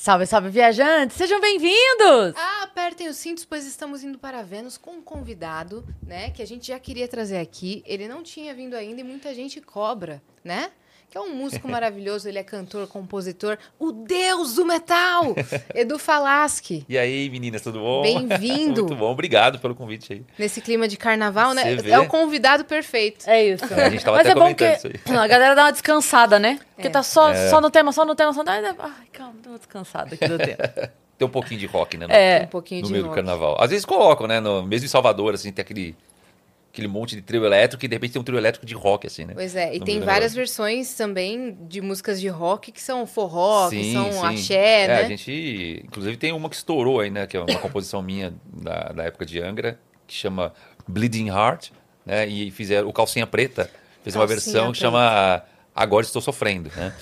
Salve, salve, viajantes! Sejam bem-vindos! Ah, apertem os cintos, pois estamos indo para Vênus com um convidado, né? Que a gente já queria trazer aqui. Ele não tinha vindo ainda e muita gente cobra, né? Que é um músico maravilhoso, ele é cantor, compositor, o deus do metal, Edu Falaschi. E aí, meninas, tudo bom? Bem-vindo. Muito bom, obrigado pelo convite aí. Nesse clima de carnaval, né? Vê. É o convidado perfeito. É isso. É, a gente tava Mas até é bom que comentando isso aí. a galera dá uma descansada, né? Porque É. tá só, É. só no tema, só no tema, só no... Ai, calma, dá uma descansada aqui do tema. Tem um pouquinho de rock, né? No, É. Um pouquinho no de meio do rock. carnaval. Às vezes colocam, né? No, mesmo em Salvador, assim, tem aquele, aquele monte de trio elétrico e de repente tem um trio elétrico de rock, assim, né? Pois é, e No tem várias negócio. versões também de músicas de rock que são forró, que Sim, são sim. axé, é, né? a gente. Inclusive tem uma que estourou aí, né? Que é uma composição minha da, da época de Angra, que chama Bleeding Heart, né? E fizeram o Calcinha Preta, fez uma Calcinha versão que Preta. chama Agora Estou Sofrendo, né?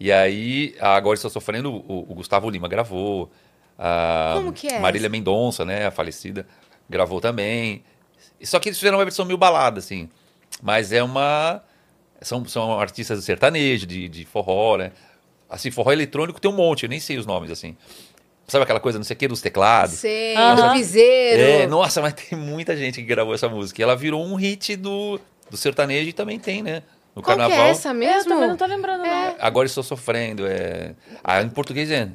E aí, Agora Estou Sofrendo, o, o Gustavo Lima gravou. A Como que é Marília? Mendonça, né? A falecida, gravou também. Só que eles fizeram uma versão meio balada, assim. Mas é uma. São, são artistas de sertanejo, de, de forró, né? Assim, forró eletrônico tem um monte, eu nem sei os nomes, assim. Sabe aquela coisa, não sei o que, dos teclados? Sei, Aham. do piseiro. É, nossa, mas tem muita gente que gravou essa música. E ela virou um hit do, do sertanejo e também tem, né? No Qual que carnaval. é essa Eu mesmo? também não tô lembrando, não. Agora estou sofrendo. É... Ah, em português é.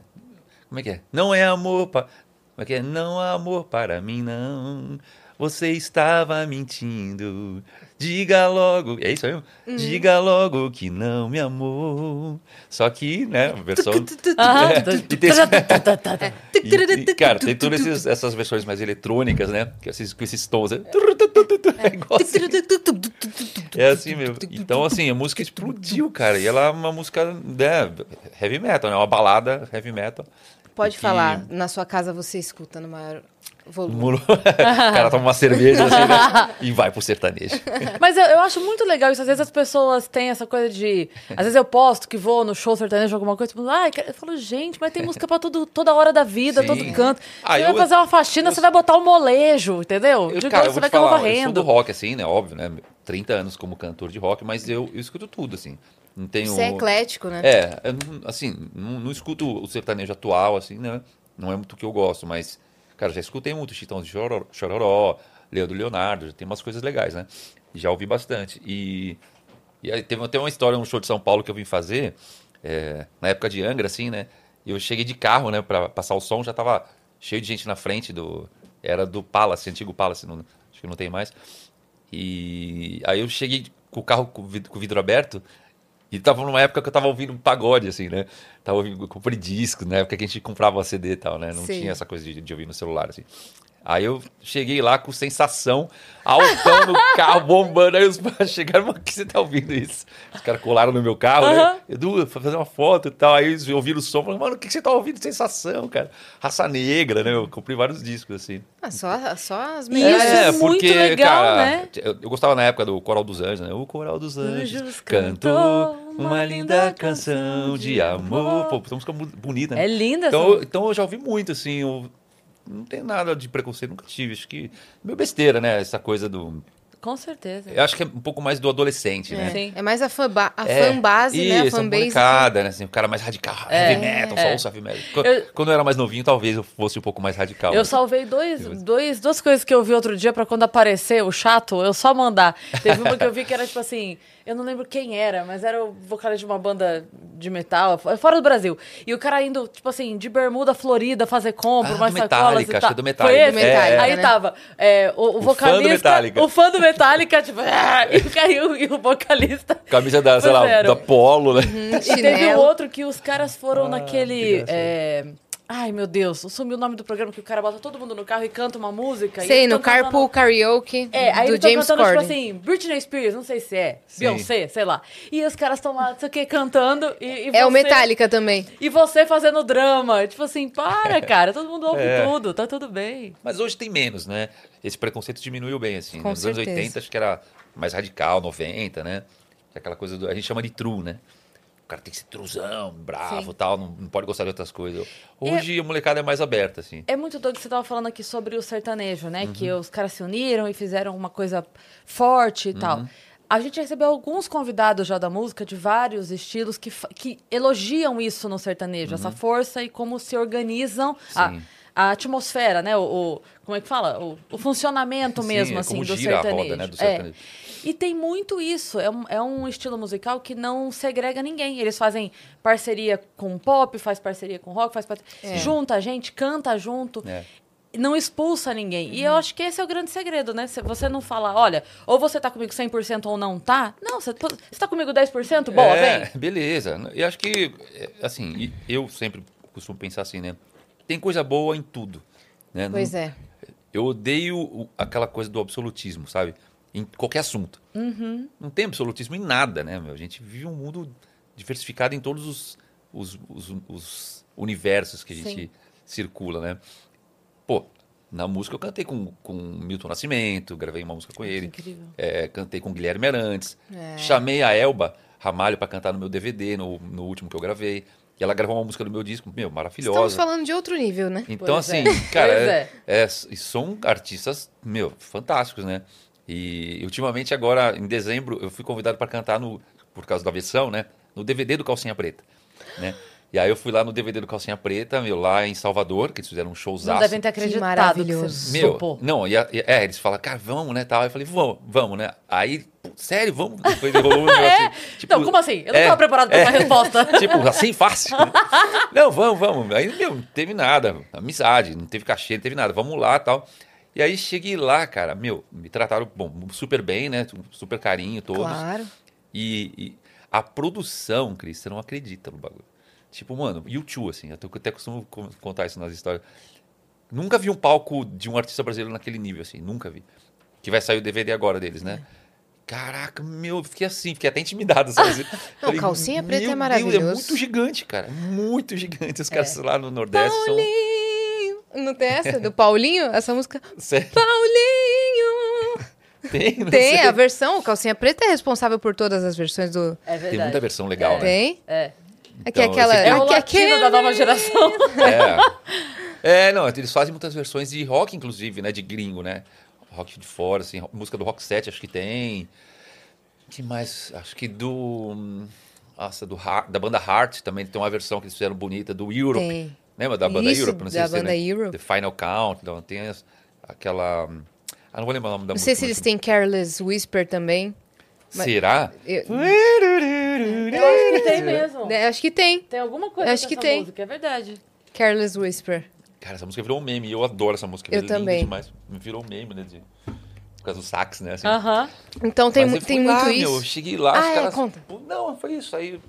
Como é que é? Não é amor. Pa... Como é que é? Não há amor para mim, não. Você estava mentindo. Diga logo. É isso mesmo? Uhum. Diga logo que não me amou. Só que, né? A versão. É, e cara, tem todas essas versões mais eletrônicas, né? Que esses, com esses tons. né? É assim. É assim mesmo. Então, assim, a música explodiu, cara. E ela é uma música né, heavy metal, né? Uma balada heavy metal. Pode que- falar, na sua casa você escuta no maior volume. O cara toma uma cerveja assim, né? E vai pro sertanejo. Mas eu, eu acho muito legal isso. Às vezes as pessoas têm essa coisa de. Às vezes eu posto que vou no show sertanejo, alguma coisa, tipo, ai, eu falo, gente, mas tem música pra todo, toda hora da vida, Sim. todo canto. Ah, você eu- vai fazer uma faxina, eu- você vai botar o molejo, entendeu? Eu, De cara, você vai eu sou do rock, assim, né? Óbvio, né? 30 anos como cantor de rock, mas eu, eu escuto tudo, assim. Não tenho... Você é eclético, né? É, não- assim, não, não escuto o sertanejo atual, assim, né? Não é muito o que eu gosto, mas, cara, já escutei muito Chitão de Chororó, Leandro Leonardo, já tem umas coisas legais, né? Já ouvi bastante. E, e aí teve até uma história, um show de São Paulo que eu vim fazer, é, na época de Angra, assim, né? Eu cheguei de carro, né, pra passar o som, já tava cheio de gente na frente do. Era do Palace, antigo Palace, não, acho que não tem mais. E aí eu cheguei com o carro com o vidro aberto e tava numa época que eu tava ouvindo um pagode, assim, né? Tava ouvindo, eu comprei disco, na época que a gente comprava CD e tal, né? Não Sim. tinha essa coisa de, de ouvir no celular, assim. Aí eu cheguei lá com sensação, altão no carro, bombando. Aí os caras chegaram, mas que você tá ouvindo isso? Os caras colaram no meu carro, Aham. né? Edu, foi fazer uma foto e tal. Aí eles ouviram o som, falaram, mano, o que você tá ouvindo? Sensação, cara. Raça Negra, né? Eu comprei vários discos, assim. Ah, só, só as Isso melhores. é muito legal, né? Eu, eu gostava na época do Coral dos Anjos, né? O Coral dos Anjos, Anjos cantou uma linda canção de amor. Pô, essa música mu- bonita, né? É linda Então, essa. então eu já ouvi muito, assim. Eu, não tenho nada de preconceito, nunca tive. Acho que meio besteira, né? Essa coisa do. Com certeza. Eu acho que é um pouco mais do adolescente, né? Sim. É mais a, fanba a É, fanbase, né? A isso, fanbase. molecada, né? Assim, o cara mais radical, É, heavy metal, só é. ouço heavy metal. Quando Eu- quando eu era mais novinho, talvez eu fosse um pouco mais radical. Eu salvei dois, dois, duas coisas que eu vi outro dia pra quando aparecer o chato, eu só mandar. Teve uma que eu vi que era tipo assim, eu não lembro quem era, mas era o vocalista de uma banda de metal, fora do Brasil. E o cara indo, tipo assim, de bermuda florida fazer compra, Ah, acho tal. que é do Foi Metallica. esse? Do Metallica, Aí né? tava é, o, o fã do vocalista, Metallica. o fã do Metallica, tipo, e caiu e o vocalista. Camisa da, sei lá, da Polo, né? E teve um outro que os caras foram Ah, naquele. é, Ai, meu Deus, sumiu o nome do programa que o cara bota todo mundo no carro e canta uma música. Sei, no tão cantando- Carpool Karaoke É, aí do James cantando, Corden. tipo assim, Britney Spears, não sei se é, Sim. Beyoncé, sei lá. E os caras estão lá, não sei o que, cantando. E, e É o Metallica também. E você fazendo drama. Tipo assim, para, cara, todo mundo ouve É. tudo, tá tudo bem. Mas hoje tem menos, né? Esse preconceito diminuiu bem, assim. Com Nos anos certeza. 80, acho que era mais radical, 90, né? Aquela coisa do. A gente chama de true, né? O cara tem que ser truzão, bravo Sim. e tal, não, não pode gostar de outras coisas. Hoje a molecada é mais aberta, assim. É muito doido que você tava falando aqui sobre o sertanejo, né? Que Uhum. os caras se uniram e fizeram uma coisa forte e Uhum. tal. A gente recebeu alguns convidados já da música de vários estilos que, que elogiam isso no sertanejo, essa força e como se organizam a, Uhum. Sim. a atmosfera, né? O, o- como é que fala? O, o funcionamento Sim, mesmo, é assim, do gira a roda, sertanejo. né, do É. E tem muito isso. É um, é um estilo musical que não segrega ninguém. Eles fazem parceria com pop, faz parceria com rock, faz parceria. Junta a gente, canta junto. É. Não expulsa ninguém. E eu acho que esse é o grande segredo, né? Se você não falar, olha, ou você tá comigo 100% ou não tá. Não, você, você tá comigo 10%? Boa, é, vem. beleza. E acho que, é, assim, eu sempre costumo pensar assim, né? Tem coisa boa em tudo. Né? Pois Não- é. Eu odeio aquela coisa do absolutismo, sabe? Em qualquer assunto. Uhum. Não tem absolutismo em nada, né, meu? A gente vive um mundo diversificado em todos os, os, os- os universos que a gente Sim. circula, né? Pô, na música eu cantei com, com Milton Nascimento, gravei uma música com ele. É, cantei com Guilherme Arantes. É. Chamei a Elba Ramalho para cantar no meu DVD, no, no último que eu gravei. E ela gravou uma música do meu disco, meu, maravilhosa. Estamos falando de outro nível, né? Então, Pois assim, é. cara, é, é, e são artistas, meu, fantásticos, né? E ultimamente, agora, em dezembro, eu fui convidado para cantar, no, por causa da versão, né? No DVD do Calcinha Preta, né? E aí eu fui lá no DVD do Calcinha Preta, meu, lá em Salvador, que eles fizeram um Não showzaço. devem ter acreditado que, maravilhoso. você Meu, topou. não, e, a- e- é, eles falam, cara, vamos, né, tal. Eu falei, vamos, vamos, né? Aí, pô, sério, vamos? Depois rolou um negócio assim, tipo, não, como assim? Eu não é, tava preparado pra é. essa resposta. Tipo, assim, fácil. né? não, vamos, vamos. Aí, meu, não teve nada. Amizade, não teve cachê, não teve nada. Vamos lá tal. E aí cheguei lá, cara, meu, me trataram, bom, super bem, né? Super carinho todos. Claro. E, e a produção, Cris, você não acredita no bagulho. Tipo, mano, YouTube, assim, eu até costumo co- contar isso nas histórias. Nunca vi um palco de um artista brasileiro naquele nível, assim, nunca vi. Que vai sair o DVD agora deles, né? Caraca, meu, eu fiquei assim, fiquei até intimidado. Sabe? Falei, Calcinha Preta é "Meu Deus, maravilhoso." é muito gigante, cara. Muito gigante. Os caras lá no Nordeste Paulinho! Não tem essa? Do Paulinho? Essa música. Sério, Paulinho! tem, não Tem, sei. a versão. O Calcinha Preta é responsável por todas as versões do. É verdade. Tem muita versão legal, né? Tem? É. Aqui, Então, aquela. esse É o latino da nova geração. É. é, não, eles fazem muitas versões de rock, inclusive, né? De gringo, né? Rock de fora, assim, música do Rock 7, acho que tem. que mais? Acho que do. hum, Nossa, do, da banda Heart também tem uma versão que eles fizeram bonita, do Europe. Tem. Lembra da banda Isso, Europe? Não sei da se você banda lembra. Europe. The Final Count, então, tem as- aquela. Ah, não vou lembrar o nome da Não sei música. se eles têm Careless Whisper também. mas- Será? Eu, Eu acho que tem mesmo. né, acho que tem. Tem alguma coisa Acho que essa tem. música, é verdade. Careless Whisper. Cara, essa música virou um meme e eu adoro essa música. Eu é linda também. demais. Virou um meme, né? De... Por causa do sax, né? assim. Aham. Então tem, mu- tem fui muito isso. Meu, eu cheguei lá, Ah, os é, caras. conta. Pô, Não, foi isso. Aí.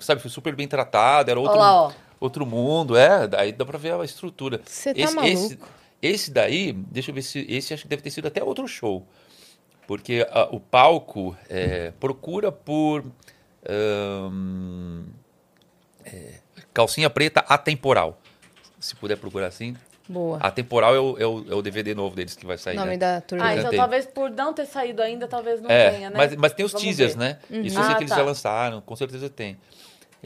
Sabe, foi super bem tratado, era outro, Olha lá, ó. Outro mundo, é. Daí dá pra ver a estrutura. Você tá esse, maluco. Esse, esse daí, deixa eu ver se. Esse acho que deve ter sido até outro show. Porque ah, o palco é, procura por. ahn, é, calcinha preta atemporal. Se puder procurar assim. Boa. Atemporal é o, é, o, é o DVD novo deles que vai sair. Nome né? da turnê. Ah, então talvez por não ter saído ainda, talvez não É, tenha, né? mas, mas tem os Vamos teasers, ver. né? Uhum. Isso eu sei Ah, que eles tá. já lançaram, com certeza tem.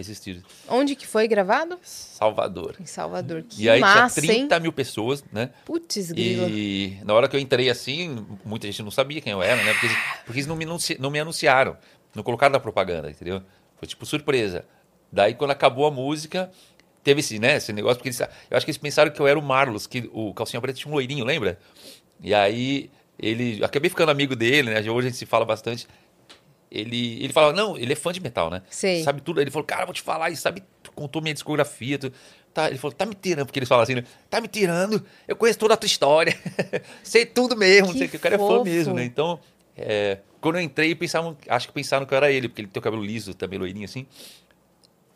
Estilo. Onde que foi gravado? Salvador. Em Salvador. Que e aí massa, tinha 30 hein? mil pessoas, né? Putz, grilo. E na hora que eu entrei assim, muita gente não sabia quem eu era, né? Porque, eles- porque eles não me, não me anunciaram, não colocaram na propaganda, entendeu? Foi tipo surpresa. Daí quando acabou a música, teve esse, né, esse negócio, porque eles, eu acho que eles pensaram que eu era o Marlos, que o Calcinha Preta tinha um loirinho, lembra? E aí ele, acabei ficando amigo dele, né? Hoje a gente se fala bastante. Ele, ele falava, não, ele é fã de metal, né? Sei. Sabe tudo. Ele falou, cara, vou te falar, e sabe, contou minha discografia. tu- Tá, ele falou, tá me tirando, porque eles falam assim, né? Tá me tirando, eu conheço toda a tua história. Sei tudo mesmo, Que sei que. O cara é fã mesmo, né? Então, é, quando eu entrei, pensavam, acho que pensaram que eu era ele, porque ele tem o cabelo liso, também loirinho assim.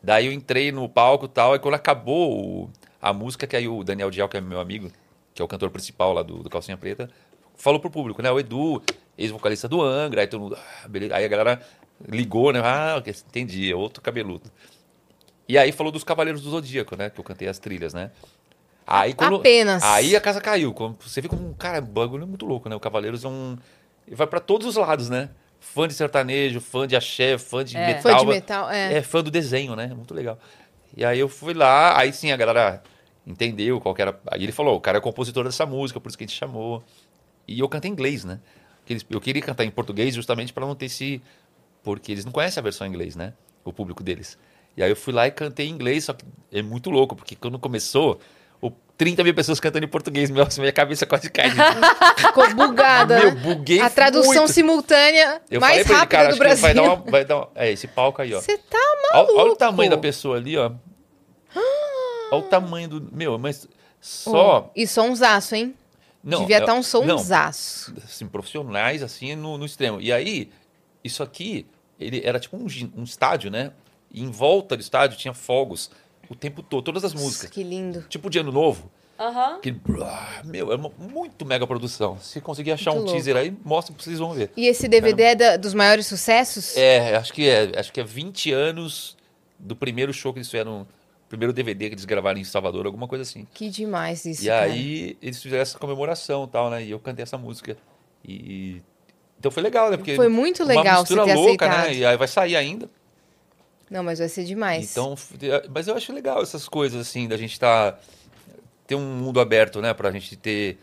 Daí eu entrei no palco e tal, e quando acabou o- a música, que aí o Daniel Dial, que é meu amigo, que é o cantor principal lá do, do Calcinha Preta, falou pro público, né? O Edu, ex-vocalista do Angra, aí todo mundo, ah, beleza. Aí a galera ligou, né? Ah, entendi, é outro cabeludo. E aí falou dos Cavaleiros do Zodíaco, né? Que eu cantei as trilhas, né? Aí quando, Apenas. Aí a casa caiu. Você vê como, cara, bagulho muito louco, né? O Cavaleiros é um. Ele vai pra todos os lados, né? Fã de sertanejo, fã de axé, fã de É. metal. Fã de metal, é. É, fã do desenho, né? Muito legal. E aí eu fui lá, aí sim a galera entendeu qual era. Aí ele falou: o cara é compositor dessa música, por isso que a gente chamou. E eu canto em inglês, né? Eu queria cantar em português justamente para não ter esse. Porque eles não conhecem a versão em inglês, né? O público deles. E aí eu fui lá e cantei em inglês, só que é muito louco, porque quando começou, o 30 mil pessoas cantando em português, meu, minha cabeça quase cai. Ficou bugada, Meu, buguei A tradução muito. simultânea Eu mais pra ele, rápida cara, do Brasil. vai dar uma. Vai dar uma- É, esse palco aí, ó. Você tá maluco. olha o tamanho da pessoa ali, ó. Olha o tamanho do. Meu, mas só. Oh, e sonsaço, hein? Não, Devia é- estar um não, sonsaço. assim, profissionais, assim, no, no extremo. E aí, isso aqui, ele era tipo um, um estádio, né? E em volta do estádio tinha fogos o tempo todo, todas as Nossa, músicas. que lindo. Tipo de ano novo. Aham. Que, meu, é uma muito mega produção. Se conseguir achar Muito um louco. teaser aí, mostra que vocês vão ver. E esse DVD é da- dos maiores sucessos? É, acho que é, acho que é 20 anos do primeiro show que eles fizeram, primeiro DVD que eles gravaram em Salvador, alguma coisa assim. Que demais isso, E cara. aí eles fizeram essa comemoração e tal, né? E eu cantei essa música. E então foi legal, né? Porque Foi muito uma legal mistura você ter louca, aceitado. né? E aí vai sair ainda. Não, mas vai ser demais. Então, mas eu acho legal essas coisas assim, da gente estar ter um mundo aberto, né, pra gente ter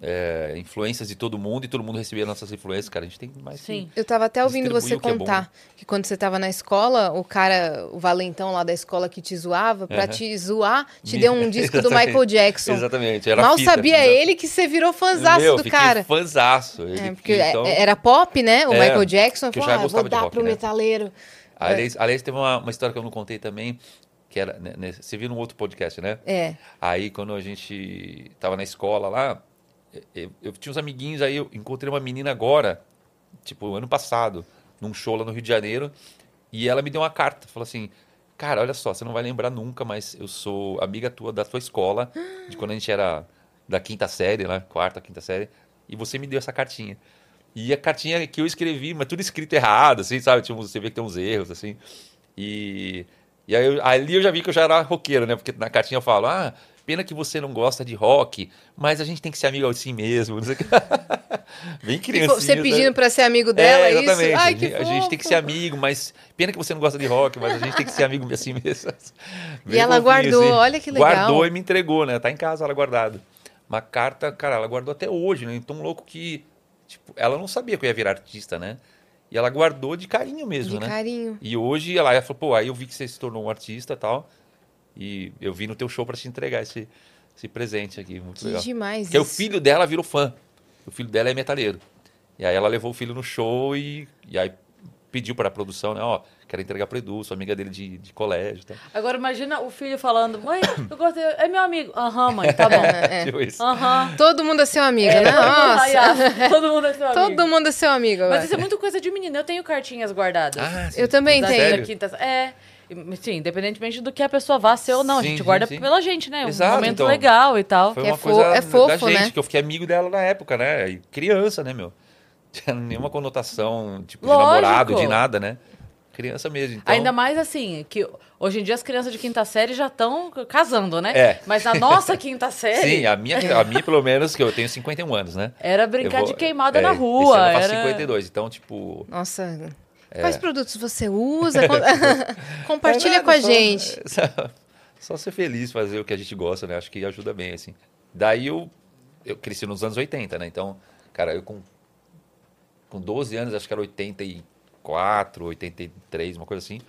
é, influências de todo mundo e todo mundo receber nossas influências, cara. A gente tem mais que- Sim. Eu tava até ouvindo você o que é contar que quando você tava na escola, o cara, o valentão lá da escola que te zoava, pra Aham. te zoar, te Me- deu um disco do. Michael Jackson. Exatamente. Era Mal fita, sabia ele que você virou fãzaço Meu, do cara. Fãzaço. Ele- É, porque então- é- era pop, né? O É, Michael Jackson que eu falou, já ah, vou dar rock, pro né? metaleiro. Aliás, aliás, teve uma, uma história que eu não contei também, que era. né, né, você viu no outro podcast, né? É. Aí quando a gente tava na escola lá, eu, eu tinha uns amiguinhos, aí eu encontrei uma menina agora, tipo, ano passado, num show lá no Rio de Janeiro, e ela me deu uma carta, falou assim, cara, olha só, você não vai lembrar nunca, mas eu sou amiga tua da tua escola, de quando a gente era da quinta série, né, quarta, quinta série, e você me deu essa cartinha. E a cartinha que eu escrevi, mas tudo escrito errado, assim, sabe? Tipo, você vê que tem uns erros, assim. E, e aí ali eu já vi que eu já era roqueiro, né? Porque na cartinha eu falo, ah, pena que você não gosta de rock, mas a gente tem que ser amigo assim mesmo. Bem criancinha. Você né? pedindo pra ser amigo dela, é, isso? exatamente. Ai, que a gente tem que ser amigo, mas pena que você não gosta de rock, mas a gente tem que ser amigo assim mesmo. Bem ela fofinho, guardou, assim. olha que legal. Guardou e me entregou, né? Tá em casa ela guardada. Uma carta, cara, ela guardou até hoje, né? Tão louco que, tipo, ela não sabia que eu ia virar artista, né? E ela guardou de carinho mesmo, De né? carinho. E hoje ela, ela falou, pô, aí eu vi que você se tornou um artista e tal. E eu vim no teu show pra te entregar esse, esse presente aqui. Muito Que legal. demais Porque o isso. filho dela virou fã. O filho dela é metaleiro. E aí ela levou o filho no show e, e aí pediu para a produção, né? Ó, quero entregar pro Edu, sou amiga dele de, de colégio. Tá? Agora imagina o filho falando, mãe, eu gosto, de- é meu amigo. Aham, mãe, tá bom. É. Tipo isso. Aham. Todo mundo é seu amigo, É, né? todo mundo- Nossa. Ai, Todo mundo é seu amigo. Todo mundo é seu amigo. Mas isso é muito coisa de menino. Eu tenho cartinhas guardadas. Ah, Eu também da, tenho. Sério? quinta É. Sim, independentemente do que a pessoa vá ser ou não. a Sim, gente sim, guarda sim. pela gente, né? Um Exato, momento então. legal e tal. Foi é uma fo- coisa é da fofo, gente, né? que eu fiquei amigo dela na época, né? E criança, né, meu? Tinha nenhuma conotação, tipo, Lógico. de namorado, de nada, né? Criança mesmo. Então, Ainda mais assim, que hoje em dia as crianças de quinta série já estão casando, né? É. Mas na nossa quinta série Sim, a minha, a minha, pelo menos, que eu tenho 51 anos, né? era brincar Eu de vou- queimada é, na esse rua. ano eu faço era... 52, então, tipo, Nossa. Quais produtos você usa? Com- Compartilha É com a nada, só- gente. Só, só ser feliz, fazer o que a gente gosta, né? Acho que ajuda bem, assim. Daí eu, eu cresci nos anos 80, né? Então, cara, eu com, com 12 anos, acho que era 84, 83, uma coisa assim.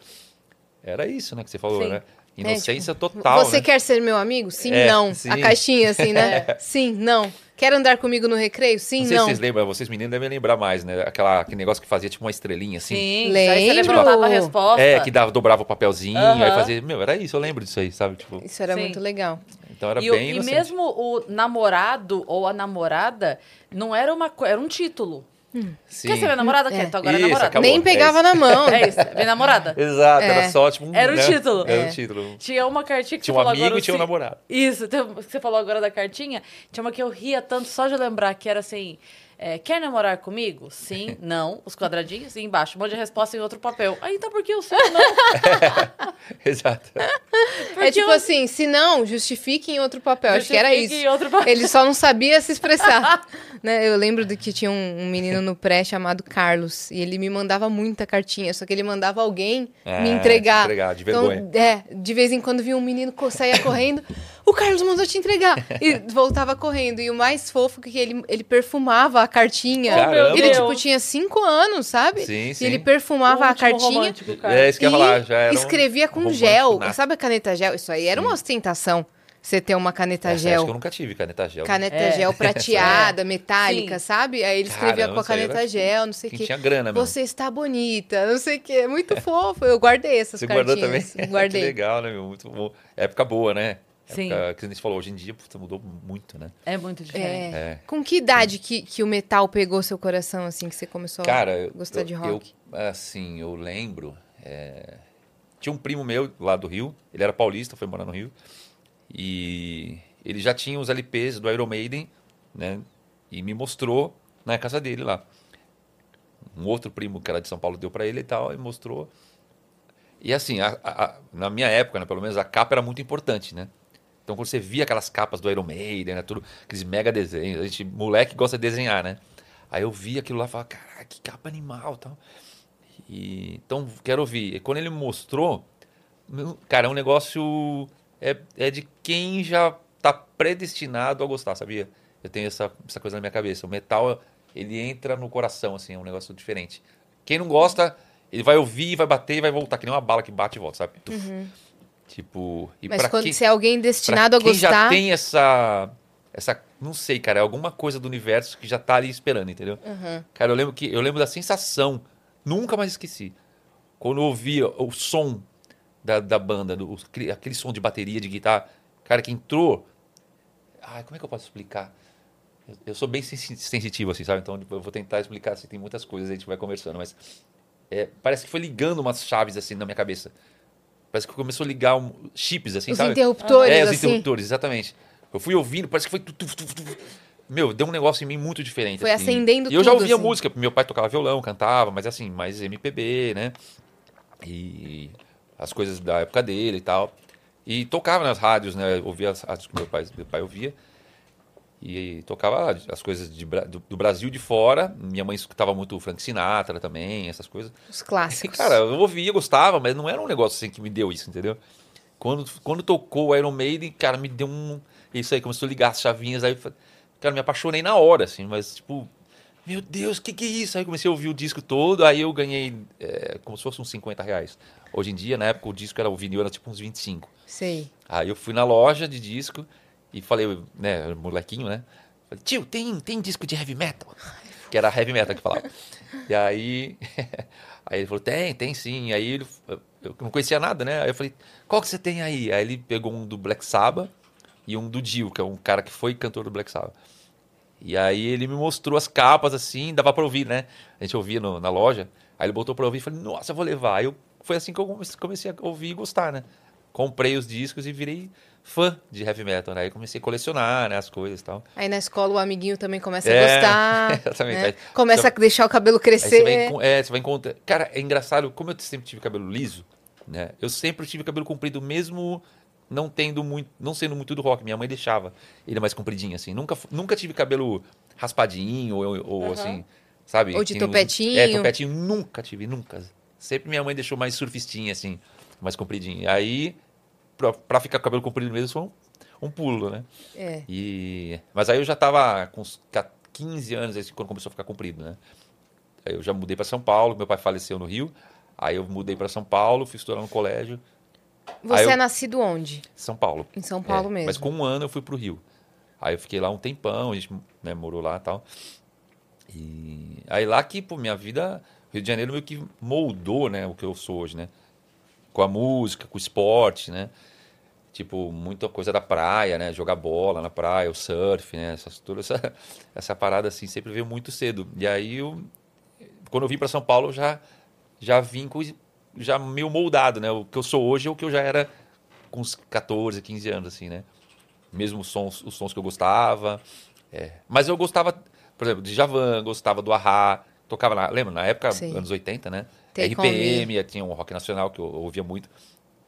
Era isso, né? Que você falou, Sim. né? Inocência É, tipo, total, Você né? quer ser meu amigo? Sim, É, não. sim. A caixinha, assim, né? Sim, não. Quer andar comigo no recreio? Sim, Não sei não. se vocês lembram, vocês meninos devem lembrar mais, né? Aquela, aquele negócio que fazia tipo uma estrelinha, assim. Sim, Lembro. aí você levantava a resposta. É, que dava, dobrava o papelzinho, Aham. aí fazia. Meu, era isso, eu lembro disso aí, sabe? Tipo, Isso era Sim. muito legal. então era e, o- bem e inocente. mesmo o namorado ou a namorada não era uma coisa, era um título. Sim. Quer ser minha namorada? É. Quer? Então agora é Isso, namorada. acabou. Nem é pegava isso. na mão. É isso, minha namorada. Exato, É. era só tipo um. Era o né? título. Era É. o título. Tinha uma cartinha que Tinha você um falou amigo agora. e tinha um namorado. Isso, tem- você falou agora da cartinha. Tinha uma que eu ria tanto só de lembrar que era assim. É, quer namorar comigo? Sim, não. Os quadradinhos e embaixo. Um monte de resposta em outro papel. Aí então por que o seu não? Exato. É tipo eu- assim, se não, justifique em outro papel. Acho que era Justifique isso. em outro papel. Ele só não sabia se expressar. né? Eu lembro de que tinha um, um menino no pré chamado Carlos. E ele me mandava muita cartinha. Só que ele mandava alguém É, me entregar. entregar, de Então, vergonha. é, de vez em quando vinha um menino saía correndo. O Carlos mandou te entregar. E voltava correndo. E o mais fofo é que ele, ele perfumava a cartinha. Caramba. Ele, tipo, tinha cinco anos, sabe? Sim, E sim. ele perfumava a cartinha. É isso que eu ia E falar, já era. um escrevia com romântico gel. nato. Sabe a caneta gel? Isso aí era uma ostentação. Você ter uma caneta Essa gel. Acho que eu nunca tive caneta gel. Caneta É. gel prateada, metálica, Sim. sabe? Aí ele escrevia Caramba, com a caneta era gel, não sei o Quem quê. tinha grana mesmo. Você está bonita, não sei o quê. Muito fofo. Eu guardei essas Você guardou cartinhas. também? Guardei. que legal, né, meu? Muito bom. Época boa, né? Sim. Época que a gente falou, hoje em dia, puta, mudou muito, né? É muito diferente. É. É. Com que idade que, que o metal pegou seu coração, assim, que você começou Cara, a gostar eu, de rock? Eu, assim, eu lembro. é, Tinha um primo meu lá do Rio, ele era paulista, foi morar no Rio. E ele já tinha os LPs do Iron Maiden, né? E me mostrou na casa dele lá. Um outro primo que era de São Paulo deu pra ele e tal, e mostrou. E assim, a- a- a- na minha época, né, pelo menos, a capa era muito importante, né? Então, quando você via aquelas capas do Iron Maiden, né, tudo, aqueles mega desenhos, a gente, moleque gosta de desenhar, né? Aí eu via aquilo lá e falava, caraca, que capa animal tal. E, então, quero ouvir. E quando ele mostrou, cara, é um negócio. É, é de quem já tá predestinado a gostar, sabia? Eu tenho essa, essa coisa na minha cabeça. O metal, ele entra no coração, assim, é um negócio diferente. Quem não gosta, ele vai ouvir, vai bater e vai voltar, que nem uma bala que bate e volta, sabe? Tuf. Tipo, e. Mas quando quem, se é alguém destinado a quem já gostar. tem essa. Essa. Não sei, cara, é alguma coisa do universo que já tá ali esperando, entendeu? Uhum. Cara, eu lembro que eu lembro da sensação, nunca mais esqueci. Quando eu ouvia o som da, da banda, do, aquele, aquele som de bateria, de guitarra, cara, que entrou. Ai, como é que eu posso explicar? Eu, eu sou bem sensi- sensitivo, assim, sabe? Então eu vou tentar explicar, assim, tem muitas coisas, a gente vai conversando, mas é, parece que foi ligando umas chaves, assim, na minha cabeça. Parece que começou a ligar um, chips, assim, Os sabe? interruptores, É, os assim. interruptores, exatamente. Eu fui ouvindo, parece que foi. tu, tu, tu, tu. Meu, deu um negócio em mim muito diferente. Foi assim. acendendo E eu já tudo, ouvia assim. música, meu pai tocava violão, cantava, mas assim, mais MPB, né? E as coisas da época dele e tal. E tocava nas rádios, né? Eu Ouvia as rádios que meu pai, meu pai ouvia. E tocava as coisas de do, do Brasil de fora. Minha mãe escutava muito Frank Sinatra também, essas coisas. Os E, clássicos. cara, eu ouvia, gostava, mas não era um negócio assim que me deu isso, entendeu? Quando, quando tocou o Iron Maiden, cara, me deu um. Isso aí, começou a ligar as chavinhas, aí, cara, me apaixonei na hora, assim, mas tipo, meu Deus, o que, que é isso? Aí comecei a ouvir o disco todo, aí eu ganhei é, como se fosse uns 50 reais. Hoje em dia, na época, o disco era, o vinil era tipo uns 25. Sei. Aí eu fui na loja de disco e falei, né, molequinho, né? Falei, tio, tem, tem disco de heavy metal? Que era heavy metal que falava. E aí, aí ele falou, tem, tem sim. Aí ele, eu não conhecia nada, né? Aí eu falei, qual que você tem aí? Aí ele pegou um do Black Sabbath e um do Dio, que é um cara que foi cantor do Black Sabbath. E aí ele me mostrou as capas assim, dava pra ouvir, né? A gente ouvia no- na loja. Aí ele botou pra ouvir e falei, nossa, eu vou levar. Aí eu, foi assim que eu comecei- comecei a ouvir e gostar, né? Comprei os discos e virei fã de heavy metal, né? Aí comecei a colecionar, né, as coisas e tal. Aí na escola o amiguinho também começa É, a gostar. exatamente. né? Começa a deixar o cabelo Aí você vai, crescer. é, você vai encontrar. Cara, é engraçado, como eu sempre tive cabelo liso, né? Eu sempre tive cabelo comprido, mesmo não tendo muito, não sendo muito do rock. Minha mãe deixava ele mais compridinho, assim. Nunca, nunca tive cabelo raspadinho ou, ou Aham. assim. sabe? Ou de Tem topetinho. É, topetinho nunca tive, nunca. Sempre minha mãe deixou mais surfistinha, assim, mais compridinho. Aí, pra, pra ficar com o cabelo comprido mesmo, foi um, um pulo, né? É. E... Mas aí eu já tava com uns ca- 15 anos, assim, quando começou a ficar comprido, né? Aí eu já mudei para São Paulo, meu pai faleceu no Rio. Aí eu mudei para São Paulo, fui estudar no colégio, Você eu- é nascido onde? São Paulo. Em São Paulo É, mesmo. Mas com um ano eu fui pro Rio. Aí eu fiquei lá um tempão, a gente né, morou lá e tal. E aí lá que, pô, minha vida, Rio de Janeiro meio que moldou, né, o que eu sou hoje, né? Com a música, com o esporte, né? Tipo, muita coisa da praia, né? Jogar bola na praia, o surf, né? Essas, toda essa, essa parada, assim, sempre veio muito cedo. E aí, eu, quando eu vim para São Paulo, eu já, já vim com, já meio moldado, né? O que eu sou hoje é o que eu já era com uns 14, 15 anos, assim, né? Mesmo os sons, os sons que eu gostava. é. Mas eu gostava, por exemplo, de Javan, gostava do Ahá, tocava na, lembra, na época, Sim. anos 80, né? Take. RPM, tinha um rock nacional que eu ouvia muito.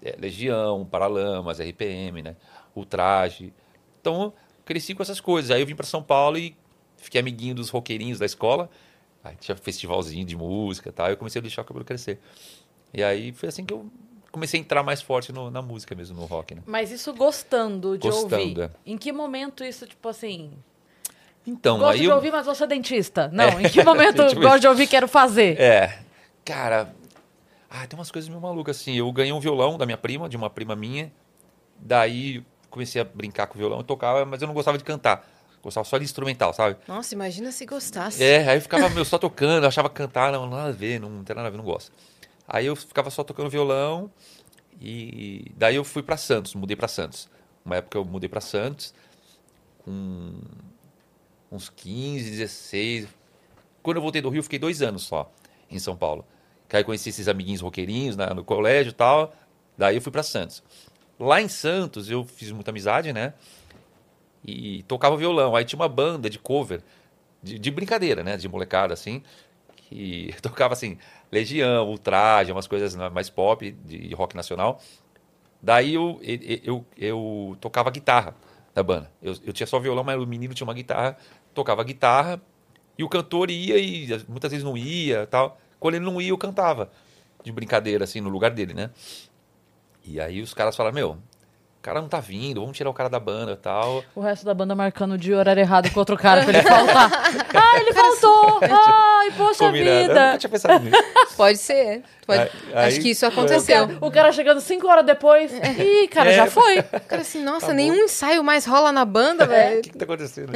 É, Legião, Paralamas, RPM, né? Ultraje. Então, cresci com essas coisas. Aí eu vim para São Paulo e fiquei amiguinho dos roqueirinhos da escola. Aí tinha festivalzinho de música e tal. Eu comecei a deixar o cabelo crescer. E aí foi assim que eu comecei a entrar mais forte no- na música mesmo, no rock, né? Mas isso gostando de Gostando, ouvir. é. Em que momento isso, tipo assim. Então, gosto aí de eu... ouvir, mas vou ser dentista. Não, em que momento Tipo gosto isso. de ouvir, quero fazer? É, cara, ah, tem umas coisas meio malucas assim. Eu ganhei um violão da minha prima, de uma prima minha. Daí comecei a brincar com o violão e tocava, mas eu não gostava de cantar. Gostava só de instrumental, sabe? Nossa, imagina se gostasse. É, aí eu ficava meu, só tocando, eu achava cantar, não, nada a ver, não, tem nada a ver, não gosto. Aí eu ficava só tocando violão e daí eu fui pra Santos, mudei pra Santos. Uma época eu mudei pra Santos com uns 15, 16. Quando eu voltei do Rio, eu fiquei dois anos só em São Paulo. Que aí conheci esses amiguinhos roqueirinhos né, no colégio e tal. Daí eu fui pra Santos. Lá em Santos eu fiz muita amizade, né? E tocava violão. Aí tinha uma banda de cover, de, de brincadeira, né? De molecada, assim. Que tocava, assim, Legião, Ultraje, umas coisas mais pop, de rock nacional. Daí eu, eu, eu, eu tocava guitarra da banda. Eu, eu tinha só violão, mas o menino tinha uma guitarra, tocava guitarra, e o cantor ia e muitas vezes não ia tal. Quando ele não ia, eu cantava. De brincadeira, assim, no lugar dele, né? E aí os caras falaram, meu, o cara não tá vindo, vamos tirar o cara da banda e tal. O resto da banda marcando o dia e o horário errado com outro cara pra ele faltar. ah, ele faltou! Ai, poxa Combinado. Eu vida! nunca tinha pensado nisso. Pode ser. Pode- Aí- Acho aí- que isso O aconteceu. cara, o cara chegando cinco horas depois. Ih, cara, É. já foi. Cara, assim, nossa, Acabou. nenhum ensaio mais rola na banda, O velho. que, que tá acontecendo?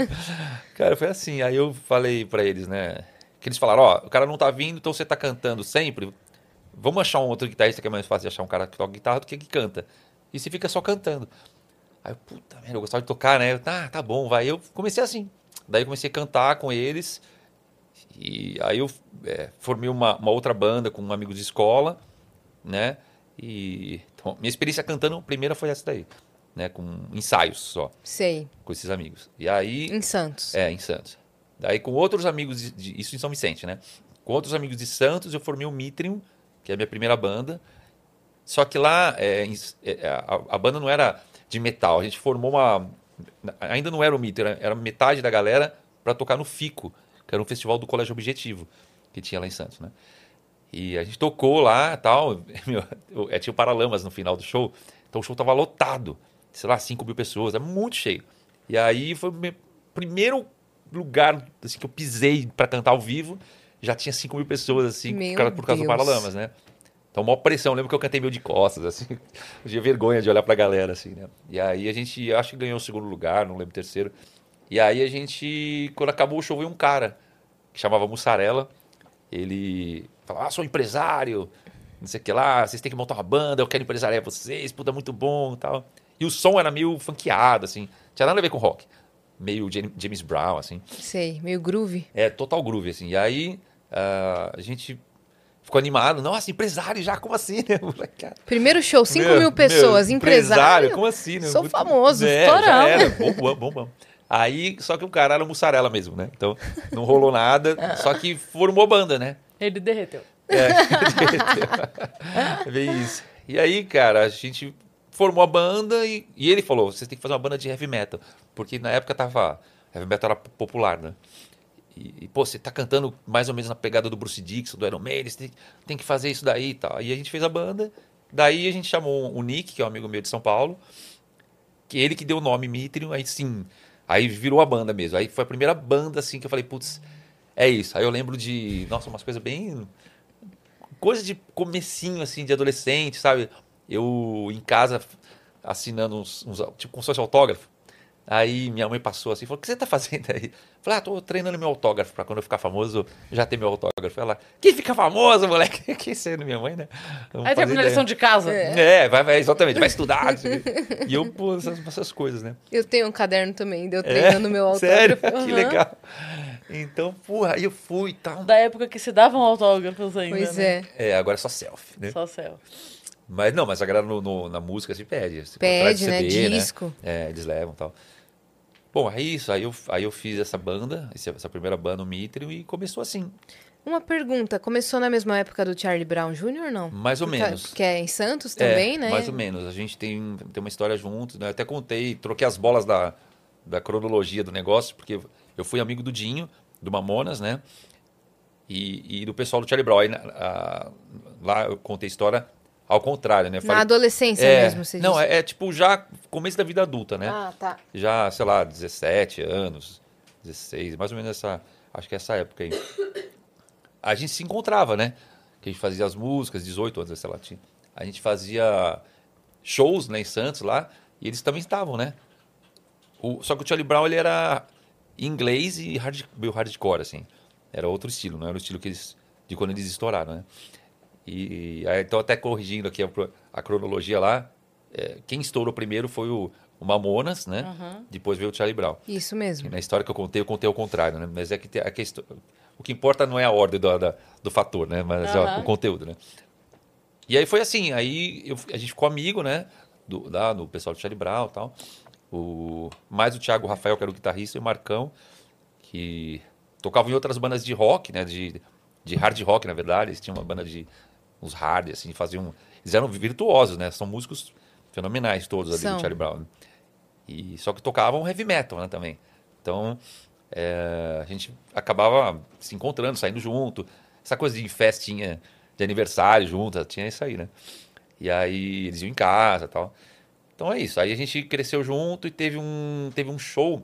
cara, foi assim. Aí eu falei pra eles, né? Que eles falaram, ó, o cara não tá vindo, então você tá cantando sempre. Vamos achar um outro guitarrista que é mais fácil de achar um cara que toca guitarra do que que canta. E você fica só cantando. Aí eu, puta merda, eu gostava de tocar, né? Eu, tá, tá bom, vai. Eu comecei assim. Daí eu comecei a cantar com eles. E aí eu é, formei uma, uma outra banda com amigos de escola, né? E então, minha experiência cantando, a primeira foi essa daí, né? Com ensaios só Sei. com esses amigos. E aí. Em Santos. É, em Santos. Daí com outros amigos, de, de- isso em São Vicente, né? Com outros amigos de Santos, eu formei o Mitrium, que é a minha primeira banda. Só que lá, é, em- é, a, a banda não era de metal. A gente formou uma. Ainda não era o Mitrium, era, era metade da galera para tocar no FICO, que era um festival do Colégio Objetivo, que tinha lá em Santos, né? E a gente tocou lá tal. É, tinha o Paralamas no final do show. Então o show tava lotado. Sei lá, 5 mil pessoas. É muito cheio. E aí foi o meu primeiro lugar assim, que eu pisei para cantar ao vivo. Já tinha 5 mil pessoas, assim, por causa, por causa do. Paralamas, né? Então, maior pressão. Eu lembro que eu cantei meio de costas, assim. Eu tinha vergonha de olhar pra galera, assim, né? E aí a gente, acho que ganhou o segundo lugar, não lembro o terceiro. E aí a gente, quando acabou o show, veio um cara que chamava Mussarela. Ele falava, ah, sou empresário, não sei o que lá, vocês têm que montar uma banda, eu quero empresariar vocês, puta, muito bom e tal. E o som era meio funkeado, assim, tinha nada a ver com rock. Meio Jam- James Brown, assim. Sei. Meio groove. É, total groove, assim. E aí ah, a gente ficou animado. Nossa, empresário já, como assim, né? Molecada. Primeiro show, 5 Meu, mil pessoas. meu, empresário. Como assim, né? Sou Muito- famoso, é, era. Bom, bom, bom, bom. Aí, só que o cara era mussarela mesmo, né? Então, não rolou nada. só que formou banda, né? Ele derreteu. É, bem isso. E aí, cara, a gente formou a banda e, e ele falou: vocês têm que fazer uma banda de heavy metal. Porque na época tava. Heavy metal era popular, né? E, e, pô, você tá cantando mais ou menos na pegada do Bruce Dixon, do Iron Maiden, você tem, tem que fazer isso daí e tal. E a gente fez a banda. Daí a gente chamou o Nick, que é um amigo meu de São Paulo, que ele que deu o nome Mitrium, aí sim, aí virou a banda mesmo. Aí foi a primeira banda assim que eu falei, putz, é isso. Aí eu lembro de, nossa, umas coisas bem coisa de comecinho assim de adolescente, sabe? Eu em casa assinando uns, uns tipo como se fosse autógrafo. Aí minha mãe passou assim, falou: "O que você tá fazendo aí?" Falei: "Ah, tô treinando meu autógrafo para quando eu ficar famoso, já ter meu autógrafo." Ela: "Quem fica famoso, moleque?" Que sendo minha mãe, né? Não aí termina a lição de casa. É, é vai, vai, exatamente, vai estudar. e eu pô, essas, essas, coisas, né? Eu tenho um caderno também, deu treinando é? meu autógrafo. Sério? Uhum. Que legal. Então, porra, aí eu fui e tal. Da época que se davam autógrafos ainda. Pois né? é. É, agora é só selfie, né? Só selfie. Mas não, mas a galera no, no, na música se pede. Se pede, CD, né? Disco. Né? É, eles levam e tal. Bom, é isso. Aí eu, aí eu fiz essa banda, essa primeira banda, o Mitrio, e começou assim. Uma pergunta, começou na mesma época do Charlie Brown Jr., não? Mais ou menos. Que é em Santos também, é, né? Mais ou menos. A gente tem, tem uma história juntos, né? Eu até contei, troquei as bolas da, da cronologia do negócio, porque eu fui amigo do Dinho, do Mamonas, né? E, e do pessoal do Charlie Brown. Aí, a, lá eu contei a história ao contrário, né? Falei, Na adolescência é, mesmo, você Não, é, é, tipo já começo da vida adulta, né? Ah, tá. Já, sei lá, 17 anos, 16, mais ou menos essa. Acho que é essa época aí. A gente se encontrava, né? Que a gente fazia as músicas, 18 anos, sei lá, tinha. A gente fazia shows né, em Santos lá, e eles também estavam, né? O, só que o Charlie Brown ele era inglês e hard, meio hardcore, assim. Era outro estilo, não era o estilo que eles, de quando eles estouraram, né? E, aí, então, até corrigindo aqui a, a cronologia lá, é, quem estourou primeiro foi o, o Mamonas, né? Uhum. Depois veio o Charlie Brown. Isso mesmo. E na história que eu contei, eu contei ao contrário, né? Mas é que, é que o que importa não é a ordem do, da, do fator, né? Mas uhum. ó, o conteúdo, né? E aí foi assim, aí eu, a gente ficou amigo, né? Do, da, do pessoal do Charlie Brown e tal. O, mais o Thiago Rafael, que era o guitarrista, e o Marcão, que tocavam em outras bandas de rock, né? De, de hard rock, na verdade. Eles tinham uma banda de uns hard, assim, faziam. Eles eram virtuosos, né? São músicos fenomenais todos ali São. do Charlie Brown. E, só que tocavam heavy metal né, também. Então, é, a gente acabava se encontrando, saindo junto. Essa coisa de festinha de aniversário junto, tinha isso aí, né? E aí eles iam em casa tal. Então é isso. Aí a gente cresceu junto e teve um, teve um show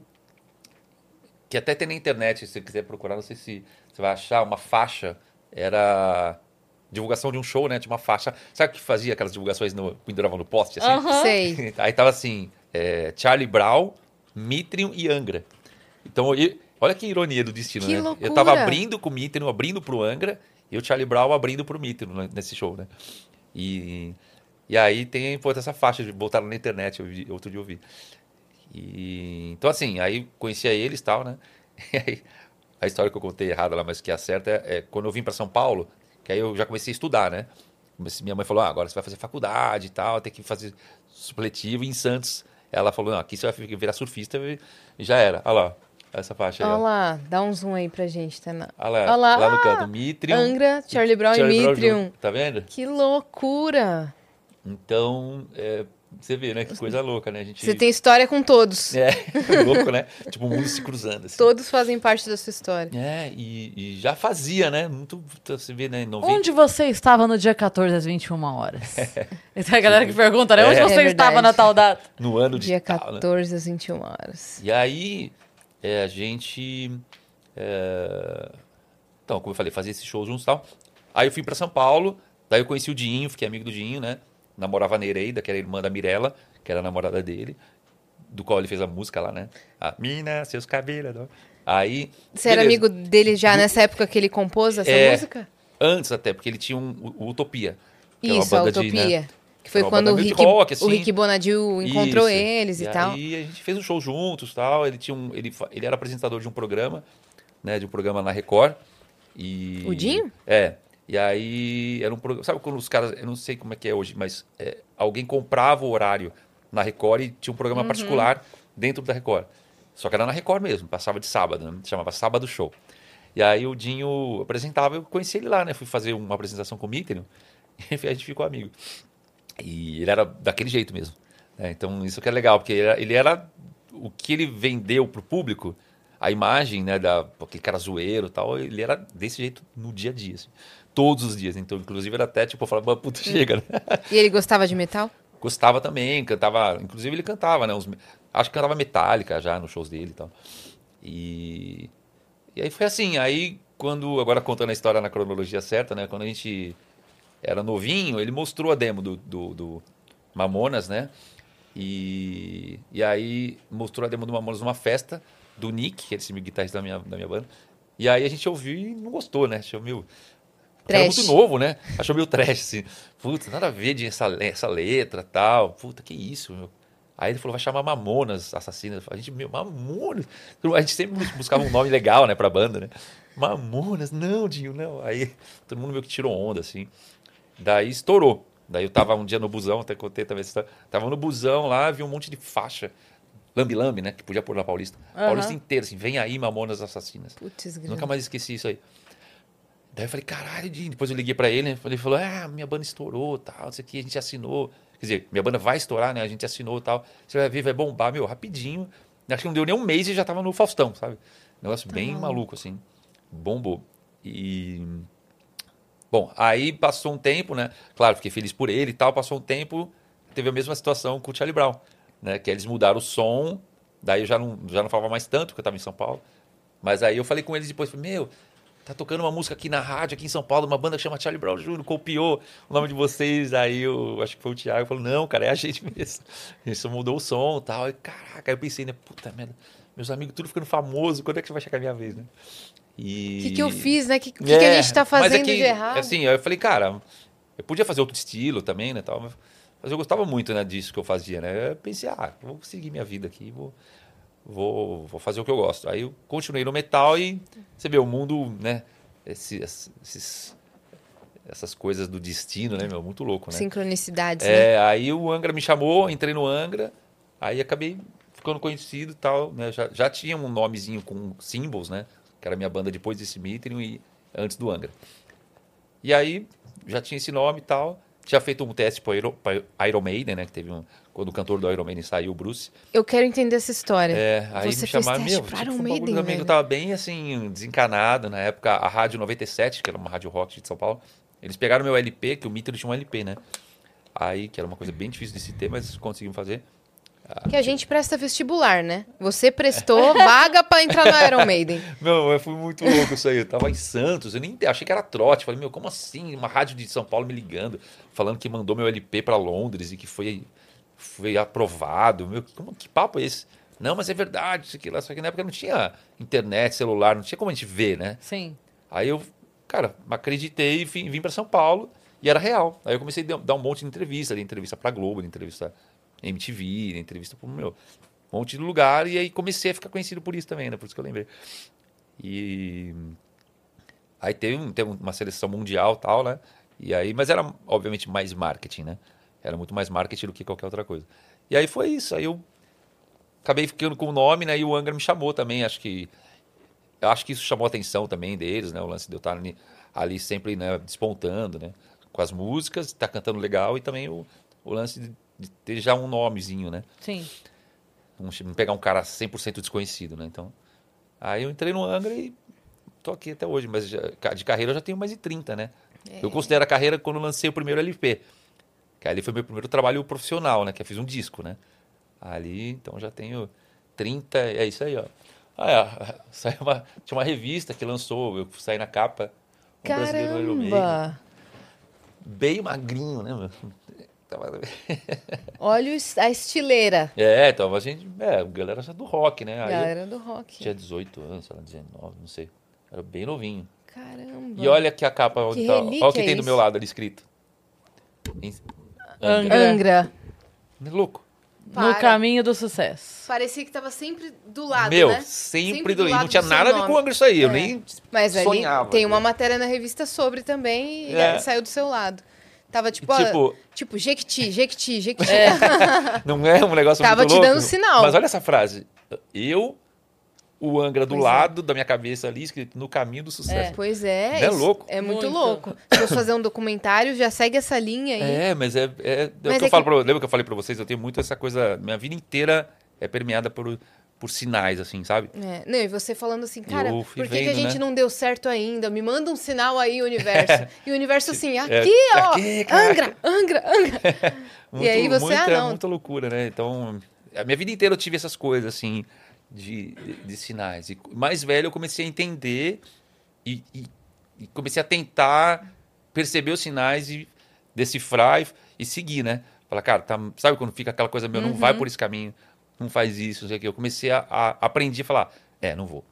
que até tem na internet, se você quiser procurar, não sei se você vai achar, uma faixa. Era divulgação de um show, né? Tinha uma faixa. Sabe o que fazia aquelas divulgações no penduravam no poste assim? Uhum. Sei. Aí tava assim, é, Charlie Brown, Mitrium e Angra. Então, eu, olha que ironia do destino, que né? Loucura. Eu tava abrindo com o Mitrium, abrindo pro Angra, e o Charlie Brown abrindo pro Mitrium nesse show, né? E, e aí tem pô, essa faixa, de voltar na internet, eu vi, outro dia eu vi. E, então, assim, aí conhecia eles e tal, né? E aí, a história que eu contei errada lá, mas que é certa, é, é quando eu vim para São Paulo, que aí eu já comecei a estudar, né? Minha mãe falou: ah, agora você vai fazer faculdade e tal, tem que fazer supletivo em Santos. Ela falou: não, aqui você vai virar surfista e já era. Olha lá, essa faixa aí. Olha lá, dá um zoom aí pra gente, tá na... Olha lá, Olha lá, lá no canto, Mitrium. Angra, Charlie Brown Charlie e Mitrium. tá vendo? Que loucura! Então, é, você vê, né? Que coisa louca, né? A gente... Você tem história com todos. É, louco, né? tipo, o mundo se cruzando. Assim. Todos fazem parte da sua história. É, e, e já fazia, né? Muito, você vê, né? 90... Onde você estava no dia 14 às 21 horas? É. Então a galera que pergunta, né? Onde é. você é estava na tal data? No ano de Dia tal, 14 né? às 21 horas. E aí, é, a gente... É... Então, como eu falei, fazia esses shows juntos e tal. Aí eu fui para São Paulo, daí eu conheci o Dinho, fiquei amigo do Dinho, né? Namorava a Nereida, que era irmã da Mirella, que era a namorada dele, do qual ele fez a música lá, né? A Mina, seus cabelos. Aí. Você beleza. era amigo dele já nessa época que ele compôs essa é, música? Antes até, porque ele tinha um, o Utopia. Isso, a Utopia. De, né, que foi quando o Rick, rock, assim. o Rick Bonadil encontrou Isso. eles e, e tal. E a gente fez um show juntos tal. Ele, tinha um, ele, ele era apresentador de um programa, né? De um programa na Record. E, o Dinho? É. E aí era um programa. Sabe quando os caras. Eu não sei como é que é hoje, mas é, alguém comprava o horário na Record e tinha um programa uhum. particular dentro da Record. Só que era na Record mesmo, passava de sábado, né? chamava Sábado Show. E aí o Dinho apresentava, eu conheci ele lá, né? Fui fazer uma apresentação com o Míterio e a gente ficou amigo. E ele era daquele jeito mesmo. Né? Então isso que é legal, porque ele era, ele era o que ele vendeu para o público, a imagem, né, da aquele cara zoeiro e tal, ele era desse jeito no dia a dia, assim. Todos os dias. Então, inclusive, era até tipo, eu falava, puta, chega, né? E ele gostava de metal? Gostava também, cantava. Inclusive, ele cantava, né? Acho que cantava Metallica já nos shows dele e tal. E. E aí foi assim, aí quando. Agora contando a história na cronologia certa, né? Quando a gente era novinho, ele mostrou a demo do, do, do Mamonas, né? E, e aí mostrou a demo do Mamonas numa festa do Nick, que é esse guitarrista da minha, da minha banda. E aí a gente ouviu e não gostou, né? Achou meio. Era Trash. muito novo, né? Achou meio trash, assim. Puta, nada a ver de essa, essa letra tal. Puta, que isso, meu. Aí ele falou, vai chamar Mamonas Assassinas. A gente, meu, Mamonas. A gente sempre buscava um nome legal, né, pra banda, né? Mamonas, não, Dinho, não. Aí todo mundo meio que tirou onda, assim. Daí estourou. Daí eu tava um dia no busão, até contei também. Tava no busão lá, vi um monte de faixa. Lambi-lambi, né? Que podia pôr na Paulista. Aham. Paulista inteira, assim, vem aí, Mamonas Assassinas. Putz, Nunca mais esqueci isso aí. Daí eu falei, caralho, Dinho. Depois eu liguei pra ele, né? Ele falou, ah, minha banda estourou, tal, isso aqui, a gente assinou. Quer dizer, minha banda vai estourar, né? A gente assinou tal. Você vai ver, vai bombar, meu, rapidinho. Acho que não deu nem um mês e já tava no Faustão, sabe? Negócio bem maluco, assim. Bombou. E. Bom, aí passou um tempo, né? Claro, fiquei feliz por ele e tal. Passou um tempo, teve a mesma situação com o Charlie Brown, né? Que eles mudaram o som. Daí eu já não, já não falava mais tanto, porque eu estava em São Paulo. Mas aí eu falei com eles depois, falei, meu, tá tocando uma música aqui na rádio, aqui em São Paulo, uma banda que chama Charlie Brown Jr., copiou o nome de vocês. Aí eu acho que foi o Thiago, falou, não, cara, é a gente mesmo. A gente só mudou o som e tal. E, caraca, aí eu pensei, né, puta merda, meus amigos tudo ficando famoso, quando é que vai chegar a minha vez, né? E... O que, que eu fiz, né? O que, que, que a gente tá mas é fazendo que, de errado? Assim, eu falei, cara, eu podia fazer outro estilo também, né, tal, mas eu gostava muito, né, disso que eu fazia, né? Eu pensei, ah, vou seguir minha vida aqui, vou, vou, vou fazer o que eu gosto. Aí eu continuei no metal e você vê o mundo, né, esse- esses, essas coisas do destino, né, meu, muito louco, né? Sincronicidades, né? É, aí o Angra me chamou, entrei no Angra, aí acabei ficando conhecido e tal, né? Já, já tinha um nomezinho com Symbols, né? Que era a minha banda depois desse Mitrium e antes do Angra. E aí já tinha esse nome e tal. Tinha feito um teste para Iron, Iron Maiden, né? Que teve um. Quando o cantor do Iron Maiden saiu, o Bruce. Eu quero entender essa história. É, aí Você me chamaram, meu, pra tipo, Iron um Maiden, também velho? eu tava bem assim, desencanado. Na época, a Rádio 97, que era uma rádio rock de São Paulo, eles pegaram meu LP, que o Mitre tinha um LP, né? Aí, que era uma coisa bem difícil de se ter, mas conseguimos fazer. Que a gente presta vestibular, né? Você prestou vaga pra entrar no Iron Maiden. Meu, eu fui muito louco isso aí. Eu tava em Santos, eu nem achei que era trote. Falei, meu, como assim? Uma rádio de São Paulo me ligando, falando que mandou meu LP pra Londres e que foi, foi aprovado. Meu, como, que papo é esse? Não, mas é verdade, isso aqui lá. Só que na época não tinha internet, celular, não tinha como a gente ver, né? Sim. Aí eu, cara, acreditei e vim, vim para São Paulo e era real. Aí eu comecei a dar um monte de entrevista, de entrevista pra Globo, de entrevista MTV, de entrevista pro meu, um monte de lugar e aí comecei a ficar conhecido por isso também, né? Por isso que eu lembrei. E aí teve, teve uma seleção mundial tal, né? E aí, mas era obviamente mais marketing, né? Era muito mais marketing do que qualquer outra coisa. E aí foi isso. Aí eu acabei ficando com o nome, né? E o Angra me chamou também. Acho que acho que isso chamou a atenção também deles, né? O lance de eu estar ali, ali sempre né, despontando, né? Com as músicas, estar cantando legal e também o, o lance de, de ter já um nomezinho, né? Sim. Não não pegar um cara 100% desconhecido, né? Então, aí eu entrei no Angra e tô aqui até hoje, mas já- de carreira eu já tenho mais de 30, né? Eu considero a carreira quando lancei o primeiro LP. Que ali foi meu primeiro trabalho profissional, né? Que eu fiz um disco, né? Ali, então já tenho 30, é isso aí, ó. Ah, é, saiu uma, tinha uma revista que lançou, eu saí na capa. um brasileiro no Iron Maiden. Caramba! Bem magrinho, né, meu? Tava- Olha a estileira. É, então a gente, é, a galera já do rock, né? Aí eu Galera do rock. tinha 18 anos, sei lá, 19, não sei. Era bem novinho. Caramba. E olha aqui a capa, onde Que tá, olha o que é tem do isso? meu lado ali escrito. Angra. Angra. É louco. Para. No caminho do sucesso. Parecia que tava sempre do lado, Meu, né? sempre, do do lado Não tinha do nada a ver com o Angra isso aí. Eu É. nem Mas sonhava. tem uma né? matéria na revista sobre também e É. saiu do seu lado. Tava tipo, E, ó, tipo- tipo, Jequiti, Jequiti, Jequiti. Não é um negócio Tava muito te louco? dando sinal. Mas olha essa frase. Eu, o Angra do Pois é. lado da minha cabeça ali, escrito no caminho do sucesso. Pois é. Não é louco? É muito, Muito. louco. Se fosse fazer um documentário, já segue essa linha aí. É, mas é, é, é o Mas que é eu falo que- pra, lembra que eu falei pra vocês? Eu tenho muito essa coisa. Minha vida inteira é permeada por, por sinais, assim, sabe? É, não, e você falando assim, cara, por que, que a vendo, gente né? não deu certo ainda? Me manda um sinal aí, universo. E o universo assim, aqui, É, ó, aqui. Angra, Angra, Angra. e aí você, muita, ah, não. muita loucura, né? Então, a minha vida inteira eu tive essas coisas, assim, de, de, de sinais. E mais velho eu comecei a entender e, e- e comecei a tentar perceber os sinais e decifrar e, e seguir, né? Falar, cara, tá, sabe quando fica aquela coisa, meu, não Uhum. vai por esse caminho, não faz isso, não sei o quê. Eu comecei a, a aprendi a falar, é, não vou.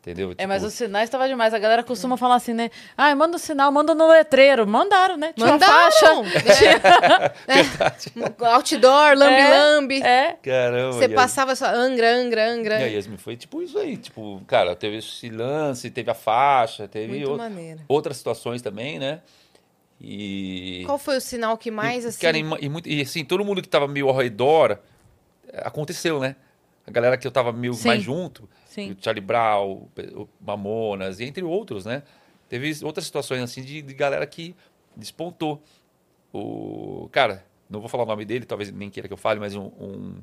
Entendeu? É, mas Tipo, os sinais estavam demais. A galera costuma falar assim, né? Ai, manda um sinal, manda no letreiro. Mandaram, né? Tinha Mandaram! faixa. É. Outdoor, lambi-lambi. É. Caramba. Você aí- passava só Angra, Angra, Angra. E aí, Yasmin, foi tipo isso aí. Tipo, cara, teve esse lance, teve a faixa, teve outras situações também, né? E. Qual foi o sinal que mais, e, assim... Cara, e, e e, assim, todo mundo que tava meio ao redor, aconteceu, né? A galera que eu tava meio Sim. mais junto, Sim. o Charlie Brown, o Mamonas, e entre outros, né? Teve outras situações assim de, de galera que despontou. O cara, não vou falar o nome dele, talvez nem queira que eu fale, mas um, um,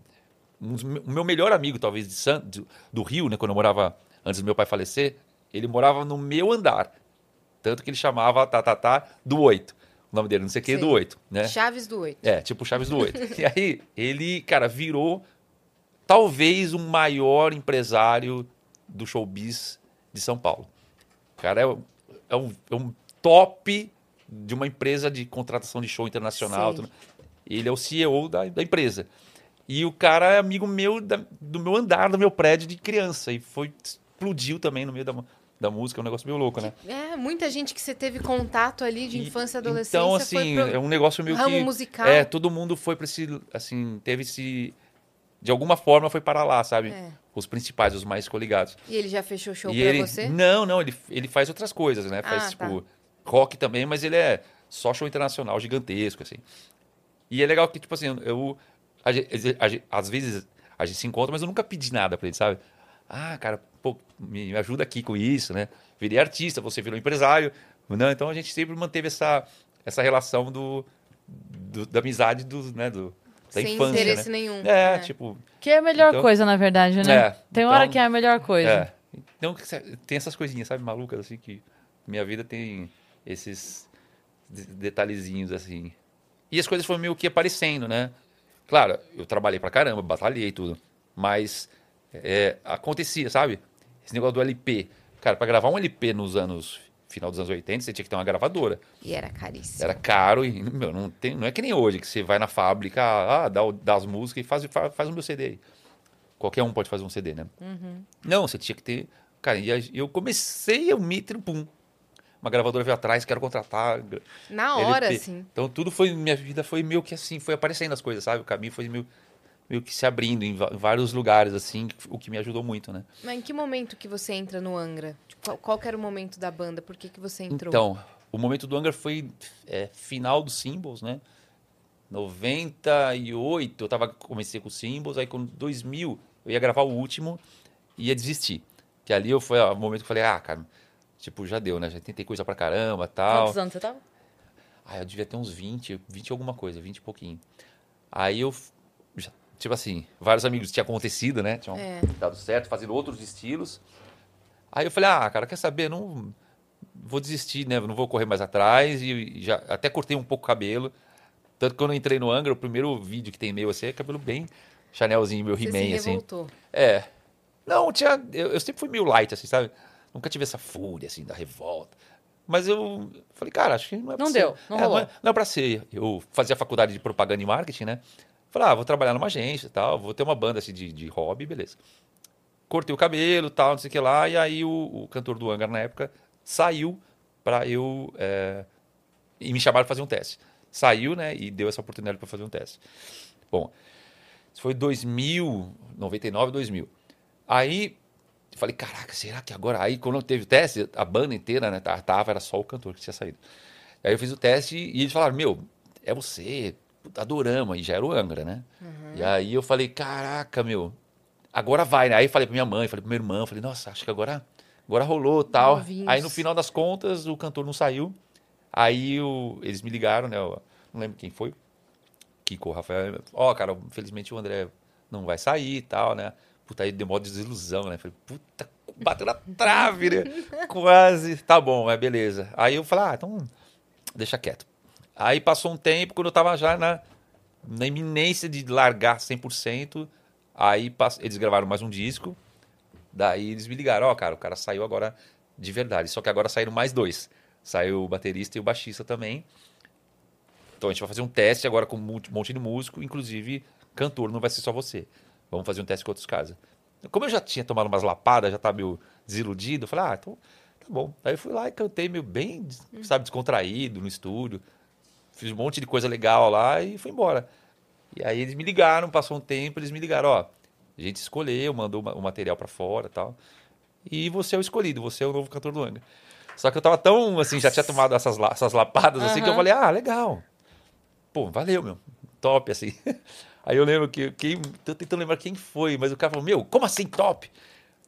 um o meu melhor amigo, talvez, de San, do, do Rio, né? Quando eu morava, antes do meu pai falecer, ele morava no meu andar. Tanto que ele chamava Tatatá do Oito. O nome dele, não sei o que, Sim. do Oito, né? Chaves do Oito. É, tipo Chaves do Oito. e aí, ele, cara, virou talvez o maior empresário do showbiz de São Paulo. O cara é, um- é um, é um top de uma empresa de contratação de show internacional. Tudo. Ele é o CEO da, da empresa. E o cara é amigo meu da- do meu andar, do meu prédio de criança. E foi explodiu também no meio da, da música, é um negócio meio louco, né? É, muita gente que você teve contato ali de infância e adolescência Então, assim, é um negócio meio ramo que... musical. É, todo mundo foi pra esse... Assim, teve esse... De alguma forma foi para lá, sabe? É. Os principais, os mais coligados. E ele já fechou show e pra ele... você? Não, não, ele, ele faz outras coisas, né? Faz, Ah, tipo, rock também, mas ele é só show internacional, gigantesco, assim. E é legal que, tipo assim, eu... às vezes a gente se encontra, mas eu nunca pedi nada pra ele, sabe? Ah, cara, pô, me ajuda aqui com isso, né? Virei artista, você virou empresário. Não, então a gente sempre manteve essa, essa relação do, do- da amizade do, né, do, da Sem infância, interesse né? nenhum. É, É. tipo, Que é a melhor Então- coisa, na verdade, né? É, Tem hora então- que é a melhor coisa. é. Então tem essas coisinhas, sabe, malucas, assim, que minha vida tem esses de- detalhezinhos, assim. E as coisas foram meio que aparecendo, né? Claro, eu trabalhei pra caramba, batalhei e tudo. Mas é, acontecia, sabe? Esse negócio do LP. Cara, pra gravar um LP nos anos. Final dos anos 80, você tinha que ter uma gravadora. E era caríssimo. Era caro e, meu, não, tem, não é que nem hoje, que você vai na fábrica, ah, dá, dá as músicas e faz, faz, faz o meu CD aí. Qualquer um pode fazer um CD, né? Não, você tinha que ter. Cara, e eu comecei o Mitre, pum. Uma gravadora veio atrás, quero contratar. Na hora, LP. assim. Então tudo foi. Minha vida foi meio que assim, foi aparecendo as coisas, sabe? O caminho foi meio, meio que se abrindo em vários lugares, assim, o que me ajudou muito, né? Mas em que momento que você entra no Angra? Tipo, Qual, qual que era o momento da banda? Por que, que você entrou? Então, o momento do Angra foi é, final dos Symbols, né? 98, eu tava, comecei com os Symbols, aí com 2000 eu ia gravar o último e ia desistir. Que ali eu foi o momento que eu falei, ah, cara, tipo, já deu, né? Já tentei coisa pra caramba tal. Quantos anos você tava? Ah, eu devia ter uns 20, 20 alguma coisa, 20 e pouquinho. Aí eu, tipo assim, vários amigos tinha acontecido, né? Tinham É. dado certo, fazendo outros estilos. Aí eu falei, ah, cara, quer saber? Não vou desistir, né? Não vou correr mais atrás. E já até cortei um pouco o cabelo. Tanto que quando eu entrei no Angra, o primeiro vídeo que tem meu assim, é cabelo bem Chanelzinho, meu He-Man, assim. revoltou. É. Não, tinha. Eu, eu sempre fui meio light, assim, sabe? Nunca tive essa fúria, assim, da revolta. Mas eu falei, cara, acho que não é pra Não deu, não É, rolou. é, não é pra ser. Eu fazia faculdade de propaganda e marketing, né? Falei, ah, vou trabalhar numa agência tal, vou ter uma banda assim de, de hobby, beleza. Cortei o cabelo tal, não sei o que lá, e aí o, o cantor do Angra na época saiu pra eu. é, e me chamaram pra fazer um teste. Saiu, né? E deu essa oportunidade pra fazer um teste. Bom, isso foi 2000, 99, 2000. Aí falei, caraca, será que agora? Aí quando teve o teste, a banda inteira, né, tava- era só o cantor que tinha saído. Aí eu fiz o teste e eles falaram, meu, é você, adorama, e já era o Angra, né? E aí eu falei, caraca, meu, agora vai, né? Aí falei pra minha mãe, falei pro meu irmão, falei, nossa, acho que agora, agora rolou tal. Novinhos. Aí no final das contas, o cantor não saiu. Aí o- eles me ligaram, né? eu não lembro quem foi. Kiko, Rafael. Ó, cara, infelizmente o André não vai sair e tal, né? Puta, aí deu mó desilusão, né? Falei, puta, bateu na trave, né? Quase. Tá bom, é beleza. Aí eu falei, ah, então deixa quieto. Aí passou um tempo, quando eu tava já na, na iminência de largar 100%, aí pass- eles gravaram mais um disco, daí eles me ligaram, ó, cara, o cara saiu agora de verdade, só que agora saíram mais dois. Saiu o baterista e o baixista também. Então a gente vai fazer um teste agora com um monte- de músico, inclusive cantor, não vai ser só você. Vamos fazer um teste com outros caras. Como eu já tinha tomado umas lapadas, já estava meio desiludido, eu falei, ah, então tá bom. Aí eu fui lá e cantei meio bem, sabe, descontraído no estúdio. Fiz um monte de coisa legal lá e fui embora. E aí eles me ligaram, passou um tempo, eles me ligaram, ó, a gente escolheu, mandou ma- o material pra fora e tal. E você é o escolhido, você é o novo cantor do Angra. Só que eu tava tão, assim, já tinha tomado essas, essas lapadas, assim, que eu falei, ah, legal. Pô, valeu, meu. Top, assim. Aí eu lembro que, quem, tô tentando lembrar quem foi, mas o cara falou, meu, como assim top?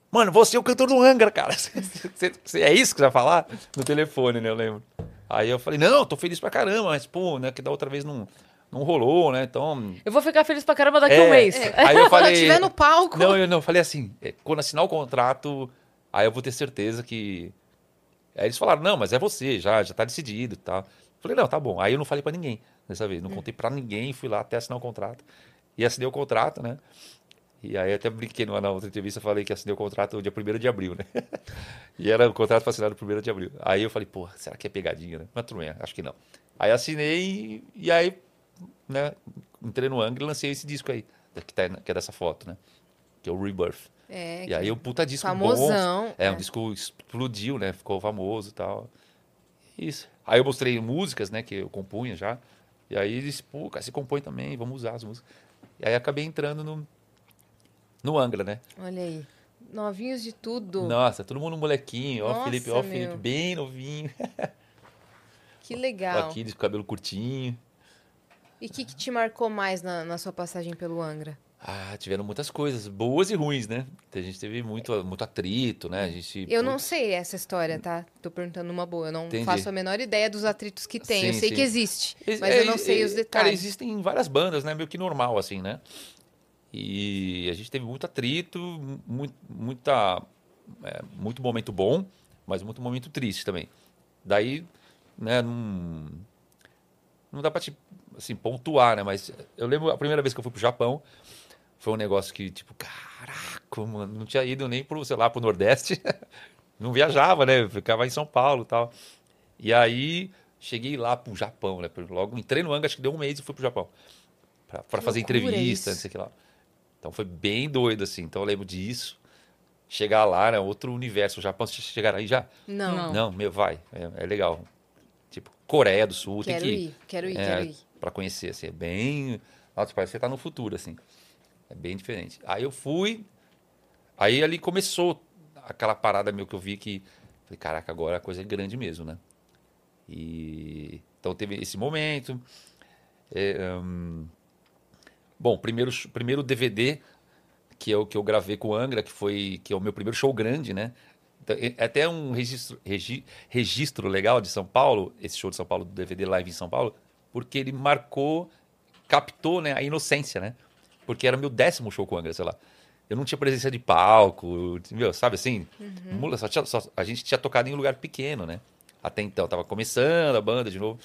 Mano, você é o cantor do Angra, cara. É isso que você vai falar? No telefone, né, eu lembro. Aí eu falei, não, tô feliz pra caramba, mas, pô, né, que da outra vez não, não rolou, né, então... Eu vou ficar feliz pra caramba daqui a É, um mês. é. Aí eu Quando falei... eu estiver no palco. Não, eu não, falei assim, é, quando assinar o contrato, aí eu vou ter certeza que... Aí eles falaram, não, mas é você, já, já tá decidido e tal. Falei, não, tá bom. Aí eu não falei pra ninguém dessa vez, não contei pra ninguém, fui lá até assinar o contrato. E assinei o contrato, né? E aí até brinquei numa na outra entrevista, falei que assinei o contrato dia 1 de abril, né? e era o contrato foi assinado 1 de abril. Aí eu falei, pô, será que é pegadinha, né? Mas tudo bem, acho que não. Aí assinei e, aí, né, entrei no Angra e lancei esse disco aí, que, tá, que é dessa foto, né? Que é o Rebirth. É, E aí o puta disco Famosão, bom. É, é. um disco explodiu, né? Ficou famoso e tal. Isso. Aí eu mostrei músicas, né? Que eu compunha já. E aí eles, pô, cara, você compõe também, vamos usar as músicas. E aí acabei entrando no, no Angra, né? Olha aí. Novinhos de tudo. Nossa, todo mundo molequinho. Ó, Nossa, Felipe, ó, meu. Felipe, bem novinho. Que legal. Aquiles com cabelo curtinho. E o que, que te marcou mais na, na sua passagem pelo Angra? Ah, tiveram muitas coisas, boas e ruins, né? A gente teve muito, muito atrito, né? A gente, Eu não sei essa história, tá? Tô perguntando uma boa. Eu não Entendi. faço a menor ideia dos atritos que tem. eu Sim, sei sim. que existe, Ex- mas é, eu não sei é, os Cara, detalhes. existem várias bandas, né? Meio que normal, assim, né? E a gente teve muito atrito, muito, muita, é, muito momento bom, mas muito momento triste também. Daí, né, não, não dá pra te, assim, pontuar, né? Mas eu lembro a primeira vez que eu fui pro Japão, foi um negócio que, tipo, caraca, mano, não tinha ido nem pro, sei lá, pro Nordeste. não viajava, né? Ficava em São Paulo e tal. E aí, cheguei lá pro Japão, né? Logo entrei no Anga, acho que deu um mês e fui pro Japão. Que fazer entrevista, isso. não sei o que lá. Então foi bem doido, assim. Então eu lembro disso. Chegar lá, né? Outro universo. O Japão, vocês chegaram aí já? Não, Não. Não, meu, vai. É, é legal. Tipo, Coreia do Sul, quero tem que ir, quero ir, é, quero ir. Pra conhecer, assim. É bem... Nossa, parece que você tá no futuro, assim. É bem diferente. Aí eu fui... Aí ali começou aquela parada meu que eu vi que... Falei, caraca, agora a coisa é grande mesmo, né? E... Então teve esse momento. É, hum, Bom, primeiro, primeiro DVD que eu, que eu gravei com o Angra, que foi que é o meu primeiro show grande, né? Então, é é até um registro, regi- registro legal de São Paulo, esse show de São Paulo, do DVD Live em São Paulo, porque ele marcou, captou né, a inocência, né? Porque era meu décimo show com o Angra, sei lá. Eu não tinha presença de palco, meu, sabe assim? Mula, só tinha- só- a gente tinha tocado em um lugar pequeno, né? Até então, tava começando a banda de novo.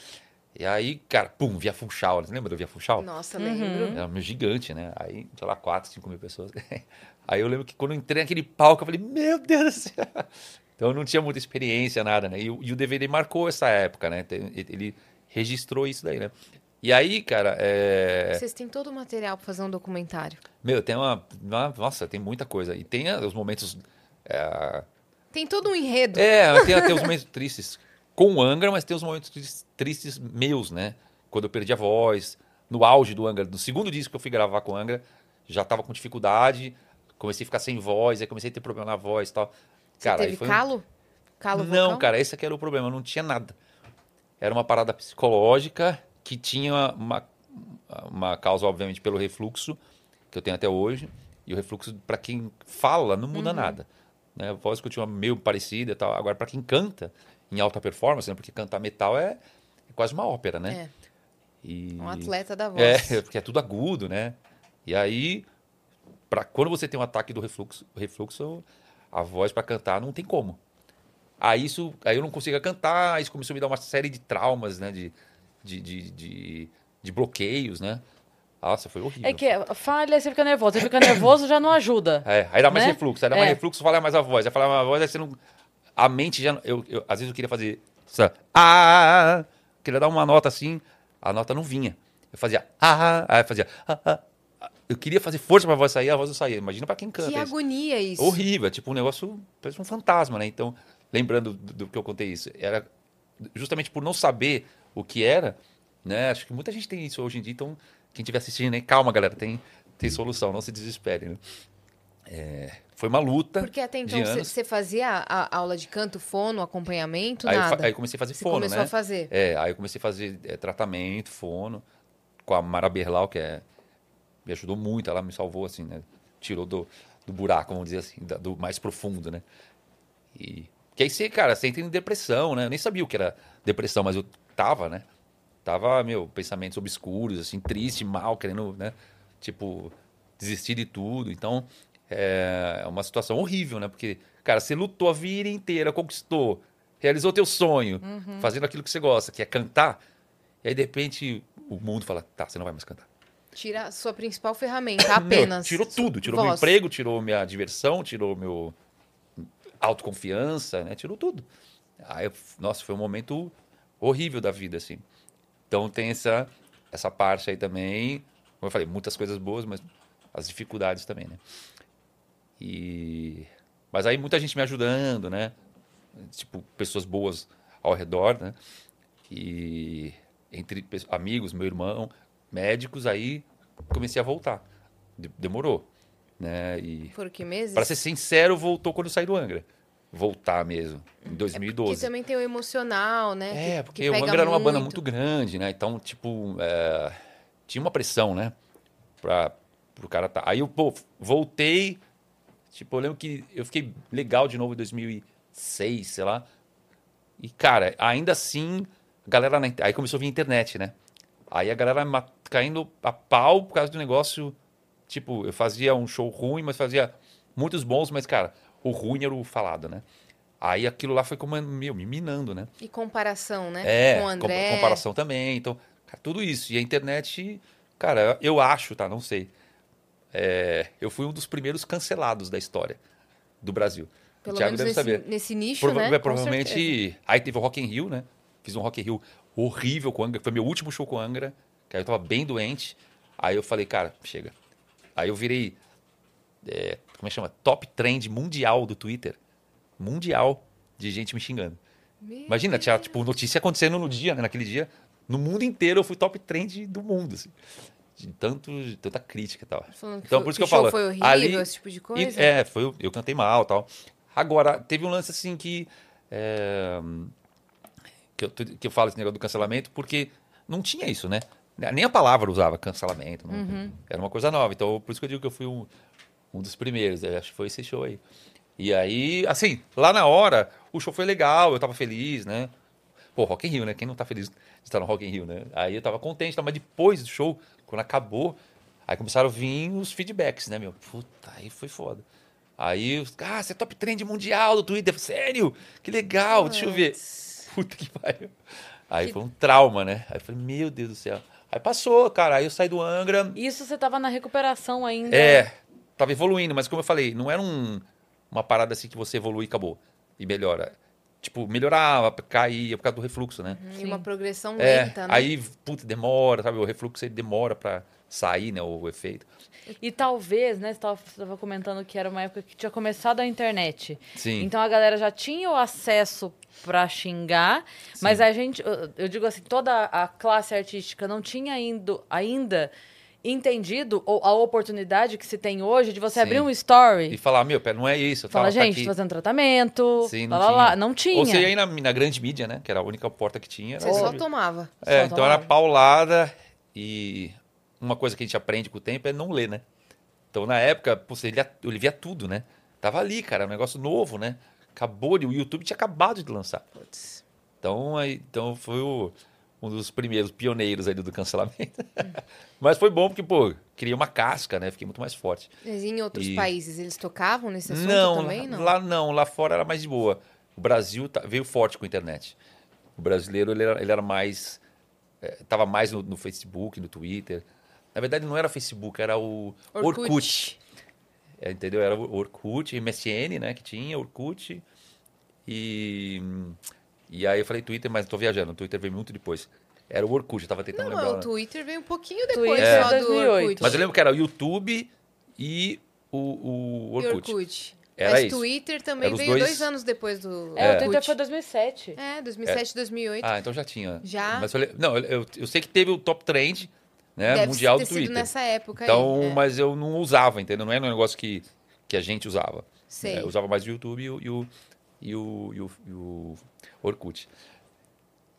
E aí, cara, pum, via Funchal. Você lembra do Via Funchal? Nossa, Uhum. lembro. Era meio gigante, né? Aí, sei lá, 4, 5 mil pessoas. Aí eu lembro que quando eu entrei naquele palco, eu falei, meu Deus do céu. Então eu não tinha muita experiência, nada, né? E, o- e o DVD marcou essa época, né? Ele registrou isso daí, né? E aí, cara, é... Vocês têm todo o material pra fazer um documentário. Meu, tem uma, uma- Nossa, tem muita coisa. E tem ah, os momentos... É, Tem todo um enredo. é tem até os momentos tristes com o Angra, mas tem os momentos tris- tristes meus, né? Quando eu perdi a voz, no auge do Angra, no segundo disco que eu fui gravar com o Angra, já tava com dificuldade, comecei a ficar sem voz, aí comecei a ter problema na voz e tal. Você Cara, aí teve foi um- calo? Calo Não, vocal? cara, esse aqui era o problema, não tinha nada. Era uma parada psicológica que tinha uma, uma causa, obviamente, pelo refluxo, que eu tenho até hoje. E o refluxo, para quem fala, não Uhum. muda nada. Né? A voz continua meio parecida e tal. Agora, para quem canta em alta performance, né? porque cantar metal é, é quase uma ópera, né? É, E... um atleta da voz. É, porque é tudo agudo, né? E aí pra, quando você tem um ataque do refluxo, refluxo, a voz para cantar não tem como. Aí, isso, aí eu não conseguia cantar, isso começou a me dar uma série de traumas, né? De, de, de, de, de bloqueios, né? Nossa, foi horrível. É que falha, você fica nervoso. Você fica nervoso, já não ajuda. É, aí dá mais né? refluxo, aí dá mais É. refluxo, fala mais a voz. Aí fala mais a voz, aí você não. A mente já. Eu, eu- às vezes eu queria fazer. Ah! Queria dar uma nota assim, a nota não vinha. Eu fazia. Ah! Aí eu fazia. Ah, ah, ah. Eu queria fazer força pra voz sair, a voz não saía. Imagina pra quem canta. Que isso. agonia isso. Horrível, é tipo um negócio, parece um fantasma, né? Então, lembrando do, do que eu contei isso, era justamente por não saber o que era, né? Acho que muita gente tem isso hoje em dia, então quem estiver assistindo aí, calma, galera, tem, tem solução, não se desespere, né? É, foi uma luta Porque até então você fazia a, a aula de canto, fono, acompanhamento, Aí, eu nada. aí eu comecei a fazer Você fono, começou né? a fazer. É, aí eu comecei a fazer é, tratamento, fono, com a Mara Berlau, que é, me ajudou muito, ela me salvou, assim, né? Tirou do, do buraco, vamos dizer assim, da- do mais profundo, né? E que aí você, cara, você entra em depressão, né? Eu nem sabia o que era depressão, mas eu tava, né? Tava, meu, pensamentos obscuros, assim, triste, mal, querendo, né? Tipo, desistir de tudo. Então, é uma situação horrível, né? Porque, cara, você lutou a vida inteira, conquistou, realizou teu sonho, fazendo aquilo que você gosta, que é cantar. E aí, de repente, o mundo fala, tá, você não vai mais cantar. Tira a sua principal ferramenta, Meu, apenas. tirou tudo, tirou meu voz. emprego, tirou minha diversão, tirou meu autoconfiança, né? Tirou tudo. Aí, nossa, foi um momento horrível da vida, assim. Então tem essa, essa parte aí também. Como eu falei, muitas coisas boas, mas as dificuldades também, né? E... Mas aí muita gente me ajudando, né? Tipo, pessoas boas ao redor, né? E entre amigos, meu irmão, médicos, aí comecei a voltar. De- Demorou, né? E Por que meses? para ser sincero, voltou quando eu saí do Angra. Voltar mesmo, em Porque 2012. também tem o emocional, né? É, que- porque que o Angra era uma banda muito grande, né? Então, tipo, é, tinha uma pressão, né? Pra, pro cara tá. Aí eu, pô, voltei. Tipo, eu lembro que eu fiquei legal de novo em 2006, sei lá. E, cara, ainda assim, a galera na, aí começou a vir a internet, né? Aí a galera caindo a pau por causa do negócio. Tipo, eu fazia um show ruim, mas fazia muitos bons, mas, cara, o ruim era o falado, né? Aí aquilo lá foi como, meu, me minando, né? E comparação, né? É, Com o com- André. comparação também. Então, cara, tudo isso. E a internet, cara, eu acho, tá? Não sei. É, eu fui um dos primeiros cancelados da história do Brasil. Pelo o Thiago menos deve nesse, saber. nesse nicho, Prova- né? é, provavelmente. Aí teve o Rock in Rio, né? Fiz um Rock in Rio horrível com Angra. Foi meu último show com Angra. Que aí eu tava bem doente. Aí eu falei, cara, chega. Aí eu virei. é, como é que chama? Top trend mundial do Twitter. Mundial de gente me xingando. Meu Imagina, tinha tipo notícia acontecendo no dia, né? Naquele dia. No mundo inteiro eu fui top trend do mundo, assim. De tanto, de tanta crítica e tal. Falando Então, por isso que eu falo. foi horrível, ali, esse tipo de coisa? E- é, foi, eu cantei mal e tal. Agora, teve um lance assim que. é, que, eu, que eu falo esse negócio do cancelamento, porque não tinha isso, né? Nem a palavra usava cancelamento. não- Uhum. Era uma coisa nova. Então, por isso que eu digo que eu fui um, um dos primeiros. Eu acho que foi esse show aí. E aí, assim, lá na hora, o show foi legal, eu tava feliz, né? Pô, Rock in Rio, né? Quem não tá feliz de estar no Rock in Rio, né? Aí eu tava contente, tá? mas depois do show, quando acabou, aí começaram a vir os feedbacks, né, meu? Puta, aí foi foda. Aí, ah, você é top trend mundial do Twitter. Sério? Que legal, deixa eu ver. Puta que pariu. Aí Que- foi um trauma, né? Aí eu falei, meu Deus do céu. Aí passou, cara. Aí eu saí do Angra. Isso você tava na recuperação ainda. É, tava evoluindo, mas como eu falei, não era um- uma parada assim que você evolui e acabou. E melhora. Tipo, melhorava, caía por causa do refluxo, né? E uma progressão É, lenta, né? aí, puta, demora, sabe? O refluxo ele demora pra sair, né? O efeito. E talvez, né, você tava, você tava comentando que era uma época que tinha começado a internet. Sim. Então a galera já tinha o acesso pra xingar, mas a gente, eu- eu digo assim, toda a classe artística não tinha indo, ainda entendido o- a oportunidade que se tem hoje de você Sim. abrir um story. E falar, meu, não é isso. Fala, tá, tá gente, aqui. tô fazendo tratamento. Sim, lá, não lá, tinha. lá. Não tinha. Ou você ia ir na, na grande mídia, né? Que era a única porta que tinha. Você só tomava. É, Só então tomava. era paulada e uma coisa que a gente aprende com o tempo é não ler, né? Então na época, pô, você lia, eu via tudo, né? Tava ali, cara, um negócio novo, né? Acabou, de- o YouTube tinha acabado de lançar. Putz. Então, aí, então foi o, um dos primeiros pioneiros aí do cancelamento. Mas foi bom porque, pô, criei uma casca, né? Fiquei muito mais forte. Mas em outros E- países, eles tocavam nesse assunto não, também? Não. lá não, lá fora era mais de boa. O Brasil tá- veio forte com a internet. O brasileiro ele era, ele era mais, eh, tava mais no, no Facebook, no Twitter. Na verdade não era Facebook, era o Orkut. É, entendeu? Era o Orkut, MSN, né, que tinha, Orkut. E, e aí eu falei Twitter, mas tô viajando. O Twitter veio muito depois. Era o Orkut, eu tava tentando Não, lembrar. o Twitter veio um pouquinho depois Twitter só é do 2008. Orkut. Mas eu lembro que era o YouTube e o, o E Orkut. Orkut. Era Mas isso. Twitter também Era veio dois- dois anos depois do É, o Orkut. Twitter foi 2007. É, 2007, 2008. Ah, então já tinha. Já? Mas eu, não, eu, eu- eu sei que teve o top trend né, Deve mundial ter do sido Twitter. nessa época então, aí. é. mas eu não usava, entendeu? Não era um negócio que, que a gente usava. Sei. É, eu usava mais o YouTube e o, e o, e o, e o, e o Orkut.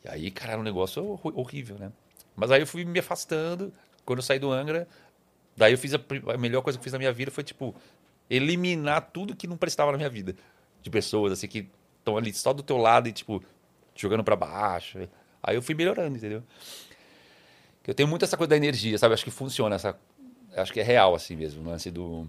E aí, cara, era um negócio hor- horrível, né? Mas aí eu fui me afastando. Quando eu saí do Angra, daí eu fiz a, a melhor coisa que eu fiz na minha vida foi, tipo, eliminar tudo que não prestava na minha vida. De pessoas, assim, que estão ali só do teu lado e, tipo, jogando pra baixo. Aí eu fui melhorando, entendeu? Eu tenho muito essa coisa da energia, sabe? Acho que funciona, essa, acho que é real, assim mesmo, o lance do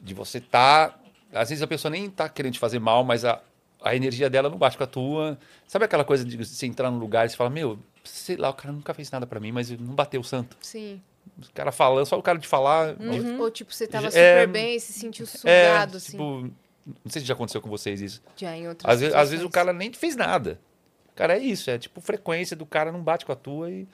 de você tá. Às vezes a pessoa nem tá querendo te fazer mal, mas a, a energia dela não bate com a tua. Sabe aquela coisa de você entrar num lugar e você fala, meu, sei lá, o cara nunca fez nada pra mim, mas não bateu o santo. Sim. O cara falando, só o cara de falar. Ou, ou, tipo, você tava É, super bem e se sentiu É, sugado, assim. tipo, não sei se já aconteceu com vocês isso. já em outras Às vezes, às vezes o cara nem fez nada. Cara, é isso, é tipo frequência do cara não bate com a tua e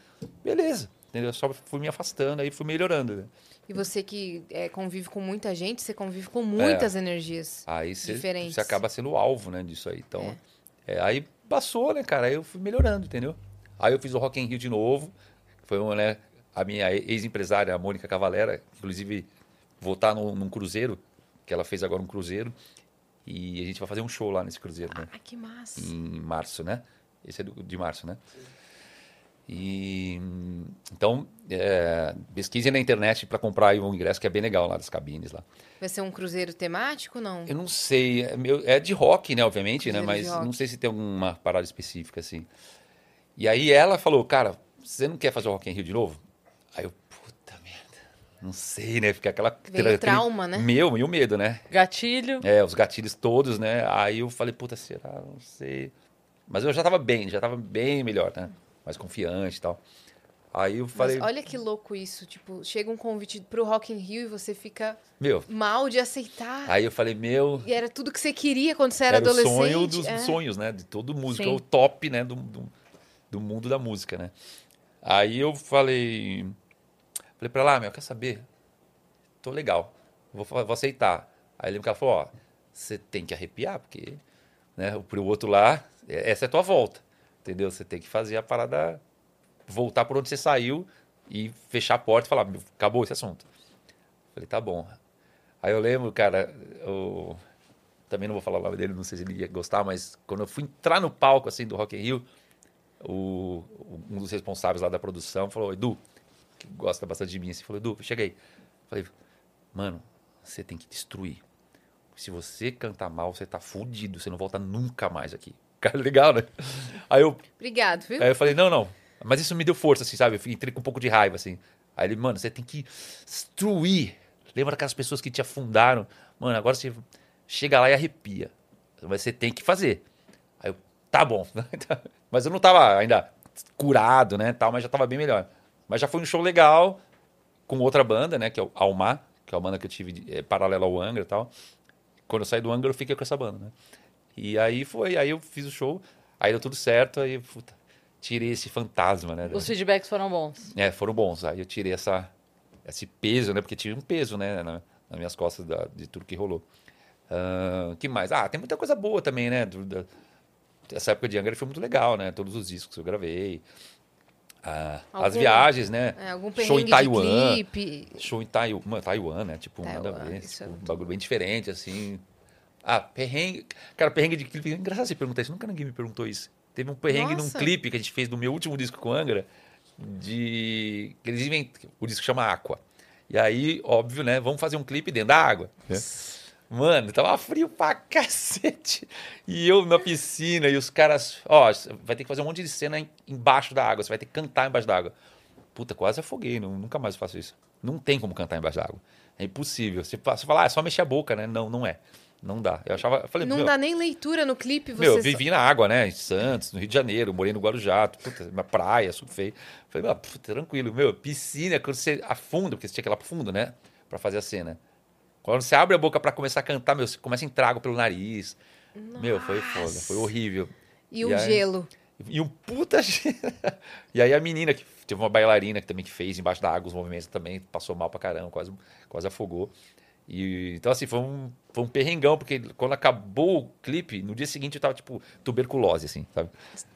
beleza. Entendeu? Só fui me afastando, aí fui melhorando. né? E você que é, convive com muita gente, você convive É. com muitas energias. Aí você Diferentes. você acaba sendo o alvo, né, disso aí. Então, é, aí passou, né, cara? Aí eu fui melhorando, entendeu? Aí eu fiz o Rock in Rio de novo. Foi uma, né, a minha ex-empresária, a Mônica Cavalera, inclusive vou estar num, num cruzeiro, que ela fez agora um cruzeiro. E a gente vai fazer um show lá nesse cruzeiro, né? Ah, que massa. Em março, né? Esse é do- de março, né? E então é, pesquise na internet para comprar aí um ingresso que é bem legal lá das cabines lá. Vai ser um cruzeiro temático, não? Eu não sei, é, meu- é de rock, né, obviamente, né? Cruzeiro de Mas não sei se tem alguma parada específica assim. E aí ela falou, cara, você não quer fazer o Rock in Rio de novo? Aí eu, puta merda, não sei, né? Fica aquela Veio aquele- trauma, né? Meu, e o medo, né? Gatilho. É, os gatilhos todos, né? Aí eu falei, puta, será? Não sei. Mas eu já tava bem, já tava bem melhor, né? Mais confiante e tal. Aí eu falei, Mas olha que louco isso. Tipo, chega um convite pro Rock in Rio e você fica meu. mal de aceitar. Aí eu falei, meu. E era tudo que você queria quando você era, era o adolescente. sonho dos é. sonhos, né? De todo músico, Sim. é o top, né? Do, do, do mundo da música, né? Aí eu falei, falei pra ela, ah, meu, quer saber? Tô legal, vou, vou aceitar. Aí ele ela falou, ó, você tem que arrepiar, porque, né? Pro outro lá, essa é a tua volta, entendeu? Você tem que fazer a parada, voltar por onde você saiu e fechar a porta e falar, "Meu, acabou esse assunto. Falei, tá bom. Aí eu lembro, cara, eu também não vou falar o nome dele, não sei se ele ia gostar, mas quando eu fui entrar no palco assim do Rock in Rio, o, um dos responsáveis lá da produção falou, Edu, que gosta bastante de mim, assim, falou, Edu, cheguei. Falei, mano, você tem que destruir. Se você cantar mal, você tá fudido, você não volta nunca mais aqui. Cara, legal, né? Aí eu, Obrigado, viu? Aí eu falei, não, não. Mas isso me deu força, assim, sabe? Eu entrei com um pouco de raiva, assim. Aí ele, mano, você tem que destruir. Lembra daquelas pessoas que te afundaram? Mano, agora você chega lá e arrepia. Mas você tem que fazer. Aí eu, tá bom. mas eu não tava ainda curado, né, tal, mas já tava bem melhor. Mas já foi um show legal com outra banda, né, que é o Almar, que é uma banda que eu tive é, paralela ao Angra e tal. Quando eu saí do Angra, eu fiquei com essa banda, né? E aí foi, aí eu fiz o show, aí deu tudo certo, aí puta, tirei esse fantasma, né? Os feedbacks foram bons. É, foram bons. Aí eu tirei essa, esse peso, né? Porque tinha um peso, né? Na, nas minhas costas da- de tudo que rolou. O que mais? Ah, tem muita coisa boa também, né? do- da- essa época de Angra foi muito legal, né? Todos os discos que eu gravei. Ah, as Algum- viagens, né? É, algum Show em Taiwan. Show em Taiwan, Taiwan né? Tipo, nada a Taiwan, ver. é Tipo, um muito bagulho bem diferente, assim. Ah, perrengue. Cara, perrengue de clipe. É engraçado você perguntar isso. Nunca ninguém me perguntou isso. Teve um perrengue Nossa. num clipe que a gente fez do meu último disco com Angra. De. que Eles inventam. O disco chama Aqua. E aí, óbvio, né? Vamos fazer um clipe dentro da água. né? Mano, tava frio pra cacete. E eu na piscina e os caras, ó, vai ter que fazer um monte de cena em- embaixo da água, você vai ter que cantar embaixo da água. Puta, quase afoguei, não- nunca mais faço isso. Não tem como cantar embaixo da água. É impossível. Você, você fala, ah, é só mexer a boca, né? Não, não é. Não dá. Eu achava, eu falei, Não meu, dá nem leitura no clipe. Você meu, eu vivi na água, né? Em Santos, no Rio de Janeiro, morei no Guarujá, puta, na praia, surfei. Falei, ah, puta, tranquilo. Meu, piscina, quando você afunda, porque você tinha que ir lá pro fundo, né? Pra fazer a cena. Quando você abre a boca pra começar a cantar, meu, você começa a entrar pelo nariz. Meu, foi foda, foi horrível. E o aí- gelo. E um puta. e aí a menina, que teve uma bailarina que também que fez embaixo da água os movimentos também, passou mal pra caramba, quase, quase afogou. E, então, assim, foi um, foi um perrengão, porque quando acabou o clipe, no dia seguinte eu tava, tipo, tuberculose, assim, sabe?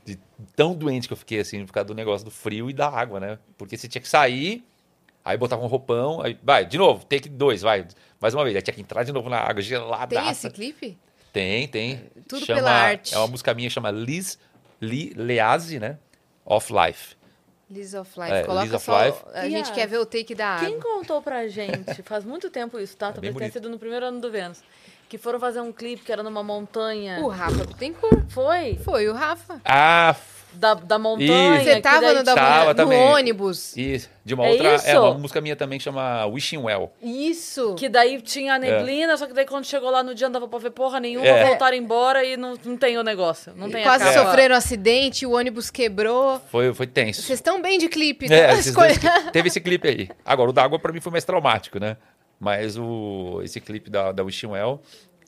De tão doente que eu fiquei, assim, por causa do negócio do frio e da água, né? Porque você tinha que sair, aí botava um roupão, aí, vai, de novo, take dois, vai, mais uma vez. Aí tinha que entrar de novo na água, gelada. Tem esse clipe? Tem, tem. Tudo pela arte. É uma música minha, chama Liz Li, Leaze, né? Off Life. Liz of Life. É, Coloca of só. Life. A gente quer ver o take da água. Quem contou pra gente? Faz muito tempo isso, tá? Talvez tenha sido no primeiro ano do Vênus. Que foram fazer um clipe que era numa montanha. O Rafa Bittencourt. Foi? Foi o Rafa. Ah, Da, da montanha. Você que tava no, da Tava no também. ônibus. isso. De uma É outra. isso? É uma música minha também que chama Wishing Well. Isso. Que daí tinha a neblina, só que daí quando chegou lá no dia não dava pra ver porra nenhuma, É. voltaram embora e não, não tem o negócio. Não tem Quase sofreram um acidente, o ônibus quebrou. Foi, foi tenso. Vocês estão bem de clipe, É, cli- teve esse clipe aí. Agora, o da água pra mim foi mais traumático, né? Mas o, esse clipe da, da Wishing Well,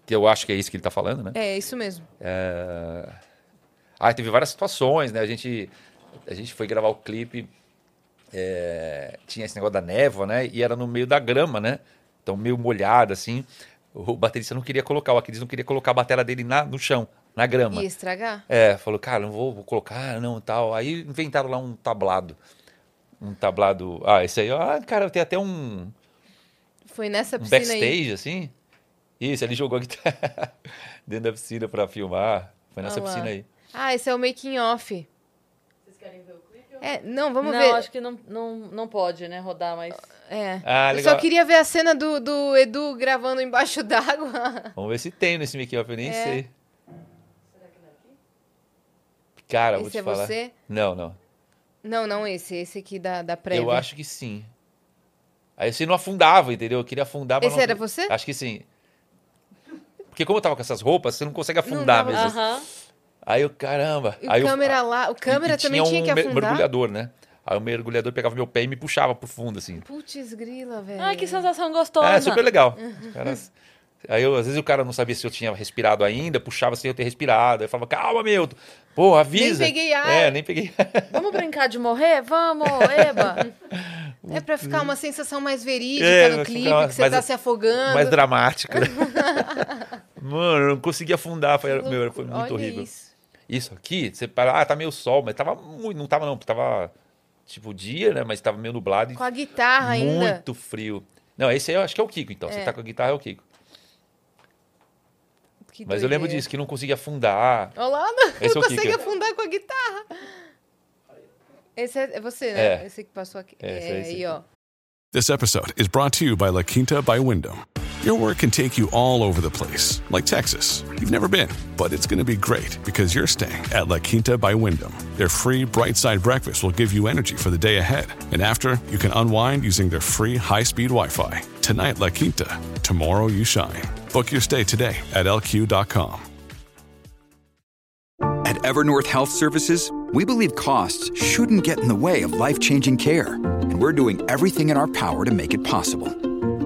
que eu acho que é isso que ele tá falando, né? É, isso mesmo. É... Ah, teve várias situações, né? A gente, a gente foi gravar o clipe, é, tinha esse negócio da névoa, né? E era no meio da grama, né? Então, meio molhado, assim. O baterista não queria colocar, o Aquiles não queria colocar a bateria dele na, no chão, na grama. Ia estragar? É, falou, cara, não vou, vou colocar, não, tal. Aí inventaram lá um tablado. Um tablado. Ah, esse aí, ah, cara, tem até um, Foi nessa um piscina aí. backstage, assim. Isso, ele jogou a guitarra dentro da piscina pra filmar. Foi nessa Ah piscina aí. Ah, esse é o making off. Vocês querem ver o clipe? É, não, vamos não, ver. acho que não, não, não pode, né, rodar, mas... É. Ah, Eu legal. só queria ver a cena do, do Edu gravando embaixo d'água. Vamos ver se tem nesse make off, eu nem É. sei. Cara, vou Esse te é falar. você? Não, não. Não, não esse. Esse aqui da, da prévia. Eu acho que sim. Aí você não afundava, entendeu? Eu queria afundar, mas Esse não- era você? Acho que sim. Porque como eu tava com essas roupas, você não consegue Não afundar dava- mesmo. Aham. Aí eu, caramba. E o aí eu- câmera lá, o câmera e- e também tinha, um que mer- afundar. mergulhador, né? Aí o mergulhador pegava meu pé e me puxava pro fundo, assim. Putz, grila, velho. Ai, que sensação gostosa. É, super legal. Os caras- Aí eu, às vezes o cara não sabia se eu tinha respirado ainda, puxava sem eu ter respirado. Aí eu falava, calma, meu. Pô, avisa. Nem peguei ar. É, nem peguei Vamos brincar de morrer? Vamos, eba. É pra ficar uma sensação mais verídica É, no clipe, ficar que você mais- tá se afogando. mais dramática. Mano, eu não conseguia afundar. Foi, Que meu, foi muito Olha horrível. Isso. Isso aqui, você para, ah, tá meio sol, mas tava muito, não tava não, tava tipo dia, né, mas tava meio nublado Com a guitarra ainda. muito frio. Não, esse aí eu acho que é o Kiko, então. Você tá com a guitarra é o Kiko. Que Mas eu lembro disso, que não conseguia afundar. Olha lá, não, Esse é não o consegue afundar com a guitarra. Esse é, é você, né? É. Esse que passou aqui. É, esse É, aí, esse aí, ó. This episode is brought to you by La Quinta by Wyndham. Your work can take you all over the place, like Texas. You've never been, but it's going to be great because you're staying at La Quinta by Wyndham. Their free bright side breakfast will give you energy for the day ahead. And after, you can unwind using their free high speed Wi Fi. Tonight, La Quinta. Tomorrow, you shine. Book your stay today at lq.com. At Evernorth Health Services, we believe costs shouldn't get in the way of life changing care, and we're doing everything in our power to make it possible.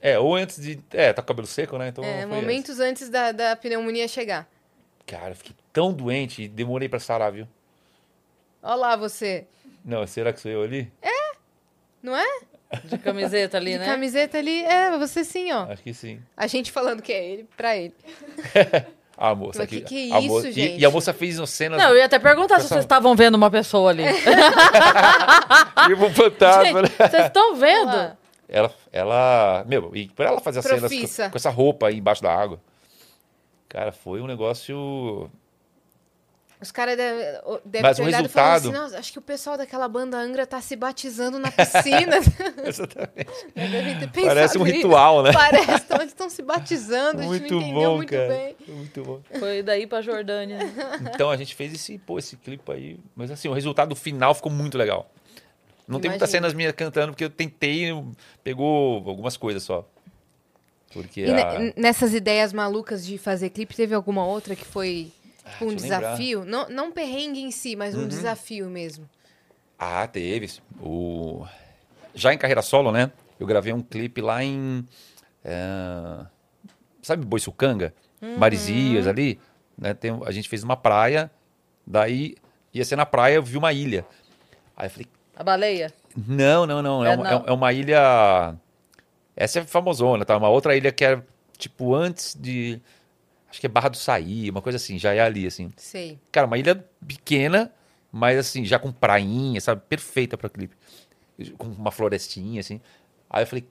É, ou antes de. É, tá com o cabelo seco, né? Então. é, foi momentos antes da, da pneumonia chegar. Cara, eu fiquei tão doente e demorei pra sarar, viu? Olha lá você. Não, será que sou eu ali? Não é? De camiseta ali, De né? camiseta ali, é, você sim, ó. Acho que sim. A gente falando que é ele, pra ele. A moça aqui. que que é isso, moça- e- gente? E, a moça fez umas cenas. Não, eu ia até perguntar se Essa- vocês estavam vendo uma pessoa ali. Tipo um fantasma, né? Gente, vocês estão vendo? Olá. Ela, ela. Meu, e pra ela fazer as cenas com, com essa roupa aí embaixo da água. Cara, foi um negócio. Os caras devem deve Mas ter o e resultado- assim, acho que o pessoal daquela banda Angra tá se batizando na piscina. Exatamente. Parece um ritual, né? Parece, então eles estão se batizando, a gente Muito não entendeu bom, muito cara. bem. Muito bom. Foi daí pra Jordânia. Então a gente fez esse, pô, esse clipe aí. Mas assim, o resultado final ficou muito legal. Não tem muitas cenas minhas cantando, porque eu tentei, pegou algumas coisas só. Porque E a... ne- nessas ideias malucas de fazer clipe, teve alguma outra que foi tipo, um lembrar. desafio? Não, não perrengue em si, mas um Uhum. desafio mesmo. Ah, teve. O... Já em carreira solo, né? Eu gravei um clipe lá em. é, Sabe Boiçucanga? Marizias ali. Né? Tem... A gente fez uma praia, daí ia ser na praia, eu vi uma ilha. Aí eu falei, A baleia? não, não, não. É, É, uma, não. é uma ilha. Essa é famosona, tá? Uma outra ilha que é tipo antes de. Acho que é Barra do Saí, uma coisa assim, já é ali, assim. Sei. Cara, uma ilha pequena, mas assim, já com prainha, sabe? Perfeita pra clipe. Com uma florestinha, assim. Aí eu falei,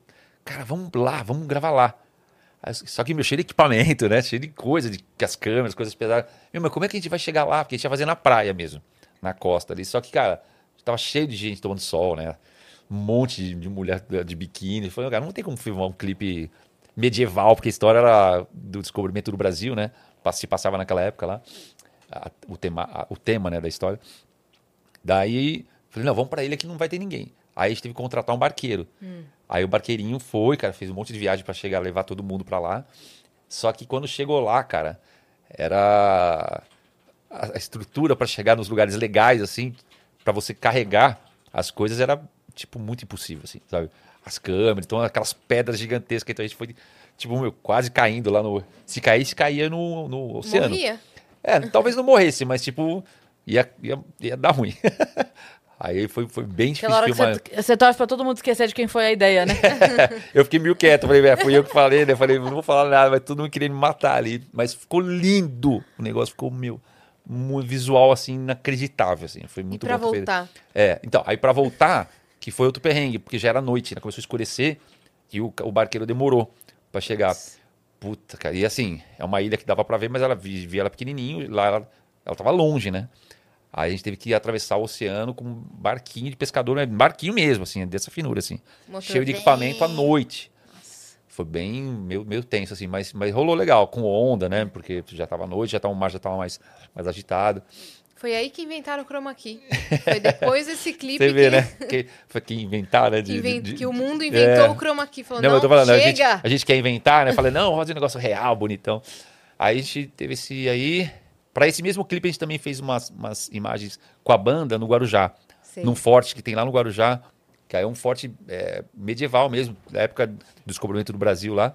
cara, vamos lá, vamos gravar lá. Só que, meu, cheio de equipamento, né? Cheio de coisa, de as câmeras, coisas pesadas. Meu, mas como é que a gente vai chegar lá? Porque a gente ia fazer na praia mesmo, na costa ali. Só que, cara, tava cheio de gente tomando sol, né? Um monte de, mulher de biquíni. Falei, cara, não tem como filmar um clipe medieval, porque a história era do descobrimento do Brasil, né? Se passava naquela época lá. A- o, tema, a- o tema né, da história. Daí, falei, não, vamos pra ilha que não vai ter ninguém. Aí a gente teve que contratar um barqueiro. Aí o barqueirinho foi, cara, fez um monte de viagem pra chegar, levar todo mundo pra lá. Só que quando chegou lá, cara, era a a estrutura pra chegar nos lugares legais, assim, pra você carregar as coisas era, tipo, muito impossível, assim, sabe? As câmeras, então aquelas pedras gigantescas, então a gente foi, tipo, meu, quase caindo lá no... Se caísse, caía no, no oceano. Morria. É, talvez não morresse, mas, tipo, ia, ia, ia dar ruim. Aí foi, foi bem difícil Aquela hora que filmar. você, você torce pra todo mundo esquecer de quem foi a ideia, né? Eu fiquei meio quieto, falei, "É, fui eu que falei, né? Falei, não vou falar nada, mas todo mundo queria me matar ali. Mas ficou lindo. O negócio ficou, meu, um visual, assim, inacreditável, assim. Foi E muito pra bom voltar? É, então, aí pra voltar, que foi outro perrengue, porque já era noite, né? Começou a escurecer e o, o barqueiro demorou pra chegar. Puta, cara. E assim, é uma ilha que dava pra ver, mas ela vi- via ela pequenininho, e lá ela, ela tava longe, né? Aí a gente teve que atravessar o oceano com um barquinho de pescador, né? barquinho mesmo, assim, dessa finura, assim. Motor cheio de equipamento à noite. Foi bem meio, meio tenso, assim, mas, mas rolou legal, com onda, né? Porque já tava à noite, já tava, o mar já tava mais, mais agitado. Foi aí que inventaram o chroma key. Foi depois desse clipe Você vê, que, né? Que, foi que inventaram, né? de- de- inven- de- que o mundo inventou É. o chroma key. Falou, Não, não, eu tô falando, a gente, chega! a gente quer inventar, né? Falei, não, vamos fazer um negócio real, bonitão. Aí a gente teve esse aí. Pra esse mesmo clipe, a gente também fez umas, umas imagens com a banda no Guarujá. Sei. Num forte que tem lá no Guarujá, que aí é um forte é, medieval mesmo, da época do descobrimento do Brasil lá.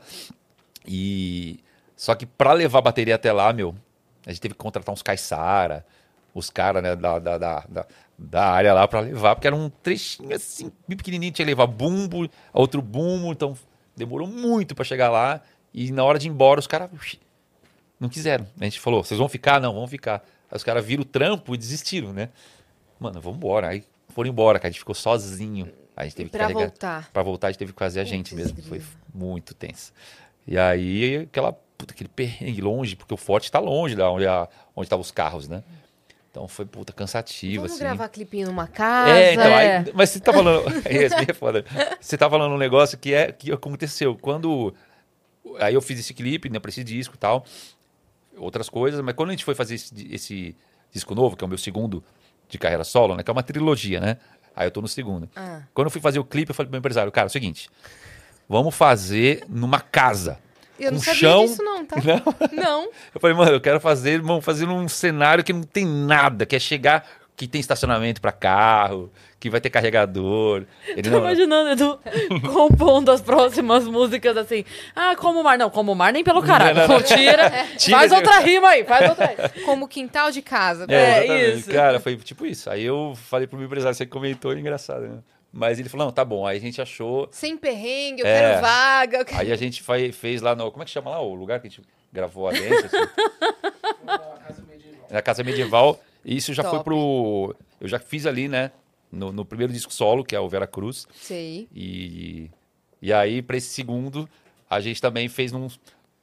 E. Só que pra levar a bateria até lá, meu, a gente teve que contratar uns caiçara, os caras, né, da, da, da, da, área lá pra levar, porque era um trechinho assim, bem pequenininho, tinha que levar bumbo, outro bumbo, então demorou muito pra chegar lá. E na hora de ir embora, os caras não quiseram. A gente falou, vocês vão ficar? Não, vão ficar. Aí os caras viram o trampo e desistiram, né? Mano, vamos embora. Aí foram embora, cara. A gente ficou sozinho. A gente teve que Pra carregar. voltar. Pra voltar, a gente teve que fazer a gente Putz, mesmo. Foi grilo. muito tenso. E aí, aquela, puta, aquele perrengue longe, porque o forte tá longe da onde, estavam os carros, né? Então foi, puta, cansativo, Vamos assim. gravar clipinho numa casa. É, então, É. aí- mas você tá falando. É foda. Você tá falando um negócio que é que aconteceu. Quando. Aí eu fiz esse clipe, né, pra esse disco e tal. Outras coisas, mas quando a gente foi fazer esse, esse disco novo, que é o meu segundo de carreira solo, né? Que é uma trilogia, né? Aí eu tô no segundo. Ah. Quando eu fui fazer o clipe, eu falei pro meu empresário, cara, é o seguinte. Vamos fazer numa casa. Eu não com sabia chão. disso não, tá? Não? Não. Eu falei, mano, eu quero fazer, vamos fazer num cenário que não tem nada, que é chegar, que tem estacionamento pra carro, que vai ter carregador. Ele Tô não, imaginando Edu compondo as próximas músicas assim. Ah, como o mar. Não, como o mar nem pelo caralho. Não, não, não. Tira. Tira Faz outra rima aí, faz outra aí. Como quintal de casa. É, É, isso. Cara, foi tipo isso. Aí eu falei pro meu empresário, você comentou, é engraçado, né? Mas ele falou, não, tá bom. Aí a gente achou. Sem perrengue, eu É. quero vaga. eu quero- Aí a gente foi- fez lá no. Como é que chama lá? O lugar que a gente gravou lá dentro? assim? Na Casa Medieval. E isso já foi Top. pro. Eu já fiz ali, né? No, no primeiro disco solo, que é o Vera Cruz. Sei. E, e aí, pra esse segundo, a gente também fez num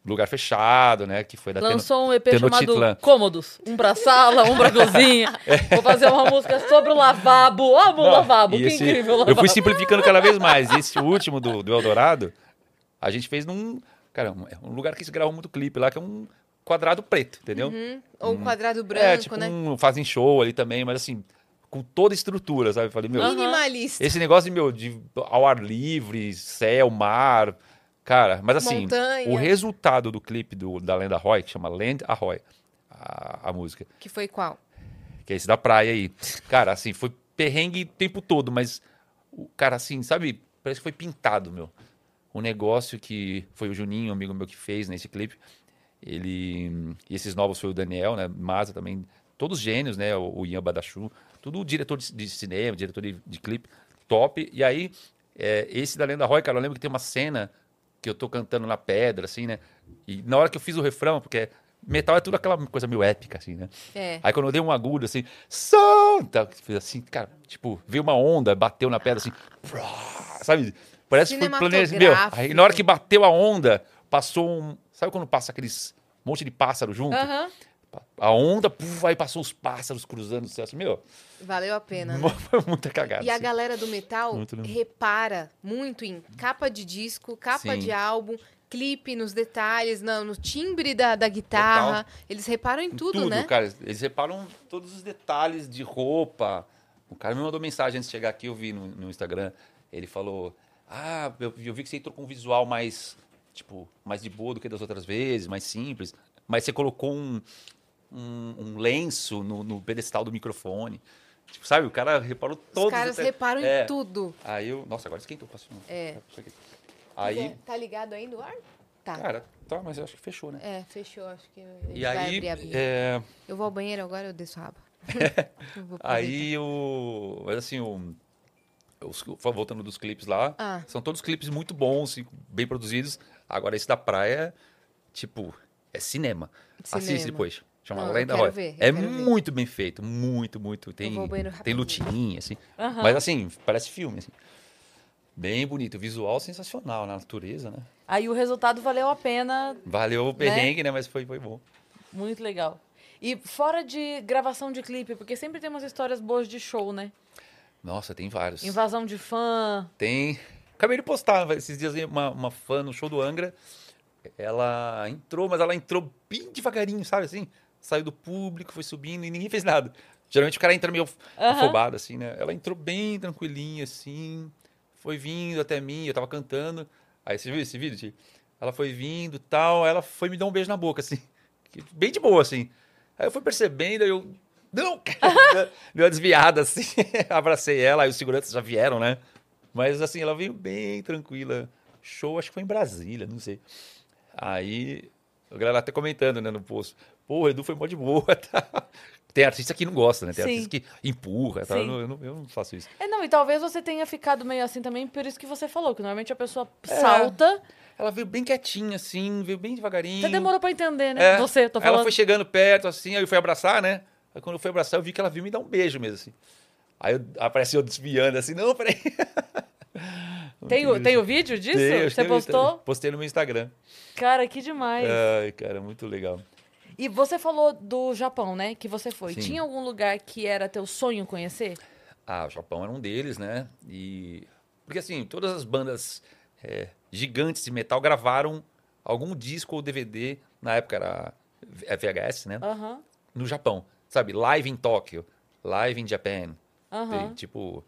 lugar fechado, né? Que foi da Teno- Lançou um EP Tenochtitlan. chamado Cômodos. Um pra sala, um pra cozinha. Vou fazer uma música sobre o lavabo. Amo o lavabo, que esse- incrível o Eu lavabo. fui simplificando cada vez mais. Esse último do, do Eldorado, a gente fez num. Cara, um, é um lugar que se grava muito clipe lá, que é um quadrado preto, entendeu? Ou um quadrado branco, é, tipo, né? um, fazem show ali também, mas assim, com toda a estrutura, sabe? Eu falei, meu, Minimalista. esse negócio de, meu, de ao ar livre, céu, mar. Cara, mas assim, Montanha. o resultado do clipe do, da Lenda Roy, que chama Land Ahoy, a, a música, Que foi qual? que é esse da praia aí. Cara, assim, foi perrengue o tempo todo, mas o cara, assim, sabe, parece que foi pintado, meu. O negócio que foi o Juninho, um amigo meu, que fez nesse clipe. Ele. E esses novos foi o Daniel, né? Maza também. Todos gênios, né? O, o Ian Badachu. Tudo diretor de, de cinema, diretor de, de clipe. Top. E aí, é, esse da Lenda Roy, cara, eu lembro que tem uma cena que eu tô cantando na pedra, assim, né? E na hora que eu fiz o refrão, porque metal é tudo aquela coisa meio épica, assim, né? É. Aí quando eu dei um agudo, assim, solta, fiz assim, cara, tipo, veio uma onda, bateu na pedra, assim, sabe? Parece que foi planejado. Meu, aí na hora que bateu a onda, passou um. Sabe quando passa aqueles monte de pássaro junto? Aham. A onda, puf, aí passou os pássaros cruzando o céu. Meu, Valeu a pena, né? foi muita cagada. E a assim. galera do metal Muito repara muito em capa de disco, capa Sim. de álbum, clipe, nos detalhes, no, no timbre da, da guitarra. Eles reparam em Em tudo, né? cara. Eles reparam todos os detalhes de roupa. O cara me mandou mensagem antes de chegar aqui, eu vi no, no Instagram. Ele falou: Ah, eu, eu vi que você entrou com um visual mais, tipo, mais de boa do que das outras vezes, mais simples. Mas você colocou um, um, um lenço no, no pedestal do microfone. Tipo, sabe? O cara reparou todos Os caras detalhes. reparam É. em tudo. Aí eu. Nossa, agora esquentou. Passou. É. Aí. Tá ligado ainda o ar? Tá. Cara, tá, mas eu acho que fechou, né? É, fechou, acho que ele E vai aí. abrir a Bíblia. é, Eu vou ao banheiro agora, eu desço a aba. Aí o. Mas assim, o. os- voltando dos clipes lá, Ah. são todos clipes muito bons bem produzidos. Agora, esse da praia, tipo, é cinema. Assiste Cinema. depois. Chama Não, Lenda Roy. ver, É quero ver. muito bem feito, muito, muito. Tem, tem lutinha, assim. Mas assim, parece filme, assim. Bem bonito. Visual sensacional na natureza, né? Aí o resultado valeu a pena, Valeu o perrengue, né? Mas foi, foi bom. muito legal. E fora de gravação de clipe, porque sempre tem umas histórias boas de show, né? Nossa, tem vários. Invasão de fã. Tem. Acabei de postar esses dias uma, uma fã no show do Angra. Ela entrou, mas ela entrou bem devagarinho, sabe assim? Saiu do público, foi subindo e ninguém fez nada. Geralmente o cara entra meio Aham. afobado, assim, né? Ela entrou bem tranquilinha, assim. Foi vindo até mim, eu tava cantando. Aí você viu esse vídeo, Ti? Ela foi vindo e tal, ela foi me dar um beijo na boca, assim. Bem de boa, assim. Aí eu fui percebendo, aí eu. Não! Deu uma desviada, assim. Abracei ela, aí os seguranças já vieram, né? Mas assim, ela veio bem tranquila. Show, acho que foi em Brasília, não sei. Aí, a galera até comentando, né, no post. Pô, o Edu foi mó de boa, tá? Tem artista que não gosta, né? Tem Sim. artista que empurra, tá? Eu não, eu, não, faço isso. É, não, e talvez você tenha ficado meio assim também, por isso que você falou, que normalmente a pessoa É. salta. Ela veio bem quietinha, assim, veio bem devagarinho. Você demorou pra entender, né? É. Você, tô falando. Ela foi chegando perto, assim, aí eu fui abraçar, né? Aí quando eu fui abraçar, eu vi que ela viu me dar um beijo mesmo, assim. Aí eu, apareci eu desviando, assim, não, peraí. Tem, o, tem o vídeo disso? Tem, você postou? Postei no meu Instagram. Cara, que demais. Ai, cara, muito legal. E você falou do Japão, né? Que você foi. Sim. Tinha algum lugar que era teu sonho conhecer? Ah, o Japão era um deles, né? E. Porque assim, todas as bandas é, gigantes de metal gravaram algum disco ou DVD, na época era é VHS, né? Aham. No Japão. Sabe? Live em Tóquio, Live in Japan. Aham. Tem, tipo.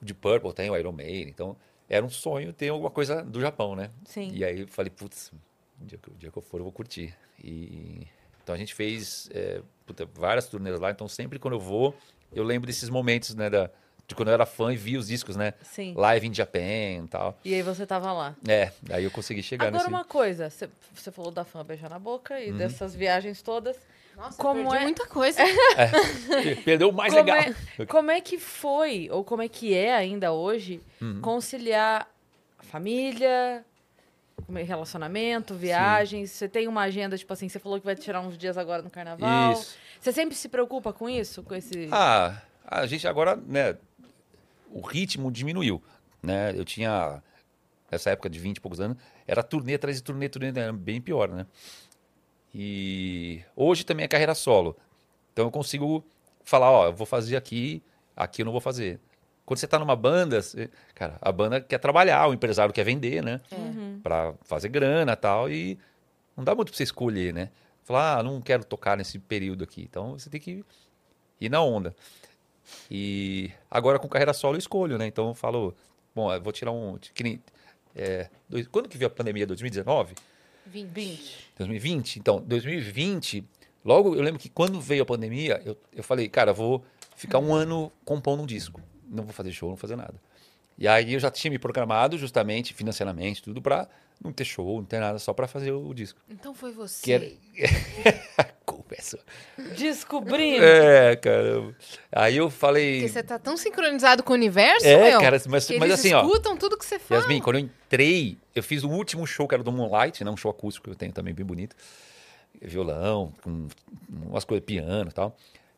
O de Purple tem o Iron Maiden. Então, era um sonho ter alguma coisa do Japão, né? Sim. E aí eu falei, putz, o dia dia que eu for eu vou curtir. E então a gente fez é, puta, várias turnês lá, então sempre quando eu vou, eu lembro desses momentos, né, da, de quando eu era fã e via os discos, né? Sim. Live in Japan e tal. E aí você tava lá. É, daí eu consegui chegar Agora nesse... uma coisa, você- falou da fã beijar na boca Uhum. e dessas viagens todas, Nossa, Como perdi é- muita coisa. Perdeu o mais como, legal. é, como é que foi, ou como é que é ainda hoje, Uhum. conciliar a família, é relacionamento, viagens? Você tem uma agenda, tipo assim, você falou que vai tirar uns dias agora no carnaval. Isso. Você sempre se preocupa com isso? Com esse. Ah, a gente agora, né, o ritmo diminuiu, né? Eu tinha, nessa época de 20 e poucos anos, era turnê atrás de turnê, turnê, era bem pior, né? E hoje também é carreira solo. Então eu consigo falar, ó, eu vou fazer aqui, aqui eu não vou fazer. Quando você tá numa banda, você- cara, a banda quer trabalhar, o empresário quer vender, né? Pra fazer grana e tal, e não dá muito pra você escolher, né? Falar, ah, não quero tocar nesse período aqui. Então você tem que ir na onda. E agora com carreira solo eu escolho, né? Então eu falo, bom, eu vou tirar um. que nem, é, dois- quando que veio a pandemia? 2019? 20. 2020? Então, 2020, logo eu lembro que quando veio a pandemia, eu, eu falei, cara, vou ficar um ano compondo um disco. Não vou fazer show, não vou fazer nada. E aí eu já tinha me programado justamente financeiramente, tudo pra não ter show, não ter nada, só pra fazer o disco. Então foi você. Que era... a culpa é sua. Descobrindo. É, cara. Aí eu falei. Porque você tá tão sincronizado com o universo, É, meu, cara, mas- que mas eles assim, ó, escutam tudo que você fala. Yasmin, quando eu entrei, eu fiz o último show que era do Moonlight, né? Um show acústico que eu tenho também bem bonito. Violão, com umas coisas, piano e tal.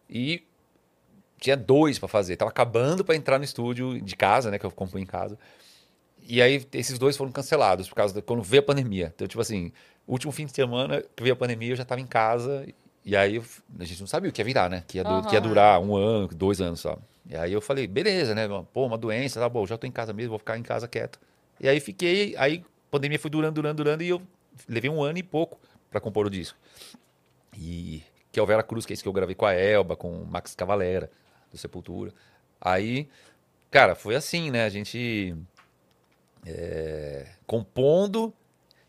E tinha dois pra fazer. Tava acabando pra entrar no estúdio de casa, né? Que eu componho em casa. E aí esses dois foram cancelados por causa da quando veio a pandemia. Então, tipo assim, último fim de semana que veio a pandemia, eu já tava em casa. E aí a gente não sabia o que ia virar, né? Que ia, du- que ia durar um ano, dois anos só. E aí eu falei, beleza, né? Pô, uma doença, tá bom, já tô em casa mesmo, vou ficar em casa quieto. E aí fiquei, aí a pandemia foi durando, durando, durando, e eu levei um ano e pouco pra compor o disco. E que é o Vera Cruz, que é esse que eu gravei com a Elba, com o Max Cavalera, do Sepultura. Aí, cara, foi assim, né? A gente é, compondo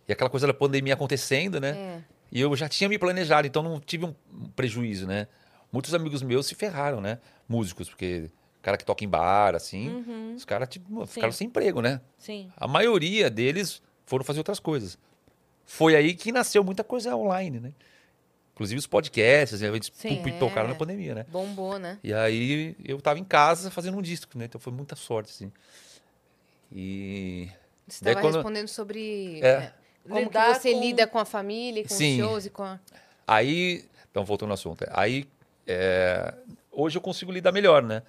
e aquela coisa da pandemia acontecendo, né? É. E eu já tinha me planejado, então não tive um prejuízo, né? Muitos amigos meus se ferraram, né? Músicos, porque cara que toca em bar, assim, os caras tipo, ficaram sem emprego, né? Sim. A maioria deles foram fazer outras coisas. Foi aí que nasceu muita coisa online, né? Inclusive os podcasts, né? eles Sim, tocaram é. na pandemia, né? Bombou, né? E aí eu tava em casa fazendo um disco, né? Então foi muita sorte, assim. E. Você estava quando- respondendo sobre É. é, como Lidar que você com- lida com a família, com Sim. os shows e com a... Aí. Então, voltando ao assunto. Aí. é, hoje eu consigo lidar melhor, né?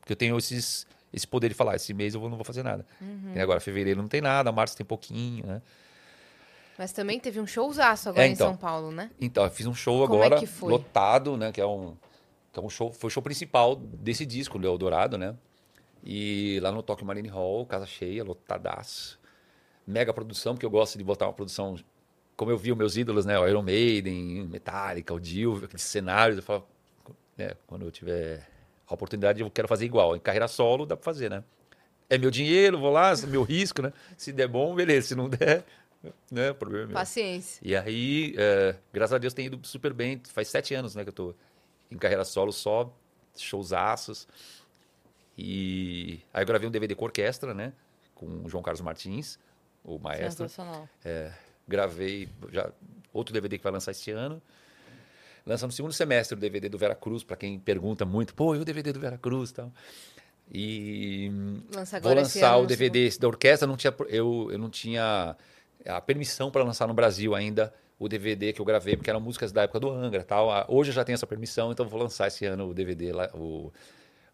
Porque eu tenho esses, esse poder de falar, esse mês eu não vou fazer nada. Uhum. E agora, fevereiro não tem nada, março tem pouquinho, né? Mas também teve um showzaço agora É, em então. São Paulo, né? Então, eu fiz um show Como é agora foi? lotado, né? Que é um, que é um show, foi o show principal desse disco, do Eldorado, né? E lá no Tokyo Marine Hall, casa cheia, lotadaço. Mega produção, porque eu gosto de botar uma produção como eu vi os meus ídolos, né? O Iron Maiden, Metallica, o Dio, aqueles cenários. Eu falo, né? Quando eu tiver a oportunidade, eu quero fazer igual. Em carreira solo, dá pra fazer, né? É meu dinheiro, vou lá, meu risco, né? Se der bom, beleza. Se não der, né? Problema é meu. Paciência. E aí, é, graças a Deus, tem ido super bem. Faz sete anos, né, que eu tô em carreira solo só, showzaços. E aí eu gravei um DVD com orquestra, né, com o João Carlos Martins, o maestro. Sensacional. Gravei já outro DVD que vai lançar este ano. Lança no segundo semestre o DVD do Vera Cruz, para quem pergunta muito, pô, e o DVD do Vera Cruz e tal. E Lança vou lançar o DVD da orquestra, não tinha, eu, eu não tinha a permissão para lançar no Brasil ainda o DVD que eu gravei, porque eram músicas da época do Angra tal. Ah, Hoje eu já tenho essa permissão, então vou lançar esse ano o DVD, lá, o,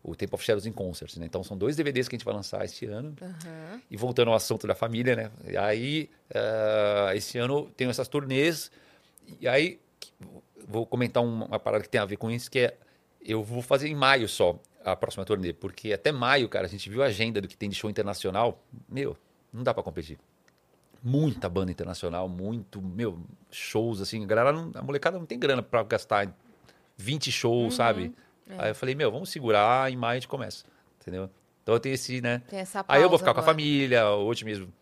o Temple of Shadows in Concert, né? Então são dois DVDs que a gente vai lançar este ano. Aham. E voltando ao assunto da família, né? E aí, eh, esse ano tenho essas turnês. E aí, vou comentar uma, parada que tem a ver com isso, que é... Eu vou fazer em maio só a próxima turnê. Porque até maio, cara, a gente viu a agenda do que tem de show internacional. Meu, não dá pra competir. Muita banda internacional, muito, meu, shows, assim. A não- a molecada não tem grana pra gastar em 20 shows, sabe? Aí eu falei, meu, vamos segurar, em maio a gente começa. Entendeu? Então eu tenho esse, né? Tem essa Aí eu vou pausa ficar com a agora. família, hoje mesmo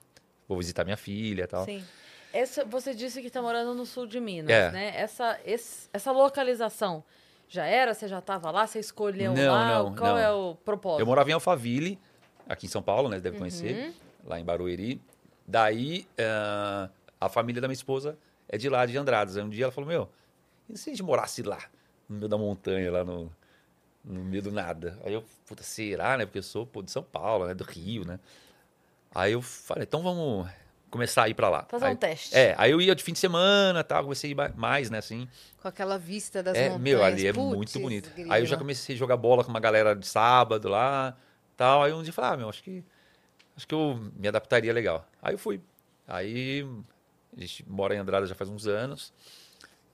vou visitar minha filha e tal. Sim. Essa, você disse que está morando no sul de Minas, É. né? Essa, esse- essa localização já era? Você já estava lá? Você escolheu Não, lá? não, Qual não. é o propósito? Eu morava em Alphaville, aqui em São Paulo, né? Você deve Uhum. conhecer, lá em Barueri. Daí, ah, a família da minha esposa é de lá, de Andradas. Aí um dia ela falou, meu, E se a gente morasse lá, no meio da montanha, lá no, no meio do nada? Aí eu, puta, será, né? Porque eu sou pô, de São Paulo, né? Do Rio, né? Aí eu falei, então vamos começar a ir pra lá. Fazer um Aí- teste. É, aí eu ia de fim de semana, tal, comecei a ir mais, né, assim. Com aquela vista das É, montanhas. meu, ali é Putz, muito bonito. grila. Aí eu já comecei a jogar bola com uma galera de sábado lá, tal. Aí um dia eu falei, ah, meu, acho que acho que eu me adaptaria legal. Aí eu fui. Aí a gente mora em Andrada já faz uns anos.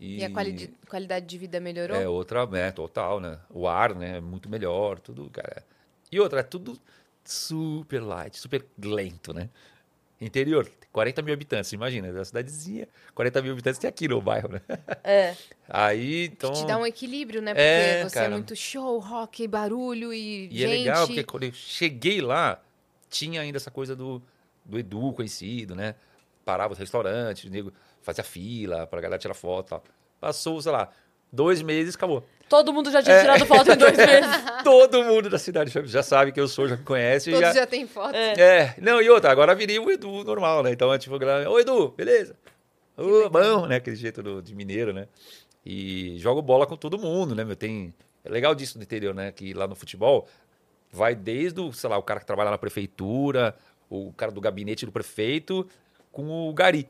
E, E a quali- qualidade de vida melhorou? é outra, né, total, né? O ar, né, é muito melhor, tudo, cara. E outra, é tudo super light, super lento, né? Interior, tem 40 mil habitantes, imagina, é uma cidadezinha, 40 mil habitantes tem aqui no bairro, né? É. Aí, então... Te dá um equilíbrio, né? Porque É, você é cara. muito show, rock, barulho e, E gente. é legal, porque quando eu cheguei lá, tinha ainda essa coisa do, do Edu conhecido, né? Parava os restaurantes, o nego fazia fila pra galera tirar foto e tal. Passou, sei lá, dois meses, acabou. Todo mundo já tinha É. tirado foto em dois meses. Todo mundo da cidade já- sabe que eu sou, já me conhece. Todos já... já têm foto. É, não, e outra, agora virei o Edu normal, né? Então, tipo, galera, ô Edu, beleza? Ô, bom, né? Aquele jeito do- de mineiro, né? E jogo bola com todo mundo, né? Meu, tem... É legal disso no interior, né? Que lá no futebol vai desde o, sei lá, o cara que trabalha na prefeitura, o cara do gabinete do prefeito, com o gari,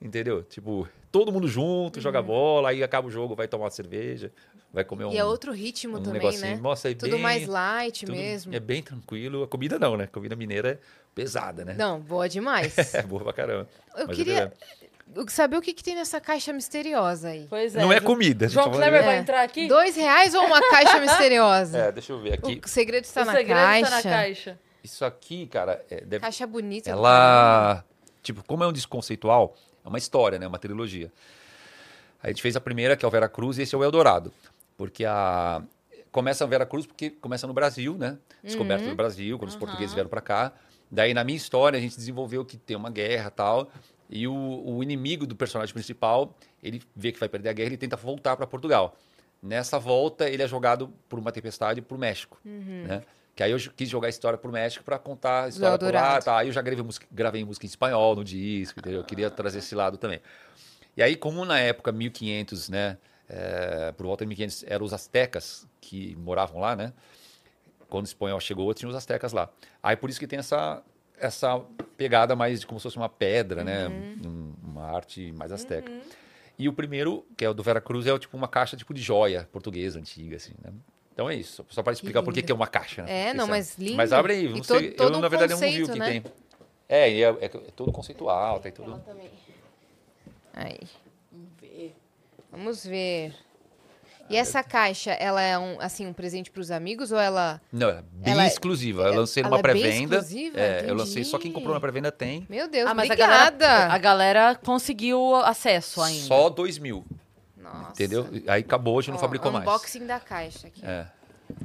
entendeu? Tipo, todo mundo junto, joga bola, aí acaba o jogo, vai tomar uma cerveja, vai comer um... Uhum. E é outro ritmo um também, negocinho. né? Nossa, é Tudo bem- mais light tudo- mesmo. É bem tranquilo. A comida não, né? A comida mineira é pesada, né? Não, boa demais. É boa pra caramba. Eu Mas é queria saber o que, que tem nessa caixa misteriosa aí. Pois é. Não é comida. João tá falando Kleber vai É. entrar aqui? Dois reais ou uma caixa misteriosa? É, deixa eu ver aqui. O segredo está o na segredo caixa. tá na caixa. Isso aqui, cara, é, deve... Caixa bonita. ela... Tipo, como é um disco conceitual, é uma história, né? Uma trilogia. A gente fez a primeira, que é o Vera Cruz, e esse é o Eldorado. Porque a... Começa a Vera Cruz porque começa no Brasil, né? Descoberta Uhum. do Brasil, quando os portugueses vieram pra cá. Daí, na minha história, a gente desenvolveu que tem uma guerra tal. E o, o inimigo do personagem principal, ele vê que vai perder a guerra, ele tenta voltar para Portugal. Nessa volta, ele é jogado por uma tempestade para o México. Né? Que aí eu quis jogar a história pro México para contar a história por lá. Tá? Aí eu já gravei música, gravei música em espanhol no disco, entendeu? Eu queria trazer esse lado também. E aí, como na época 1500, né? é, por volta de 1500, eram os astecas que moravam lá, né? Quando o espanhol chegou, tinha os astecas lá. Aí por isso que tem essa essa pegada mais de como se fosse uma pedra, né? Um- Uma arte mais asteca. E o primeiro, que é o do Vera Cruz, é tipo uma caixa tipo de joia portuguesa antiga, assim, né? Então é isso. Só para explicar por que é uma caixa. né? É, não, Esse mas lindo. Mas abre aí, E não todo- sei. todo eu, na verdade, eu não vi o conceito, que né? tem. É, e é, é, é todo conceitual, tem tudo. Aí. Vamos ver. E essa caixa, ela é um, assim, um presente para os amigos ou ela... Não, é bem Ela é- exclusiva. Eu lancei numa é pré-venda. exclusiva? É, eu lancei só quem comprou na pré-venda tem. Meu Deus, Ah, mas a obrigada! galera, a galera conseguiu acesso ainda. Só 2 mil, Nossa. entendeu? Aí acabou, a gente não Ó, fabricou mais. unboxing da caixa aqui. É.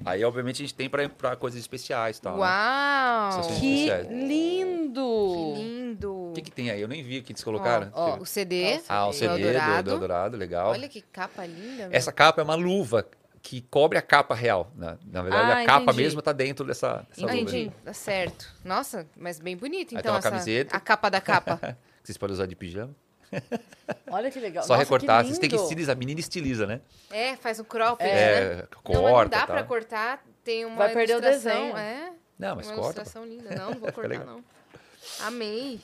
Aí, obviamente, a gente tem pra, pra coisas especiais e tal. né? Uau! Essas Que especiais. lindo! lindo! O que, que tem aí? Eu nem vi o que eles colocaram. Ó, o CD, ah, o do CD do, Eldorado. do Eldorado, legal. Olha que capa linda. meu. Essa capa é uma luva que cobre a capa real. né? Na verdade, Ah, a capa entendi. mesmo tá dentro dessa, dessa luva. Entendi, tá certo. Nossa, mas bem bonito, Aí então, tem uma essa, camiseta. a capa da capa. Que vocês podem usar de pijama. Olha que legal. Só Nossa, recortar. Que Vocês têm que estilizar. A menina estiliza, né? é, faz um cropped, É, né? corta. não, não dá tal. pra cortar, tem uma Vai perder o desenho. É, Não, mas uma corta. ilustração linda. Não, não vou Fica cortar, não. Amei.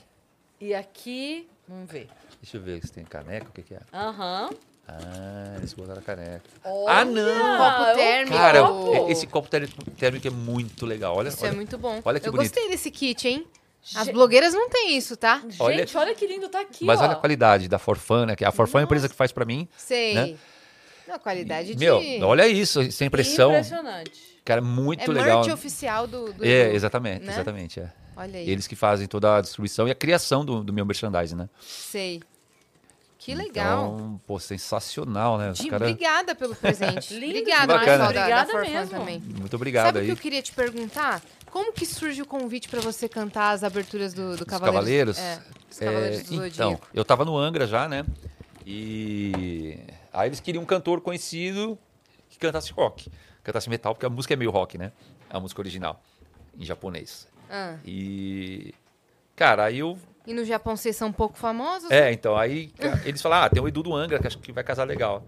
E aqui, vamos ver. Deixa eu ver se tem caneca, o que, que é. Aham. Ah, eles botaram a caneca. Olha, Ah, não! Copo é um térmico. Cara, copo. esse copo térmico, térmico é muito legal. Olha, Isso olha. é muito bom. olha que Eu bonito. gostei desse kit, hein? As blogueiras não têm isso, tá? Olha- Gente, olha que lindo, tá aqui, Mas ó. olha a qualidade da Forfan, né? Que a Forfan é a empresa que faz pra mim. Sei. Né? Não, qualidade Meu, de... olha isso, sem impressão. Impressionante. Cara, muito é legal. merch oficial do... do É, exatamente, né? exatamente. É. Olha aí, Eles que fazem toda a distribuição e a criação do, do meu merchandising, né? sei. Que legal. Então, pô, sensacional, né? Di- cara- Obrigada pelo presente. Lindo Obrigada, pessoal da, Obrigada da mesmo. também. Muito obrigado Sabe o aí. que eu queria te perguntar? Como que surge o convite pra você cantar as aberturas do, do Os Cavaleiros? Cavaleiros? É, os É, Cavaleiros do então, Zodíaco. eu tava no Angra já, né? E aí eles queriam um cantor conhecido que cantasse rock, cantasse metal, porque a música é meio rock, né? A música original, em japonês. Ah, E. Cara, aí eu. E no Japão vocês são um pouco famosos? É, então, aí eles falaram: ah, tem o Edu do Angra, que acho que vai casar legal.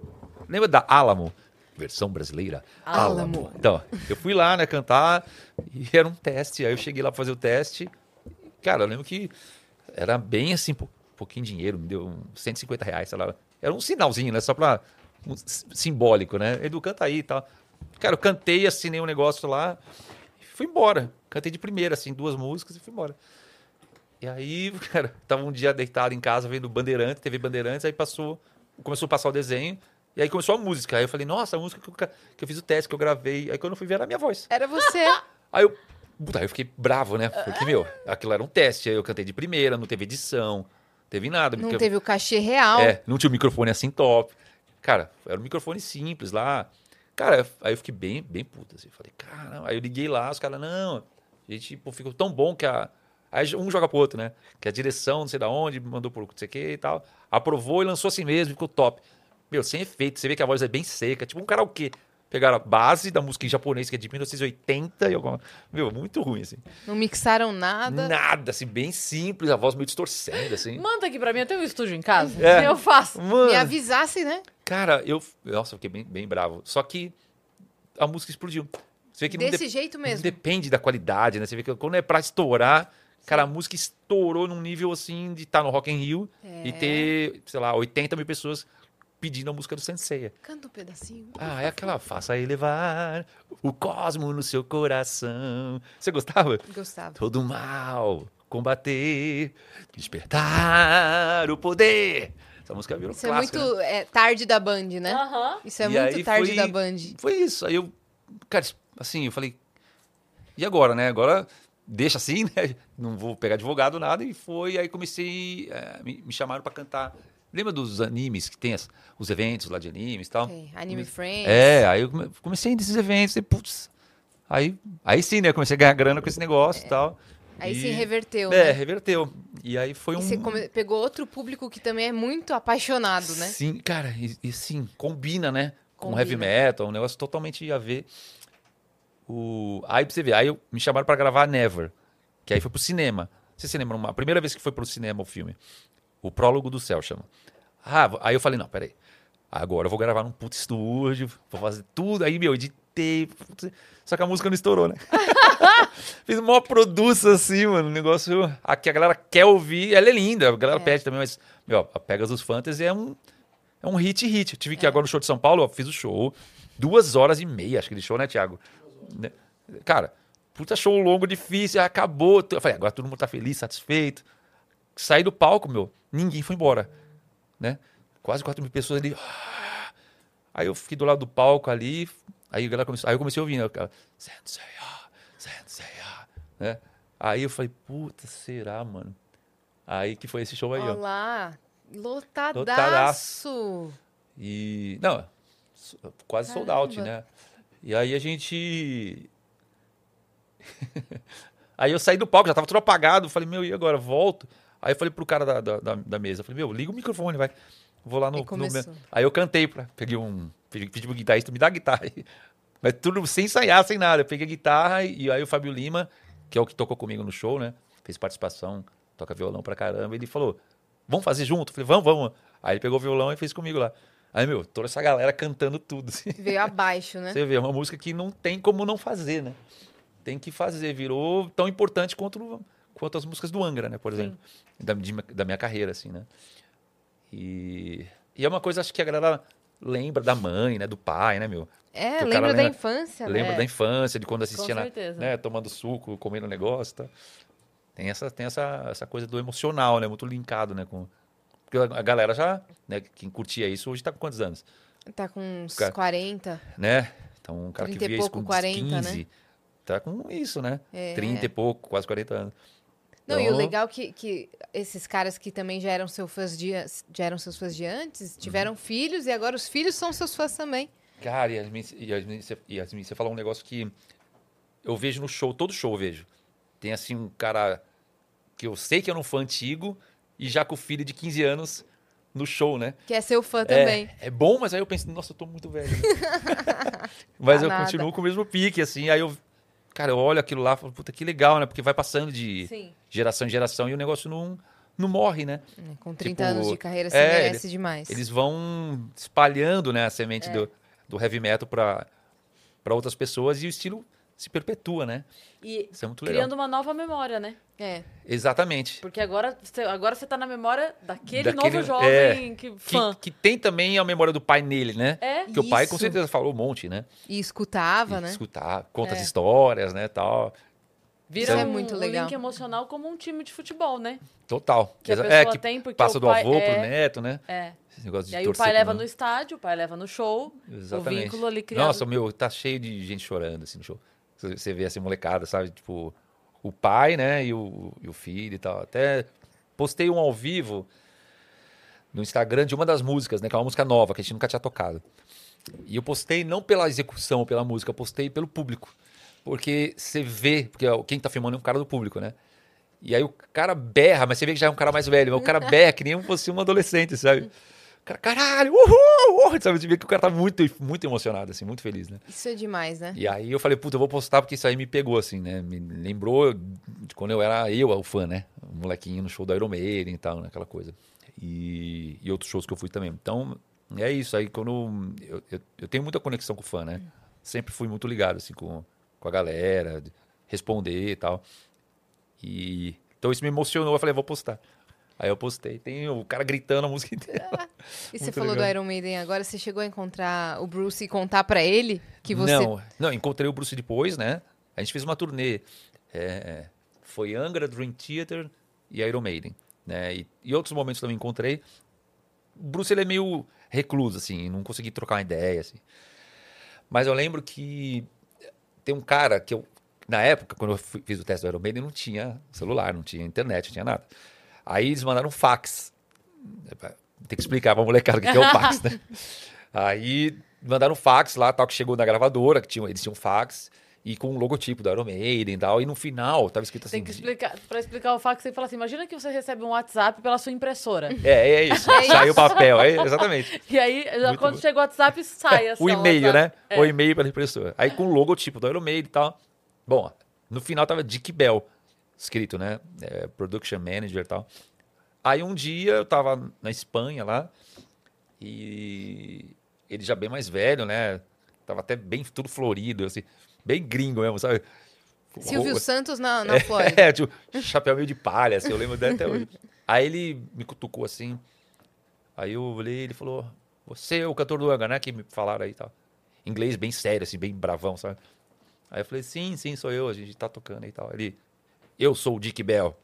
Lembra da Alamo? Versão brasileira. Alamo. Então, eu fui lá, né, cantar e era um teste. Aí eu cheguei lá pra fazer o teste. Cara, eu lembro que era bem assim, pouquinho dinheiro, me deu uns 150 reais, sei lá. Era um sinalzinho, né? Só pra. um simbólico, né? Edu, canta aí e tal. Cara, eu cantei, assinei um negócio lá e fui embora. Cantei de primeira, assim, duas músicas e fui embora. E aí, cara, tava um dia deitado em casa vendo Bandeirantes, TV Bandeirantes, aí passou, começou a passar o desenho, e aí começou a música. Aí eu falei, nossa, a música que eu, que eu fiz o teste, que eu gravei. Aí quando eu fui ver era a minha voz. Era você. Aí eu, puta, aí eu fiquei bravo, né? Porque, meu, aquilo era um teste. Aí eu cantei de primeira, não teve edição, teve nada. Não porque- teve o cachê real. é, não tinha o microfone assim top. Cara, era um microfone simples lá. Cara, aí eu fiquei bem, bem puta, assim. Falei, cara, aí eu liguei lá, os caras, não, a gente, pô, ficou tão bom que a. Aí um joga pro outro, né? Que a direção, não sei da onde, mandou por não sei o que e tal. Aprovou e lançou assim mesmo, ficou top. Meu, sem efeito, você vê que a voz é bem seca, tipo um karaokê. Pegaram a base da música em japonês, que é de 1980 e alguma. Meu, muito ruim, assim. Não mixaram nada. Nada, assim, bem simples, a voz meio distorcendo, assim. Manda aqui pra mim, eu tenho um estúdio em casa. É. Eu faço. Mano. Me avisasse, né? Cara, eu. Nossa, eu fiquei bem, bem bravo. Só que a música explodiu. Você vê que não, Desse de- jeito não mesmo. depende da qualidade, né? Você vê que quando é pra estourar, cara, a música estourou num nível assim de estar no Rock in Rio e É. ter, sei lá, 80 mil pessoas pedindo a música do Senseia. Canta um pedacinho. Ah, é aquela faça elevar o cosmo no seu coração. Você gostava? Gostava. Todo mal, combater, despertar o poder. Essa música virou Isso é clássica, né? muito é, tarde da Band, né? Isso é E muito tarde foi- da Band. Foi isso. Aí eu, cara, assim, eu falei, e agora, né? Agora deixa assim, né? Não vou pegar advogado, nada. E foi, aí comecei, eh, me, me chamaram pra cantar. Lembra dos animes que tem as- os eventos lá de animes e tal? É, Anime Friends. É, aí eu come- comecei a ir nesses eventos e, putz, aí, aí sim, né? Comecei a ganhar grana com esse negócio e tal. Aí E- sim reverteu, É, né? reverteu. E aí foi E um... você come- pegou outro público que também é muito apaixonado, né? Sim, cara, e, e sim, combina, né? Com Combina. heavy metal, um negócio totalmente a ver. O... Aí pra você ver, aí eu- me chamaram pra gravar Never, que aí foi pro cinema. Você se lembra, uma, a primeira vez que foi pro cinema o filme. O Prólogo do Céu chama. Ah, aí eu falei, não, peraí. Agora eu vou gravar num puto estúdio, vou fazer tudo. Aí, meu, editei. putz, Só que a música não estourou, né? Fiz uma produção assim, mano. Um negócio. Aqui a galera quer ouvir. Ela é linda, a galera pede também, mas, meu, a Pegasus Fantasy é um, é um hit hit. Eu tive que ir agora no show de São Paulo, ó, fiz o show. Duas horas e meia, acho que ele show, né, Thiago? Né? Cara, puta show longo, difícil, acabou. Eu falei, agora todo mundo tá feliz, satisfeito. Saí do palco, meu, ninguém foi embora, né? Quase 4 mil pessoas ali. Ah! Aí eu fiquei do lado do palco ali, aí a galera começou, aí eu comecei a ouvir, né? Sensei, ah, Sensei, ah", né? Aí eu falei, puta, será, mano? Aí que foi esse show aí, Olha ó. lá, lotadaço. Lotadaço. E. Não, quase sold out, Caramba. né? E aí a gente. aí eu saí do palco, já tava tudo apagado. Falei, meu, e agora? Volto. Aí eu falei pro cara da, da, da- da mesa, falei, meu, liga o microfone, vai. Vou lá no. No aí eu cantei, pra, peguei um. Pedi, pedi pro guitarrista, me dá a guitarra. Mas tudo sem ensaiar, sem nada. Eu peguei a guitarra e, e aí o Fábio Lima, que é o que tocou comigo no show, né? Fez participação, toca violão pra caramba. Ele falou, vamos fazer junto? Eu falei, vamos, vamos. Aí ele pegou o violão e fez comigo lá. Aí, meu, toda essa galera cantando tudo. assim. Veio abaixo, né? Você vê, é uma música que não tem como não fazer, né? Tem que fazer. Virou tão importante quanto, quanto as músicas do Angra, né? Por exemplo. Da, de- da minha carreira, assim, né? E, e é uma coisa, acho que a galera lembra da mãe, né? Do pai, né, meu? É, lembra cara da lembra- infância, Lembra né? da infância, de quando assistia, na, né? Tomando suco, comendo negócio, tá? Tem essa, tem essa, essa coisa do emocional, né? Muito linkado, né? Com, porque a galera já, né? Quem curtia isso hoje tá com quantos anos? Tá com uns Cara- 40. né? Então, um cara que 30 via isso pouco, com 40, 15, né? tá com isso, né? É. 30 e pouco, quase 40 anos. Não, e o Então- legal é que, que esses caras que também já eram, seus fãs de, já eram seus fãs de antes, tiveram Uhum. filhos e agora os filhos são seus fãs também. Cara, Yasmin, Yasmin, você- Yasmin, você falou um negócio que eu vejo no show, todo show eu vejo. Tem assim um cara que eu sei que é um fã antigo e já com o filho de 15 anos no show, né? Que é seu fã também. É, é bom, mas aí eu penso, nossa, eu tô muito velho. mas Tá eu nada. continuo com o mesmo pique, assim. Aí eu, cara, eu olho aquilo lá e falo, puta, que legal, né? Porque vai passando de Sim. geração em geração e o negócio não, não morre, né? É, Com 30 Tipo, anos de carreira, você é, merece demais. Eles vão espalhando né, a semente do, do heavy metal para outras pessoas e o estilo se perpetua, né? E Isso é muito legal. criando uma nova memória, né? É. Exatamente. Porque agora você, agora você tá na memória daquele, Daquele- novo jovem é, que, Que, fã. que tem também a memória do pai nele, né? É. Que o pai com Isso. certeza falou um monte, né? E escutava, E né? Escutar, conta as É. histórias, né, tal. Vira Isso é um, muito um legal. link emocional como um time de futebol, né? Total. Que a pessoa é, que tem porque passa o do avô é. pro neto, né? É. Esse negócio de E aí o pai leva no estádio, o pai leva no show. Exatamente. O vínculo ali criado. Nossa, meu, tá cheio de gente chorando assim no show. Você vê assim, molecada, sabe? Tipo, o pai, né? E o, e o filho e tal. Até postei um ao vivo no Instagram de uma das músicas, né? Que é uma música nova, que a gente nunca tinha tocado. E eu postei não pela execução, pela música, eu postei pelo público. Porque você vê, porque quem tá filmando é um cara do público, né? E aí o cara berra, mas você vê que já é um cara mais velho, mas o cara berra que nem fosse um adolescente, sabe? Cara, caralho, uhul, uhul, sabe? Você vê que o cara tá muito, muito emocionado, assim, muito feliz, né? Isso é demais, né? E aí eu falei, puta, eu vou postar porque isso aí me pegou, assim, né? Me lembrou de quando eu era eu, o fã, né? O molequinho no show da Iron Maiden e tal, né? aquela coisa. E, e outros shows que eu fui também. Então, é isso. Aí quando. Eu, eu, eu tenho muita conexão com o fã, né? Sempre fui muito ligado, assim, com, com a galera, de responder e tal. E. Então isso me emocionou. Eu falei, vou postar. Aí eu postei. Tem o cara gritando a música inteira. E você falou legal. do Iron Maiden agora, você chegou a encontrar o Bruce e contar pra ele que você. Não, não, encontrei o Bruce depois, né? A gente fez uma turnê. é, foi Angra, Dream Theater e Iron Maiden. Né? E, e outros momentos também encontrei. O Bruce ele é meio recluso, assim, não consegui trocar uma ideia, assim. Mas eu lembro que tem um cara que eu, na época, quando eu fiz o teste do Iron Maiden, não tinha celular, não tinha internet, não tinha nada. Aí eles mandaram um fax. Tem que explicar pra molecada o que é o fax, né? Aí mandaram um fax lá, tal, que chegou na gravadora, que tinha, eles tinham um fax, e com o logotipo do Iron Maiden e tal. E no final tava escrito assim. Tem que explicar, pra explicar o fax, você fala assim, imagina que você recebe um WhatsApp pela sua impressora. É, é isso. Saiu o papel, é, exatamente. E aí, Muito quando bom. chega o WhatsApp, sai assim, o e-mail, né? É. O e-mail pela impressora. Aí com o logotipo do Iron Maiden e tal. Bom, no final tava Dick Bell escrito, né? É, production Manager e tal. Aí um dia eu tava na Espanha lá e ele já bem mais velho, né? Tava até bem tudo florido, assim, bem gringo mesmo, sabe? Silvio Roupa- Santos na, na Flórida. é, tipo, chapéu meio de palha, assim, eu lembro dele até hoje. Aí ele me cutucou assim. Aí eu olhei ele falou: Você é o cantor do Anga, né? Que me falaram aí e tal. Inglês bem sério, assim, bem bravão, sabe? Aí eu falei: Sim, sim, sou eu, a gente tá tocando aí e tal. Ele: Eu sou o Dick Bell,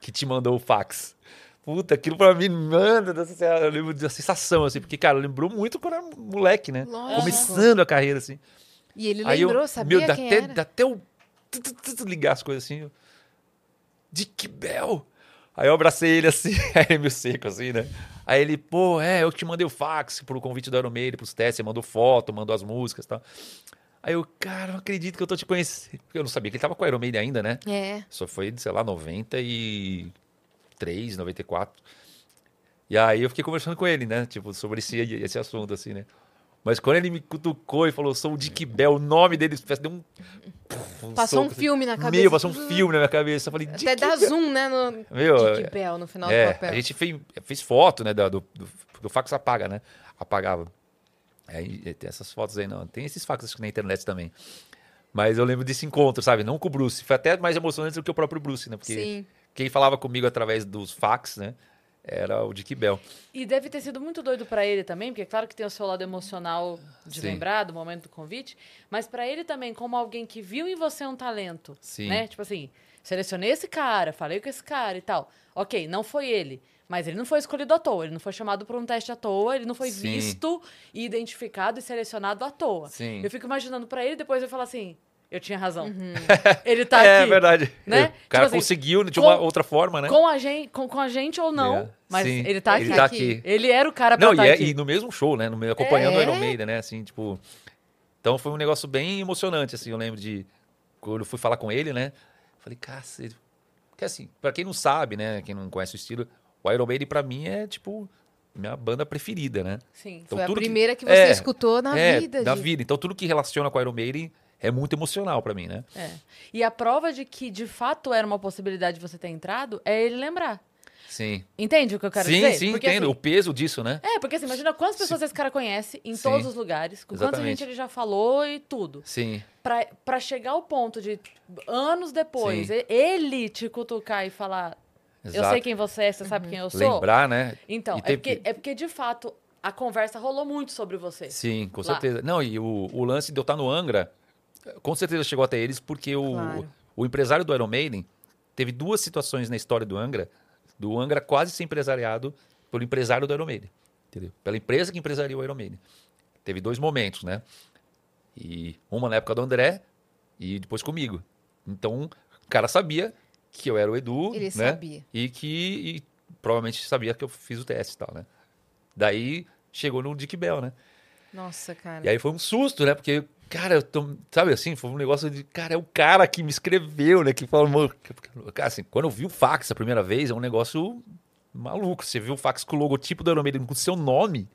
que te mandou o fax. Puta, aquilo pra mim, mano, dessa- eu lembro da sensação, assim, porque, cara, lembrou muito quando era moleque, né? Lógico. Começando a carreira, assim. E ele Aí eu- lembrou, sabia meu, dá quem até, era? Dá até tu, ligar as coisas assim. eu- Dick Bell. Aí eu abracei ele assim, ele meio seco assim, né? Aí ele, pô, é, eu te mandei o fax pro convite do Iron Maiden, pros testes, você mandou foto, mandou as músicas e tal. Aí eu, cara, não acredito que eu tô te conhecendo. Eu não sabia que ele tava com o Iron Maiden ainda, né? É. Só foi, sei lá, 93, 94. E aí eu fiquei conversando com ele, né? Tipo, sobre esse, esse assunto, assim, né? Mas quando ele me cutucou e falou, sou o Dick Bell, o nome dele, deu um... um Passou um soco, assim. filme na cabeça. Meu, passou um filme na minha cabeça. Eu falei, Até Dick dá Bell. zoom, né? No Meu, Dick Bell no final É, do papel. a gente fez, fez foto, né, do, do, do fax apaga, né? Apagava. Aí tem essas fotos aí, não. Tem esses que na internet também. Mas eu lembro desse encontro, sabe? Não com o Bruce. Foi até mais emocionante do que o próprio Bruce, né? Porque Sim. quem falava comigo através dos fax, né? Era o Dick Bell. E deve ter sido muito doido pra ele também, porque é claro que tem o seu lado emocional de Sim. lembrar do momento do convite, mas pra ele também, como alguém que viu em você um talento, Sim. né? Tipo assim, selecionei esse cara, falei com esse cara e tal. Ok, não foi ele, mas ele não foi escolhido à toa, ele não foi chamado por um teste à toa, ele não foi Sim. visto, e identificado e selecionado à toa. Sim. Eu fico imaginando pra ele, depois eu falo assim, eu tinha razão. Ele tá é aqui. verdade. né? O cara Tipo assim, conseguiu de com- uma outra forma, né? Com a gente, com, com a gente ou não, É. mas Sim, ele tá aqui. Ele tá aqui. Ele era o cara pra Não, estar e, é- aqui. e no mesmo show, né? No meio, acompanhando o É? Iron Maiden, né? Assim, tipo. Então foi um negócio bem emocionante, assim. Eu lembro de. Quando eu fui falar com ele, né? Falei, cacete. Porque assim, pra quem não sabe, né? Quem não conhece o estilo, o Iron Maiden pra mim é, tipo, minha banda preferida, né? Sim. Então, Foi a tudo que- primeira que, você É, escutou na é, vida. Da de- vida. Então tudo que relaciona com o Iron Maiden é muito emocional pra mim, né? É. E a prova de que de fato era uma possibilidade de você ter entrado é ele lembrar. Sim. Entende o que eu quero sim, dizer? sim, Porque, entendo. assim, o peso disso, né? É, porque assim, imagina quantas pessoas esse cara conhece em Sim. todos os lugares, com quanta gente ele já falou e tudo. Sim. Pra, pra chegar ao ponto de, anos depois, Sim. ele te cutucar e falar: Eu Exato. sei quem você é, você sabe quem eu sou. Lembrar, né? Então, é, tem- porque, é porque de fato a conversa rolou muito sobre você. Sim, com lá. certeza. Não, e o, o lance de eu estar no Angra, com certeza chegou até eles, porque o, Claro. o empresário do Iron Maiden teve duas situações na história do Angra, do Angra quase ser empresariado pelo empresário do Iron Maiden. Entendeu? Pela empresa que empresariou o Iron Maiden. Teve dois momentos, né? E uma na época do André e depois comigo. Então, o cara sabia que eu era o Edu, Ele né? sabia. E que e provavelmente sabia que eu fiz o teste e tal, né? Daí chegou no Dick Bell, né? Nossa, cara. E aí foi um susto, né? Porque, cara, eu tô, sabe assim, foi um negócio de, cara, é o cara que me escreveu, né? Que falou, cara, assim, quando eu vi o fax a primeira vez, é um negócio maluco. Você viu o fax com o logotipo do Iron Maiden, com o seu nome.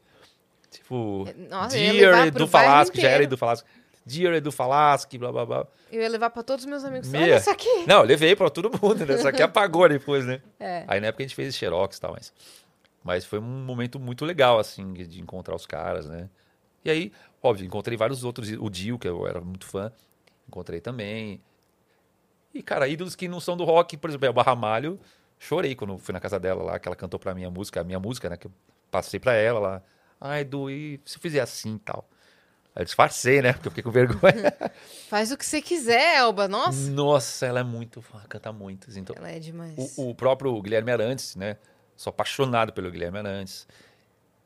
Tipo, Nossa, ia levar Dear bairro Falaschi, já era. Edu Falaschi. Dear Edu Falaschi, blá, blá, blá. Eu ia levar pra todos os meus amigos. Meia. Olha isso aqui. Não, eu levei pra todo mundo, né? Só que apagou depois, né? É. Aí na época a gente fez xerox e tal, mas... Mas foi um momento muito legal, assim, de encontrar os caras, né? E aí, óbvio, encontrei vários outros. O Dio, que eu era muito fã, encontrei também. E, cara, ídolos que não são do rock, por exemplo, é o Barramalho. Chorei quando fui na casa dela lá, que ela cantou pra mim a música, a minha música, né? Que eu passei pra ela lá. Ai, Edu, e se eu fizer assim e tal? Eu disfarcei, né? Porque eu fiquei com vergonha. Faz o que você quiser, Elba. Nossa. Nossa, ela é muito fã, canta muito. Então, Ela é demais. o, o próprio Guilherme Arantes, né? Sou apaixonado pelo Guilherme Arantes.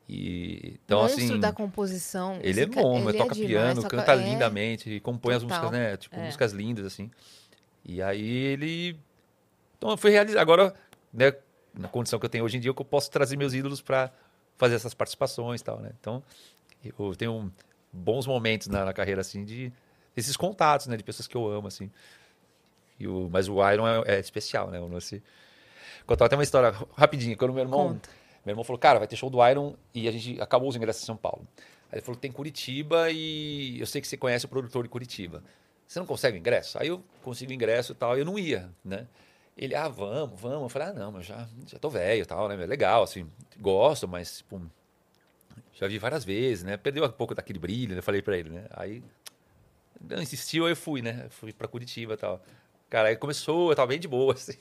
E, então, Monstro assim, da composição. ele é bom, ele toca demais, piano, toca- canta é. lindamente, e compõe as Total. músicas, né? Tipo, É. músicas lindas, assim. E aí ele. Então, foi realizado. Agora, né, na condição que eu tenho hoje em dia, que eu posso trazer meus ídolos para fazer essas participações e tal, né? Então, eu tenho bons momentos na, na carreira, assim, de esses contatos, né? De pessoas que eu amo, assim. E o, mas o Iron é, é especial, né? O lance. Contar até uma história rapidinho. Quando meu irmão, Conta. meu irmão falou, cara, vai ter show do Iron e a gente acabou os ingressos em São Paulo. Aí ele falou, tem Curitiba e eu sei que você conhece o produtor de Curitiba. Você não consegue o ingresso? Aí eu consigo o ingresso e tal, e eu não ia, né? Ele, ah, vamos, vamos. Eu falei, ah, não, mas já, já tô velho e tal, né? É legal, assim, gosto, mas, tipo, já vi várias vezes, né? Perdeu um pouco daquele brilho, né? Eu falei pra ele, né? Aí, não, insistiu, eu fui, né? Fui pra Curitiba e tal. Cara, aí começou, eu tava bem de boa, assim.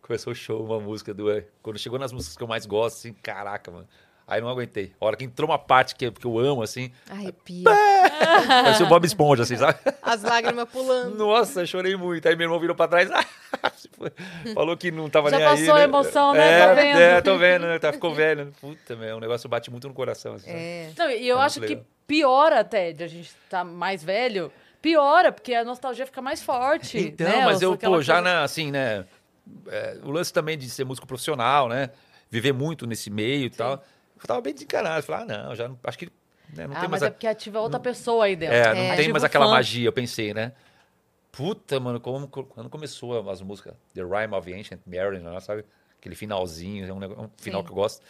Começou o show, uma música do. Quando chegou nas músicas que eu mais gosto, assim, caraca, mano. Aí não aguentei. A hora que entrou uma parte que, que eu amo, assim, Arrepia. parecia o Bob Esponja, assim, sabe? As lágrimas pulando. Nossa, eu chorei muito. Aí meu irmão virou pra trás, falou que não tava Já nem aí. passou a né? emoção, né? É, Tá vendo? É, tô vendo, né? Tá, ficou velho. Puta, meu, o negócio bate muito no coração. Assim? É. Não, e eu É acho que legal. piora até de a gente estar mais velho. Piora, porque a nostalgia fica mais forte. Então, né? mas eu, pô, já coisa- na, assim, né? é, o lance também de ser músico profissional, né? Viver muito nesse meio e tal. Eu tava bem desencanado. Eu falei, ah, não, já não, acho que né, não Ah, tem mas mais. é a- porque ativa outra pessoa aí dentro. É, não É. tem mais aquela fã. magia, eu pensei, né? Puta, mano, como, quando começou as músicas The Rhyme of Ancient Mariner, sabe? Aquele finalzinho, é um, um final Sim. que eu gosto.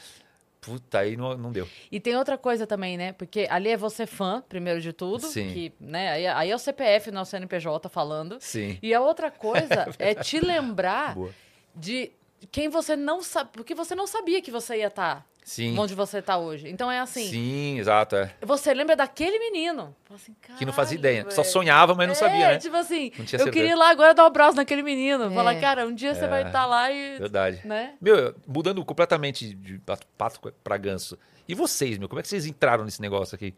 Puta, aí não, não deu. E tem outra coisa também, né? Porque ali é você fã, primeiro de tudo. Sim. Que, né? aí, aí é o CPF, não o CNPJ falando. Sim. E a outra coisa é te lembrar Boa. de quem você não sabe. Porque você não sabia que você ia estar Sim. onde você tá hoje. Então é assim. Sim, exato. É. Você lembra daquele menino. Fala assim, Que não fazia "Caralho, ideia. Só velho." sonhava, mas não É, sabia, né? tipo assim, Não tinha eu certeza. queria ir lá agora dar um abraço naquele menino. É. Falar, cara, um dia você vai estar lá e. Verdade. Né? Meu, mudando completamente de pato, pato pra ganso. E vocês, meu? Como é que vocês entraram nesse negócio aqui?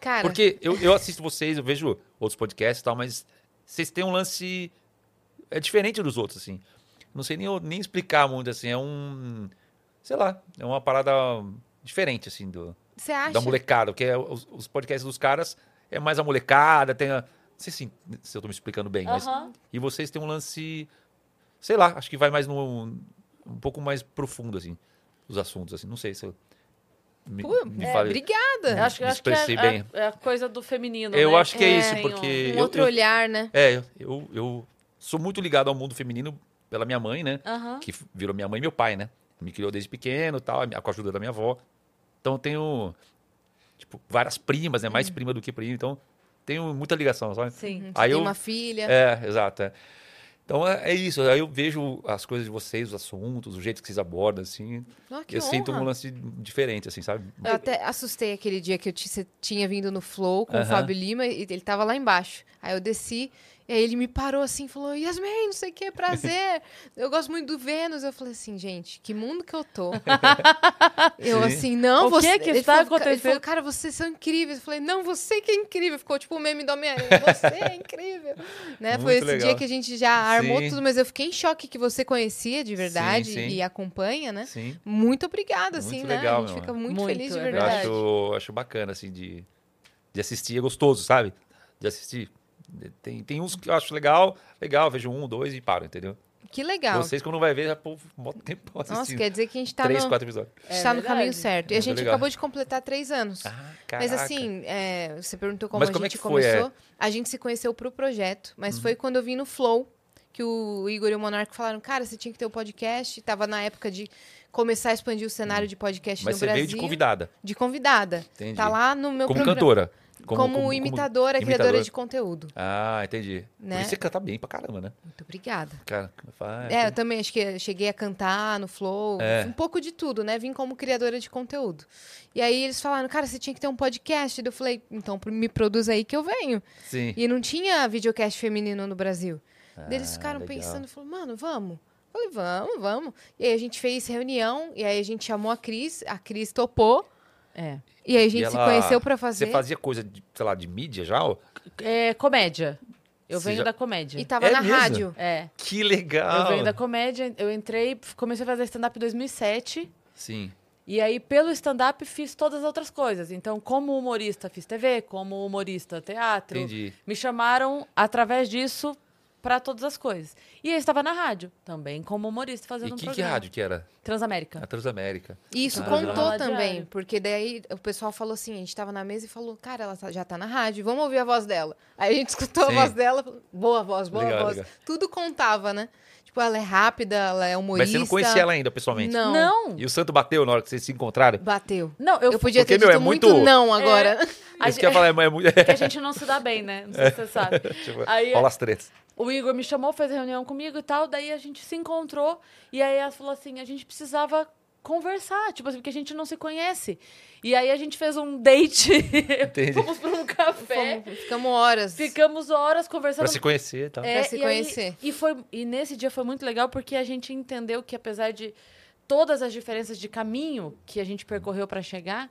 Cara, Porque eu, eu assisto vocês, eu vejo outros podcasts e tal, mas vocês têm um lance. É diferente dos outros, assim. Não sei nem, nem explicar muito, assim. É um. Sei lá, é uma parada diferente, assim, do, você acha? da molecada. Porque é os, os podcasts dos caras é mais a molecada, tem a. Não sei se, se eu tô me explicando bem, mas. Aham. E vocês têm um lance. Sei lá, acho que vai mais no. Um pouco mais profundo, assim. Os assuntos, assim. Não sei se eu. Me, Pô, me é, falei. obrigada. Eu acho, Me acho que é, bem. é- é a coisa do feminino. Eu né? acho que é, É, isso, porque. Um eu- outro eu, olhar, né? É, eu, eu sou muito ligado ao mundo feminino pela minha mãe, né? Aham. Que virou minha mãe e meu pai, né? Me criou desde pequeno e tal, com a ajuda da minha avó. Então eu tenho, tipo, várias primas, né? Mais prima do que prima. Então tenho muita ligação, sabe? Sim. Você Aí tem eu- uma filha. É, exato. é. Então é, é isso. Aí eu vejo as coisas de vocês, os assuntos, o jeito que vocês abordam, assim. Ah, que eu sinto honra. um lance diferente, assim, sabe? Eu até assustei aquele dia que eu tinha vindo no Flow com o. Fábio Lima e ele tava lá embaixo. Aí eu desci e aí ele me parou assim e falou: Yasmin, não sei o que, prazer. eu gosto muito do Vênus. Eu falei assim, gente, que mundo que eu tô. eu Sim. assim, não, O você. que que ele está falou, Ele acontecendo? falou, cara, vocês são incríveis. Eu falei, não, você que é incrível. Ficou tipo o meme do Homem-Aranha. Você é incrível. né? Foi esse legal. dia que a gente já armou Sim. tudo, mas eu fiquei em choque que você conhecia de verdade sim. e acompanha, né? Sim. Muito obrigada, assim, Muito né? legal, a gente fica muito, Muito, feliz de é Eu verdade. acho, acho bacana, assim, de, de assistir. É gostoso, sabe? De assistir. Tem, tem uns que eu acho legal, legal, vejo um, dois e paro, entendeu? Que legal. Vocês, quando vai ver, já pô, mó tempo assistindo. Nossa, quer dizer que a gente tá, Três, no, quatro episódios. É está no caminho certo. E a gente legal. acabou de completar três anos. Ah, mas assim, é, você perguntou como Mas a como é gente que foi, começou. é? A gente se conheceu pro projeto, Uhum. mas foi quando eu vim no Flow, que o Igor e o Monarco falaram, cara, você tinha que ter o podcast. Tava na época de começar a expandir o cenário de podcast. Mas no você Brasil. veio de convidada. De convidada. Entendi. Tá lá no meu Como programa. cantora. Como, imitadora, criadora de conteúdo. Ah, entendi. Né? Por isso você canta bem pra caramba, né? Muito obrigada. Cara, fala, É, eu também acho que cheguei a cantar no Flow, É. um pouco de tudo, né? Vim como criadora de conteúdo. E aí eles falaram, cara, você tinha que ter um podcast. Eu falei, então me produz aí que eu venho. Sim. E não tinha videocast feminino no Brasil. Daí eles Ah, ficaram legal. pensando, falaram, mano, vamos. Eu falei, vamos, vamos. E aí a gente fez reunião, e aí a gente chamou a Cris, a Cris topou, É. e aí a gente E se ela- conheceu pra fazer. Você fazia coisa, de, sei lá, de mídia já? ó? É comédia. Eu Você venho já- da comédia. E tava É na mesmo? rádio. É. Que legal! Eu venho da comédia, eu entrei, comecei a fazer stand-up em 2007. Sim. E aí, pelo stand-up, fiz todas as outras coisas. Então, como humorista, fiz TV, como humorista, teatro. Entendi. Me chamaram, através disso, para todas as coisas. E eu estava na rádio, também como humorista, fazendo E um que, que programa. rádio que era? Transamérica. A Transamérica. E isso Ah. contou também, porque daí o pessoal falou assim, a gente tava na mesa e falou, cara, ela tá- já tá na rádio, vamos ouvir a voz dela. Aí a gente escutou Sim. a voz dela, boa voz, boa Legal, voz. legal. Tudo contava, né? Tipo, ela é rápida, ela é humorista. Mas você não conhecia ela ainda, pessoalmente? Não. Não, E o santo bateu na hora que vocês se encontraram? Bateu. não, eu, Eu, podia porque, ter meu, dito é muito, muito- não agora. A que eu ia gente- falar, é muito... que a gente não se dá bem, né? Não sei se você sabe. Tipo, Aí- rola as tretas. O Igor me chamou, fez reunião comigo e tal, daí a gente se encontrou e aí ela falou assim, a gente precisava conversar, tipo assim, porque a gente não se conhece. E aí a gente fez um date, fomos para um café, Fomos- ficamos horas. ficamos horas conversando. Pra se conhecer e tal. É, Pra se e aí- conhecer. e, foi, e nesse dia foi muito legal porque a gente entendeu que apesar de todas as diferenças de caminho que a gente percorreu para chegar,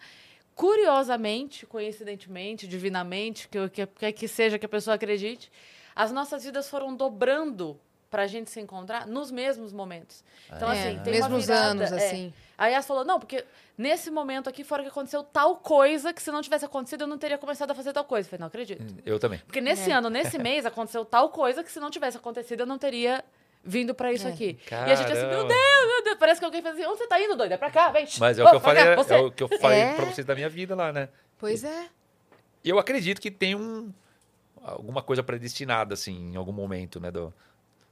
curiosamente, coincidentemente, divinamente, que, que, que que seja que a pessoa acredite, as nossas vidas foram dobrando pra gente se encontrar nos mesmos momentos. Então, É, assim, tem mesmos virada, anos, é. assim. Aí ela falou, não, porque nesse momento aqui fora que aconteceu tal coisa que se não tivesse acontecido eu não teria começado a fazer tal coisa. Eu falei, não acredito. Eu também. Porque nesse É. ano, nesse mês, aconteceu tal coisa que se não tivesse acontecido, eu não teria vindo pra isso aqui. E a gente assim, meu Caramba. Deus, meu Deus, parece que alguém fez assim, onde você tá indo, doida? É pra cá, vem. Mas é o que eu falei, cá, é o que eu falei É. pra vocês da minha vida lá, né? Pois é. Eu acredito que tem um alguma coisa predestinada, assim, em algum momento, né? Do,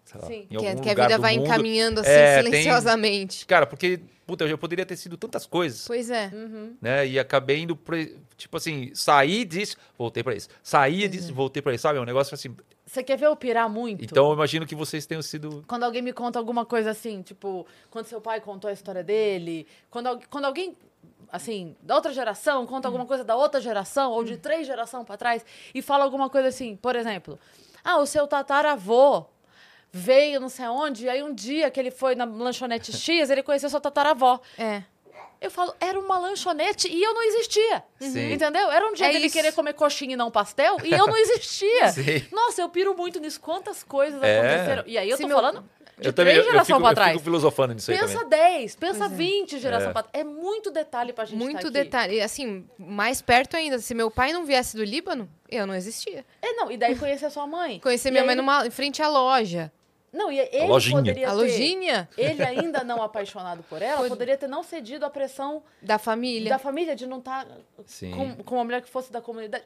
sei lá, Sim. em Que, algum que a lugar vida do vai mundo. encaminhando assim, É, tem- silenciosamente. Cara, porque, puta, eu poderia ter sido tantas coisas, Pois é. Uhum. né? E acabei indo pra, tipo assim, saí disso, voltei pra isso. Saí Uhum. disso, voltei pra isso, sabe? É um negócio assim. Você quer ver eu pirar muito? Então eu imagino que vocês tenham sido. Quando alguém me conta alguma coisa assim, tipo, quando seu pai contou a história dele, quando, quando alguém, assim, da outra geração conta alguma coisa da outra geração, ou de três gerações pra trás, e fala alguma coisa assim, por exemplo, ah, o seu tataravô veio não sei aonde, e aí um dia que ele foi na lanchonete X, ele conheceu sua tataravó. É. Eu falo, era uma lanchonete e eu não existia. Sim. Entendeu? Era um dia É dele isso. querer comer coxinha e não pastel e eu não existia. Nossa, eu piro muito nisso. Quantas coisas É. aconteceram. E aí eu Se tô meu- falando de eu também três eu, eu, fico, eu trás. fico filosofando nisso aí Pensa também. 10, pensa Pois é. 20 gerações É. pra trás. É muito detalhe pra gente Muito tá aqui. detalhe. E, Assim, mais perto ainda, se meu pai não viesse do Líbano, eu não existia. É, não, e daí conhecer a sua mãe. Conhecer E minha aí mãe numa, em frente à loja. Não, e ele lojinha. poderia A ter... lojinha Ele ainda não apaixonado por ela, Pod- poderia ter não cedido à pressão da família. da família de não estar Sim. com, com uma mulher que fosse da comunidade.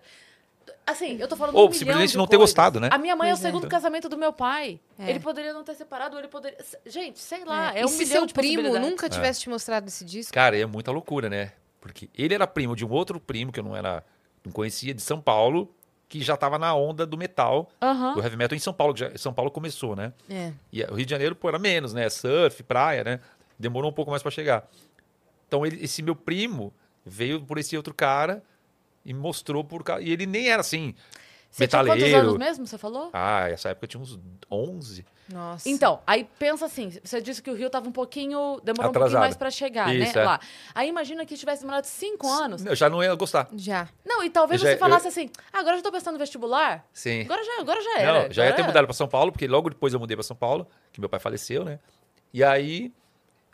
Assim, eu tô falando Ou um simplesmente não ter coisas. gostado, né? A minha mãe Pois é o é. segundo casamento do meu pai. É. Ele poderia não ter separado, ou ele poderia... Gente, sei lá, é, e um se milhão seu de primo nunca tivesse te mostrado esse disco? Cara, é muita loucura, né? Porque ele era primo de um outro primo que eu não era, não conhecia, de São Paulo, que já tava na onda do metal, do heavy metal em São Paulo, que já, São Paulo começou, né? É. E o Rio de Janeiro, pô, era menos, né? Surf, praia, né? Demorou um pouco mais pra chegar. Então, ele- esse meu primo veio por esse outro cara e mostrou por causa. E ele nem era assim, Você tinha quantos metaleiro. anos mesmo, você falou? Ah, essa época eu tinha uns 11. Nossa. Então, aí pensa assim, você disse que o Rio tava um pouquinho, demorou um Atrasado. pouquinho mais pra chegar, Isso, né, é. lá. Aí imagina que tivesse demorado cinco anos. Eu já não ia gostar. Já. Não, e talvez Eu já- você falasse assim, ah, agora eu já tô pensando no vestibular. Sim. Agora já, agora já era. Não, já ia ter agora- mudado pra São Paulo, porque logo depois eu mudei pra São Paulo, que meu pai faleceu, né? E aí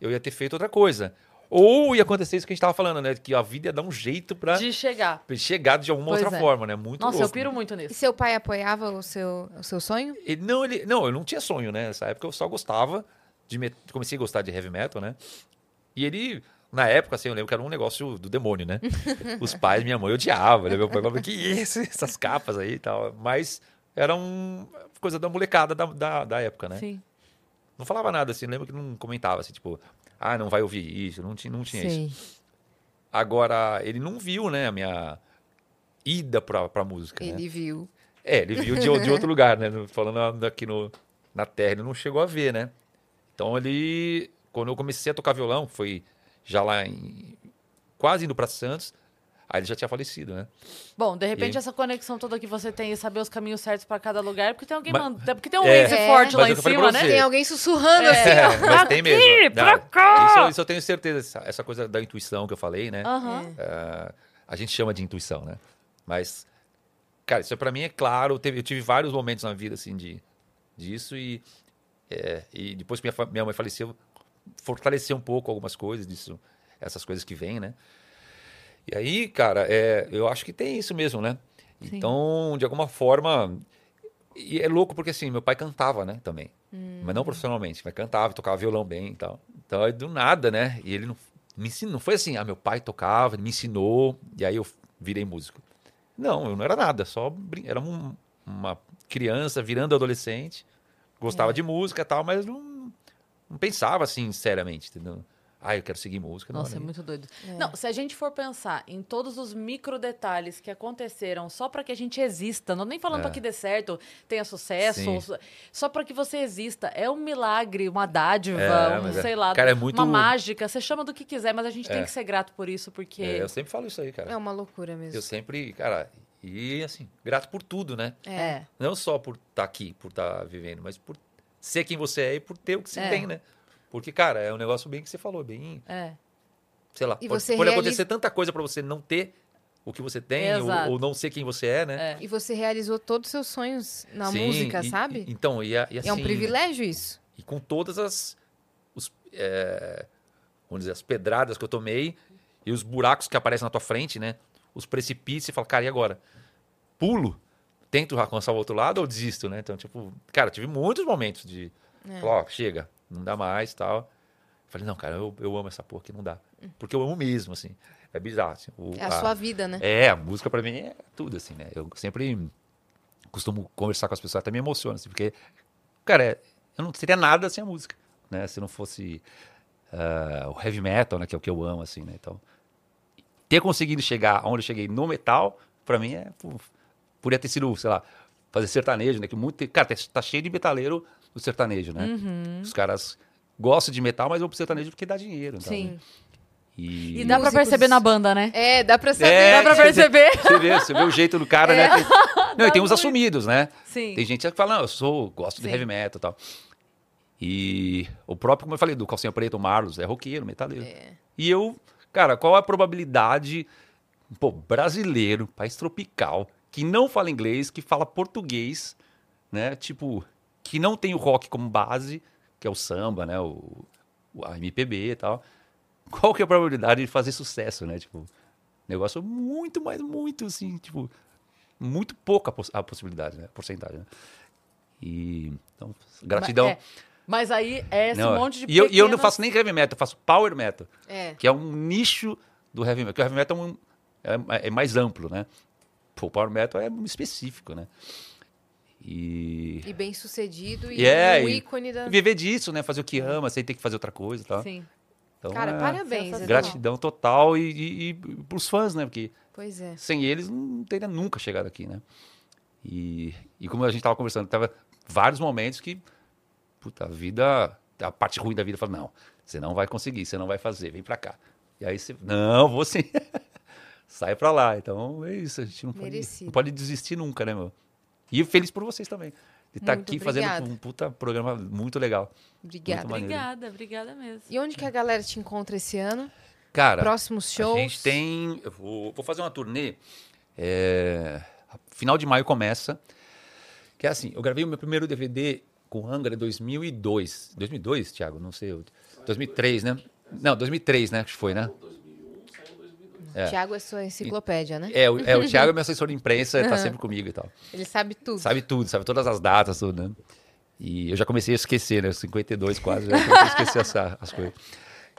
eu ia ter feito outra coisa. Ou ia acontecer isso que a gente tava falando, né? Que a vida ia dar um jeito pra De chegar. chegar de alguma Pois outra é. forma, né? Muito Nossa, eu louco. piro muito E nisso. seu pai apoiava o seu, o seu sonho? Ele, não, ele, não, eu não tinha sonho, né? Nessa época eu só gostava de. met- Comecei a gostar de heavy metal, né? E ele, na época, assim, eu lembro que era um negócio do demônio, né? Os pais, minha mãe odiava, né? Meu pai falava, que isso, essas capas aí e tal. Mas era um, coisa da molecada da, da, da época, né? Sim. Não falava nada assim, lembro que não comentava assim, tipo, ah, não vai ouvir isso, não tinha, não tinha isso. Agora, ele não viu, né, a minha ida pra, pra música, né? Ele viu. É, ele viu de, de outro lugar, né? Falando aqui no, na Terra, ele não chegou a ver, né? Então ele. Quando eu comecei a tocar violão, foi já lá em. quase indo pra Santos, aí ele já tinha falecido, né? Bom, de repente E essa conexão toda que você tem e saber os caminhos certos pra cada lugar, é porque tem alguém Mas- manda- é porque tem um É. Waze É. forte lá é em eu falei cima, pra né? Tem alguém sussurrando assim, É, mas tem mesmo. pra Não, cá! Isso, isso eu tenho certeza, essa, essa coisa da intuição que eu falei, né? Aham. É, a gente chama de intuição, né? Mas, cara, isso pra mim é claro. Teve- eu tive vários momentos na vida, assim, de, disso. E, é, e depois que minha, minha mãe faleceu, fortaleceu um pouco algumas coisas disso, essas coisas que vêm, né? E aí, cara, é, eu acho que tem isso mesmo, né? Sim. Então, de alguma forma. E é louco porque, assim, meu pai cantava, né, também. Mas não profissionalmente, mas cantava, tocava violão bem e tal. Então, aí, do nada, né? E ele não me ensinou. Não foi assim, ah, meu pai tocava, ele me ensinou, e aí eu virei músico. Não, eu não era nada, só brin- era um- uma criança virando adolescente, gostava de música e tal, mas não, não pensava assim, seriamente, entendeu? Ah, eu quero seguir música. Nossa, é nem- muito doido. Não, se a gente for pensar em todos os micro detalhes que aconteceram só pra que a gente exista, não nem falando É. pra que dê certo, tenha sucesso, ou só- pra que você exista, é um milagre, uma dádiva, É, um, é. sei lá, Cara, é muito- uma mágica, você chama do que quiser, mas a gente tem É. que ser grato por isso, porque É, eu sempre falo isso aí, cara. É uma loucura mesmo. Eu sempre, cara, e assim, grato por tudo, né? é. Não só por estar aqui, por estar vivendo, mas por ser quem você é e por ter o que você É. tem, né? Porque, cara, é um negócio bem que você falou, bem, É. sei lá, E pode, pode realiza- acontecer tanta coisa pra você não ter o que você tem, ou, Exato. ou não ser quem você é, né? É. E você realizou todos os seus sonhos na Sim, música, e- sabe? e- então, e, assim, é um privilégio isso. E com todas as, os, é, vamos dizer, as pedradas que eu tomei e os buracos que aparecem na tua frente, né? Os precipícios, você fala, cara, e agora? Pulo? Tento alcançar o outro lado ou desisto, né? Então, tipo, cara, tive muitos momentos de, É. ó, chega, não dá mais tal. Falei, não, cara, eu, eu amo essa porra aqui, não dá. Porque eu amo mesmo, assim. É bizarro. Assim, o- É a sua vida, né? é, a música pra mim é tudo, assim, né? Eu sempre costumo conversar com as pessoas, até me emociona, assim, porque, cara, é- eu não seria nada sem a música, né? Se não fosse ah, o heavy metal, né? Que é o que eu amo, assim, né? Então, ter conseguido chegar onde eu cheguei no metal, pra mim é... pô, poderia ter sido, sei lá, fazer sertanejo, né? Que muito, cara, tá- tá cheio de metaleiro no sertanejo, né? Uhum. Os caras gostam de metal, mas vão pro sertanejo porque dá dinheiro. então, Sim. né? E, E dá pra Músicos- perceber na banda, né? É, dá pra saber. É, Dá pra perceber. Você vê, você vê o jeito do cara, né? Tem- Não, e tem os muito. assumidos, né? Sim. Tem gente que fala, não, eu sou, gosto de Sim. heavy metal e tal. E o próprio, como eu falei, do Calcinha Preta, o Marlos, é roqueiro, metaleiro. É. E eu, cara, qual a probabilidade, pô, brasileiro, país tropical, que não fala inglês, que fala português, né? Tipo, que não tem o rock como base, que é o samba, né? O, a MPB e tal. Qual que é a probabilidade de fazer sucesso, né? Tipo, negócio muito, mas muito, assim, tipo, muito pouca poss- a possibilidade, né? Porcentagem, né? E, então, gratidão. Mas, é. Mas aí é esse Não, é. monte de e, eu, e eu não pequenas- faço nem heavy metal, eu faço power metal É. que é um nicho do heavy metal. Porque o heavy metal é, um- é- é mais amplo, né? Pô, o power metal é específico, né? E, E bem sucedido e E é, um ícone da. viver disso, né? Fazer o que ama, sem ter que fazer outra coisa e tal. Sim. Então, Cara, é parabéns. Gratidão total e, e, e pros fãs, né? Porque Pois é. sem eles não teria nunca chegado aqui, né? E, e como a gente tava conversando, tava vários momentos que, puta, a vida, a parte ruim da vida, fala, não, você não vai conseguir, você não vai fazer, vem pra cá. E aí você, não, vou sim. Sai pra lá. Então é isso, a gente não pode, não pode desistir nunca, né, meu? E feliz por vocês também. De estar Muito aqui obrigada. fazendo um puta programa muito legal. Obrigada. Muito. Obrigada, obrigada mesmo. E onde que a galera te encontra esse ano? Cara, Próximos shows? a gente tem. Eu vou, vou fazer uma turnê. é, final de maio começa. Que é assim, eu gravei o meu primeiro DVD com Angra em 2002. 2002, Thiago? Não sei. eu- 2003, né? Não, 2003, né? Que foi, né? É. Tiago é sua enciclopédia, né? É, o, é, o Thiago é meu assessor de imprensa, ele tá sempre comigo e tal. Ele sabe tudo. Sabe tudo, sabe todas as datas, tudo, né? E eu já comecei a esquecer, né? 52 quase, já comecei a esquecer essa- as coisas.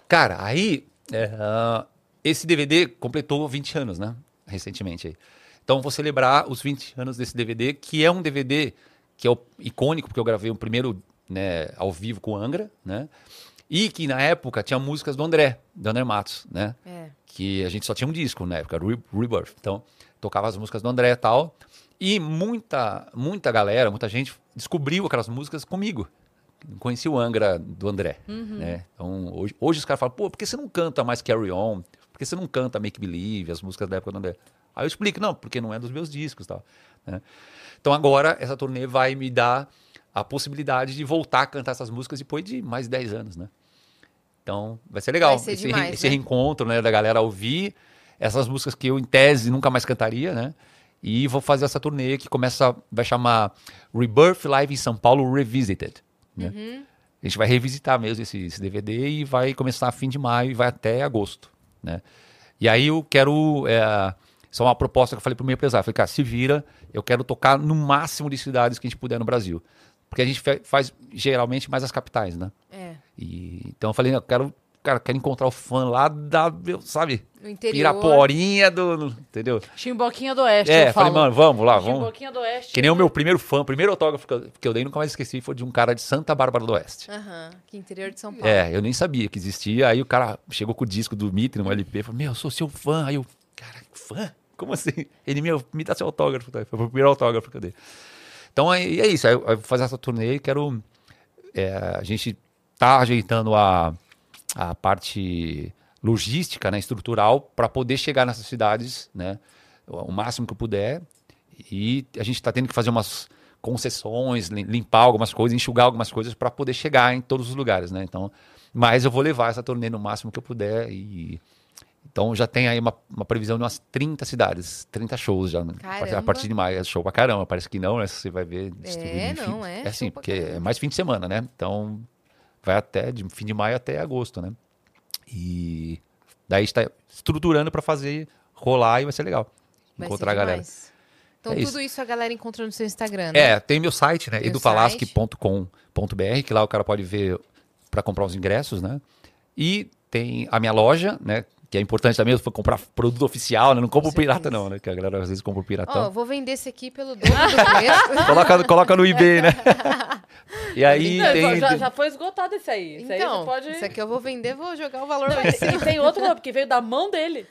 Cara, aí, é, ah, esse DVD completou 20 anos, né? Recentemente aí. Então, vou celebrar os 20 anos desse DVD, que é um DVD que é o icônico, porque eu gravei o primeiro né, ao vivo com o Angra, né? E que na época tinha músicas do André, do André Matos, né? É. que a gente só tinha um disco na época, Re- Rebirth. Então, tocava as músicas do André e tal. E muita, muita galera, muita gente descobriu aquelas músicas comigo. Conheci o Angra do André. Né? Então, hoje, hoje os caras falam, pô, por que você não canta mais Carry On? Por que você não canta Make Believe, as músicas da época do André? Aí eu explico, não, porque não é dos meus discos e tal. né? Então agora essa turnê vai me dar a possibilidade de voltar a cantar essas músicas depois de mais de 10 anos, né? Então, vai ser legal. Vai ser esse, demais, re- esse né? reencontro, né, da galera ouvir essas músicas que eu, em tese, nunca mais cantaria, né? E vou fazer essa turnê que começa, vai chamar Rebirth Live em São Paulo Revisited. Né? Uhum. A gente vai revisitar mesmo esse, esse DVD e vai começar a fim de maio e vai até agosto, né? E aí eu quero, é, isso é uma proposta que eu falei pro meu empresário, falei, cara, se vira, eu quero tocar no máximo de cidades que a gente puder no Brasil. Porque a gente faz geralmente mais as capitais, né? É. E, então eu falei, eu quero, cara, quero encontrar o fã lá da, meu, sabe? No interior. Piraporinha do, no- entendeu? Chimboquinha do Oeste, é, eu falei, falo. mano, vamos lá, vamos. Chimboquinha do Oeste. Que nem o meu primeiro fã, o primeiro autógrafo que eu, que eu dei, nunca mais esqueci, foi de um cara de Santa Bárbara do Oeste. Aham. Que interior de São Paulo. É, eu nem sabia que existia. Aí o cara chegou com o disco do Mitre, no LP, falou: Meu, eu sou seu fã. Aí eu, cara, fã? Como assim? Ele, meu, me dá seu autógrafo. tá? Foi o primeiro autógrafo que eu dei. Então é, é isso. Aí eu eu vou fazer essa turnê e quero. é, a gente tá ajeitando a, a parte logística, né, estrutural, para poder chegar nessas cidades, né, o máximo que eu puder. E a gente está tendo que fazer umas concessões, lim- limpar algumas coisas, enxugar algumas coisas para poder chegar em todos os lugares, né? Então, mas eu vou levar essa turnê no máximo que eu puder e então já tem aí uma, uma previsão de umas 30 cidades, 30 shows já. né? Caramba. A partir de maio é show pra caramba, parece que não, né? Você vai ver É, não, é É assim, porque caramba. é mais fim de semana, né? Então vai até de fim de maio até agosto, né? E daí está estruturando para fazer rolar e vai ser legal. Vai encontrar ser a galera. demais. Então É tudo isso. isso. a galera encontra no seu Instagram, né? É, tem meu site, né? Edufalasque.com.br, que lá o cara pode ver para comprar os ingressos, né? E tem a minha loja, né? Que é importante também, foi comprar produto oficial, né? Não compra o certeza. pirata, não, né? Que a galera às vezes compra o Ó, piratão. eu vou vender esse aqui pelo dobro do preço. Coloca, coloca no eBay, né? E aí Não, tem. já, já foi esgotado esse aí. Esse aí então, você pode... isso aqui eu vou vender, vou jogar o valor lá em E cima. tem outro não, porque veio da mão dele.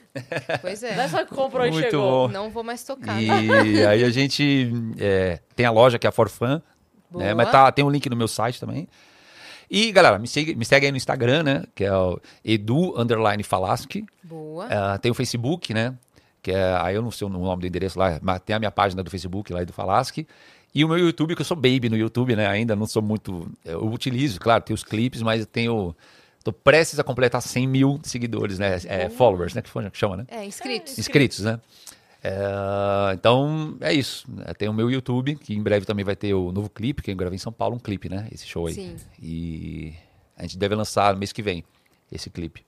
Pois Não é é. só que comprou e Muito chegou. bom. Não vou mais tocar. né? E aí a gente é, tem a loja que é a Forfan, né? Mas tá, tem um link no meu site também. E, galera, me segue, me segue aí no Instagram, né? Que é o Edu Underline Falaschi. Boa. Ah, tem o Facebook, né? Que é, aí eu não sei o nome do endereço lá, mas tem a minha página do Facebook lá do Falaschi. E o meu YouTube, que eu sou baby no YouTube, né? Ainda não sou muito. Eu utilizo, claro, tem os clipes, mas eu tenho. Tô prestes a completar 100 mil seguidores, né? É, followers, né? Que chama, né? É, inscritos. inscritos, né? É, então, é isso. Tem o meu YouTube, que em breve também vai ter o novo clipe, que eu gravei em São Paulo, um clipe, né? Esse show aí. Sim. E a gente deve lançar no mês que vem esse clipe.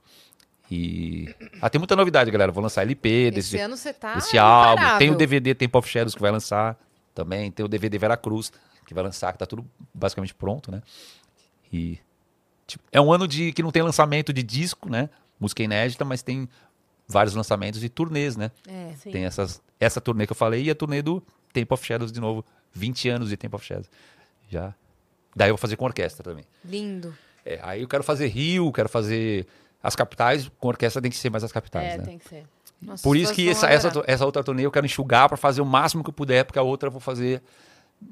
E. Ah, tem muita novidade, galera. Vou lançar LP desse, Esse ano você tá desse álbum. Tem o. DVD Temple of Shadows que vai lançar também. Tem o DVD Vera Cruz que vai lançar, que tá tudo basicamente pronto, né? E. tipo, é um ano de que não tem lançamento de disco, né? Música inédita, mas tem vários lançamentos e turnês, né? É. Sim. Tem essas, essa turnê que eu falei e a turnê do Temple of Shadows de novo. 20 anos de Temple of Shadows. Já. Daí eu vou fazer com orquestra também. Lindo. É, aí eu quero fazer Rio, quero fazer as capitais. Com orquestra tem que ser mais as capitais, É, né? tem que ser. Nossa, Por isso que essa, essa, essa outra turnê eu quero enxugar para fazer o máximo que eu puder, porque a outra eu vou fazer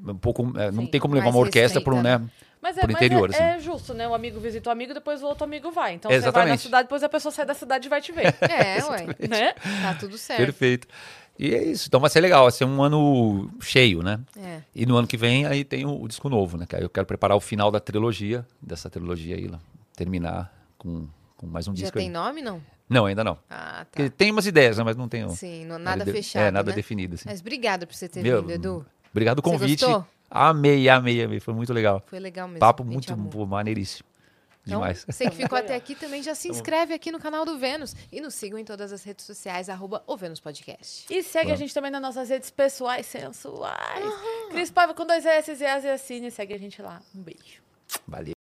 um pouco. é, não Sim, tem como levar uma orquestra para um, restrita, né? Mas é, mas interior, é, assim. é justo, né? O amigo visita o amigo, depois o outro amigo vai. Então você vai na Exatamente. cidade, depois a pessoa sai da cidade e vai te ver. É, ué. né? Tá tudo certo. Perfeito. E é isso. Então vai ser legal, vai ser um ano cheio, né? É. E no ano que vem aí tem o, o disco novo, né? Que aí eu quero preparar o final da trilogia, dessa trilogia aí, lá, terminar com, com mais um Já disco tem aí. nome, não? Não, ainda não. Ah, tá. Porque Tem umas ideias, né? Mas não tenho. Sim, não- nada de- fechado, É, nada né? definido, assim. Mas obrigada por você ter Meu, vindo, Edu. Obrigado o Você convite. gostou? Amei, amei, amei. Foi muito legal. Foi legal mesmo. Papo muito pô, maneiríssimo. Então, Demais. você que ficou até aqui também já se inscreve aqui no canal do Vênus e nos sigam em todas as redes sociais, arroba o Vênus Podcast. E segue a gente também nas nossas redes pessoais, sensuais. Cris Paiva com dois S e As e Assine. Segue a gente lá. Um beijo. Valeu.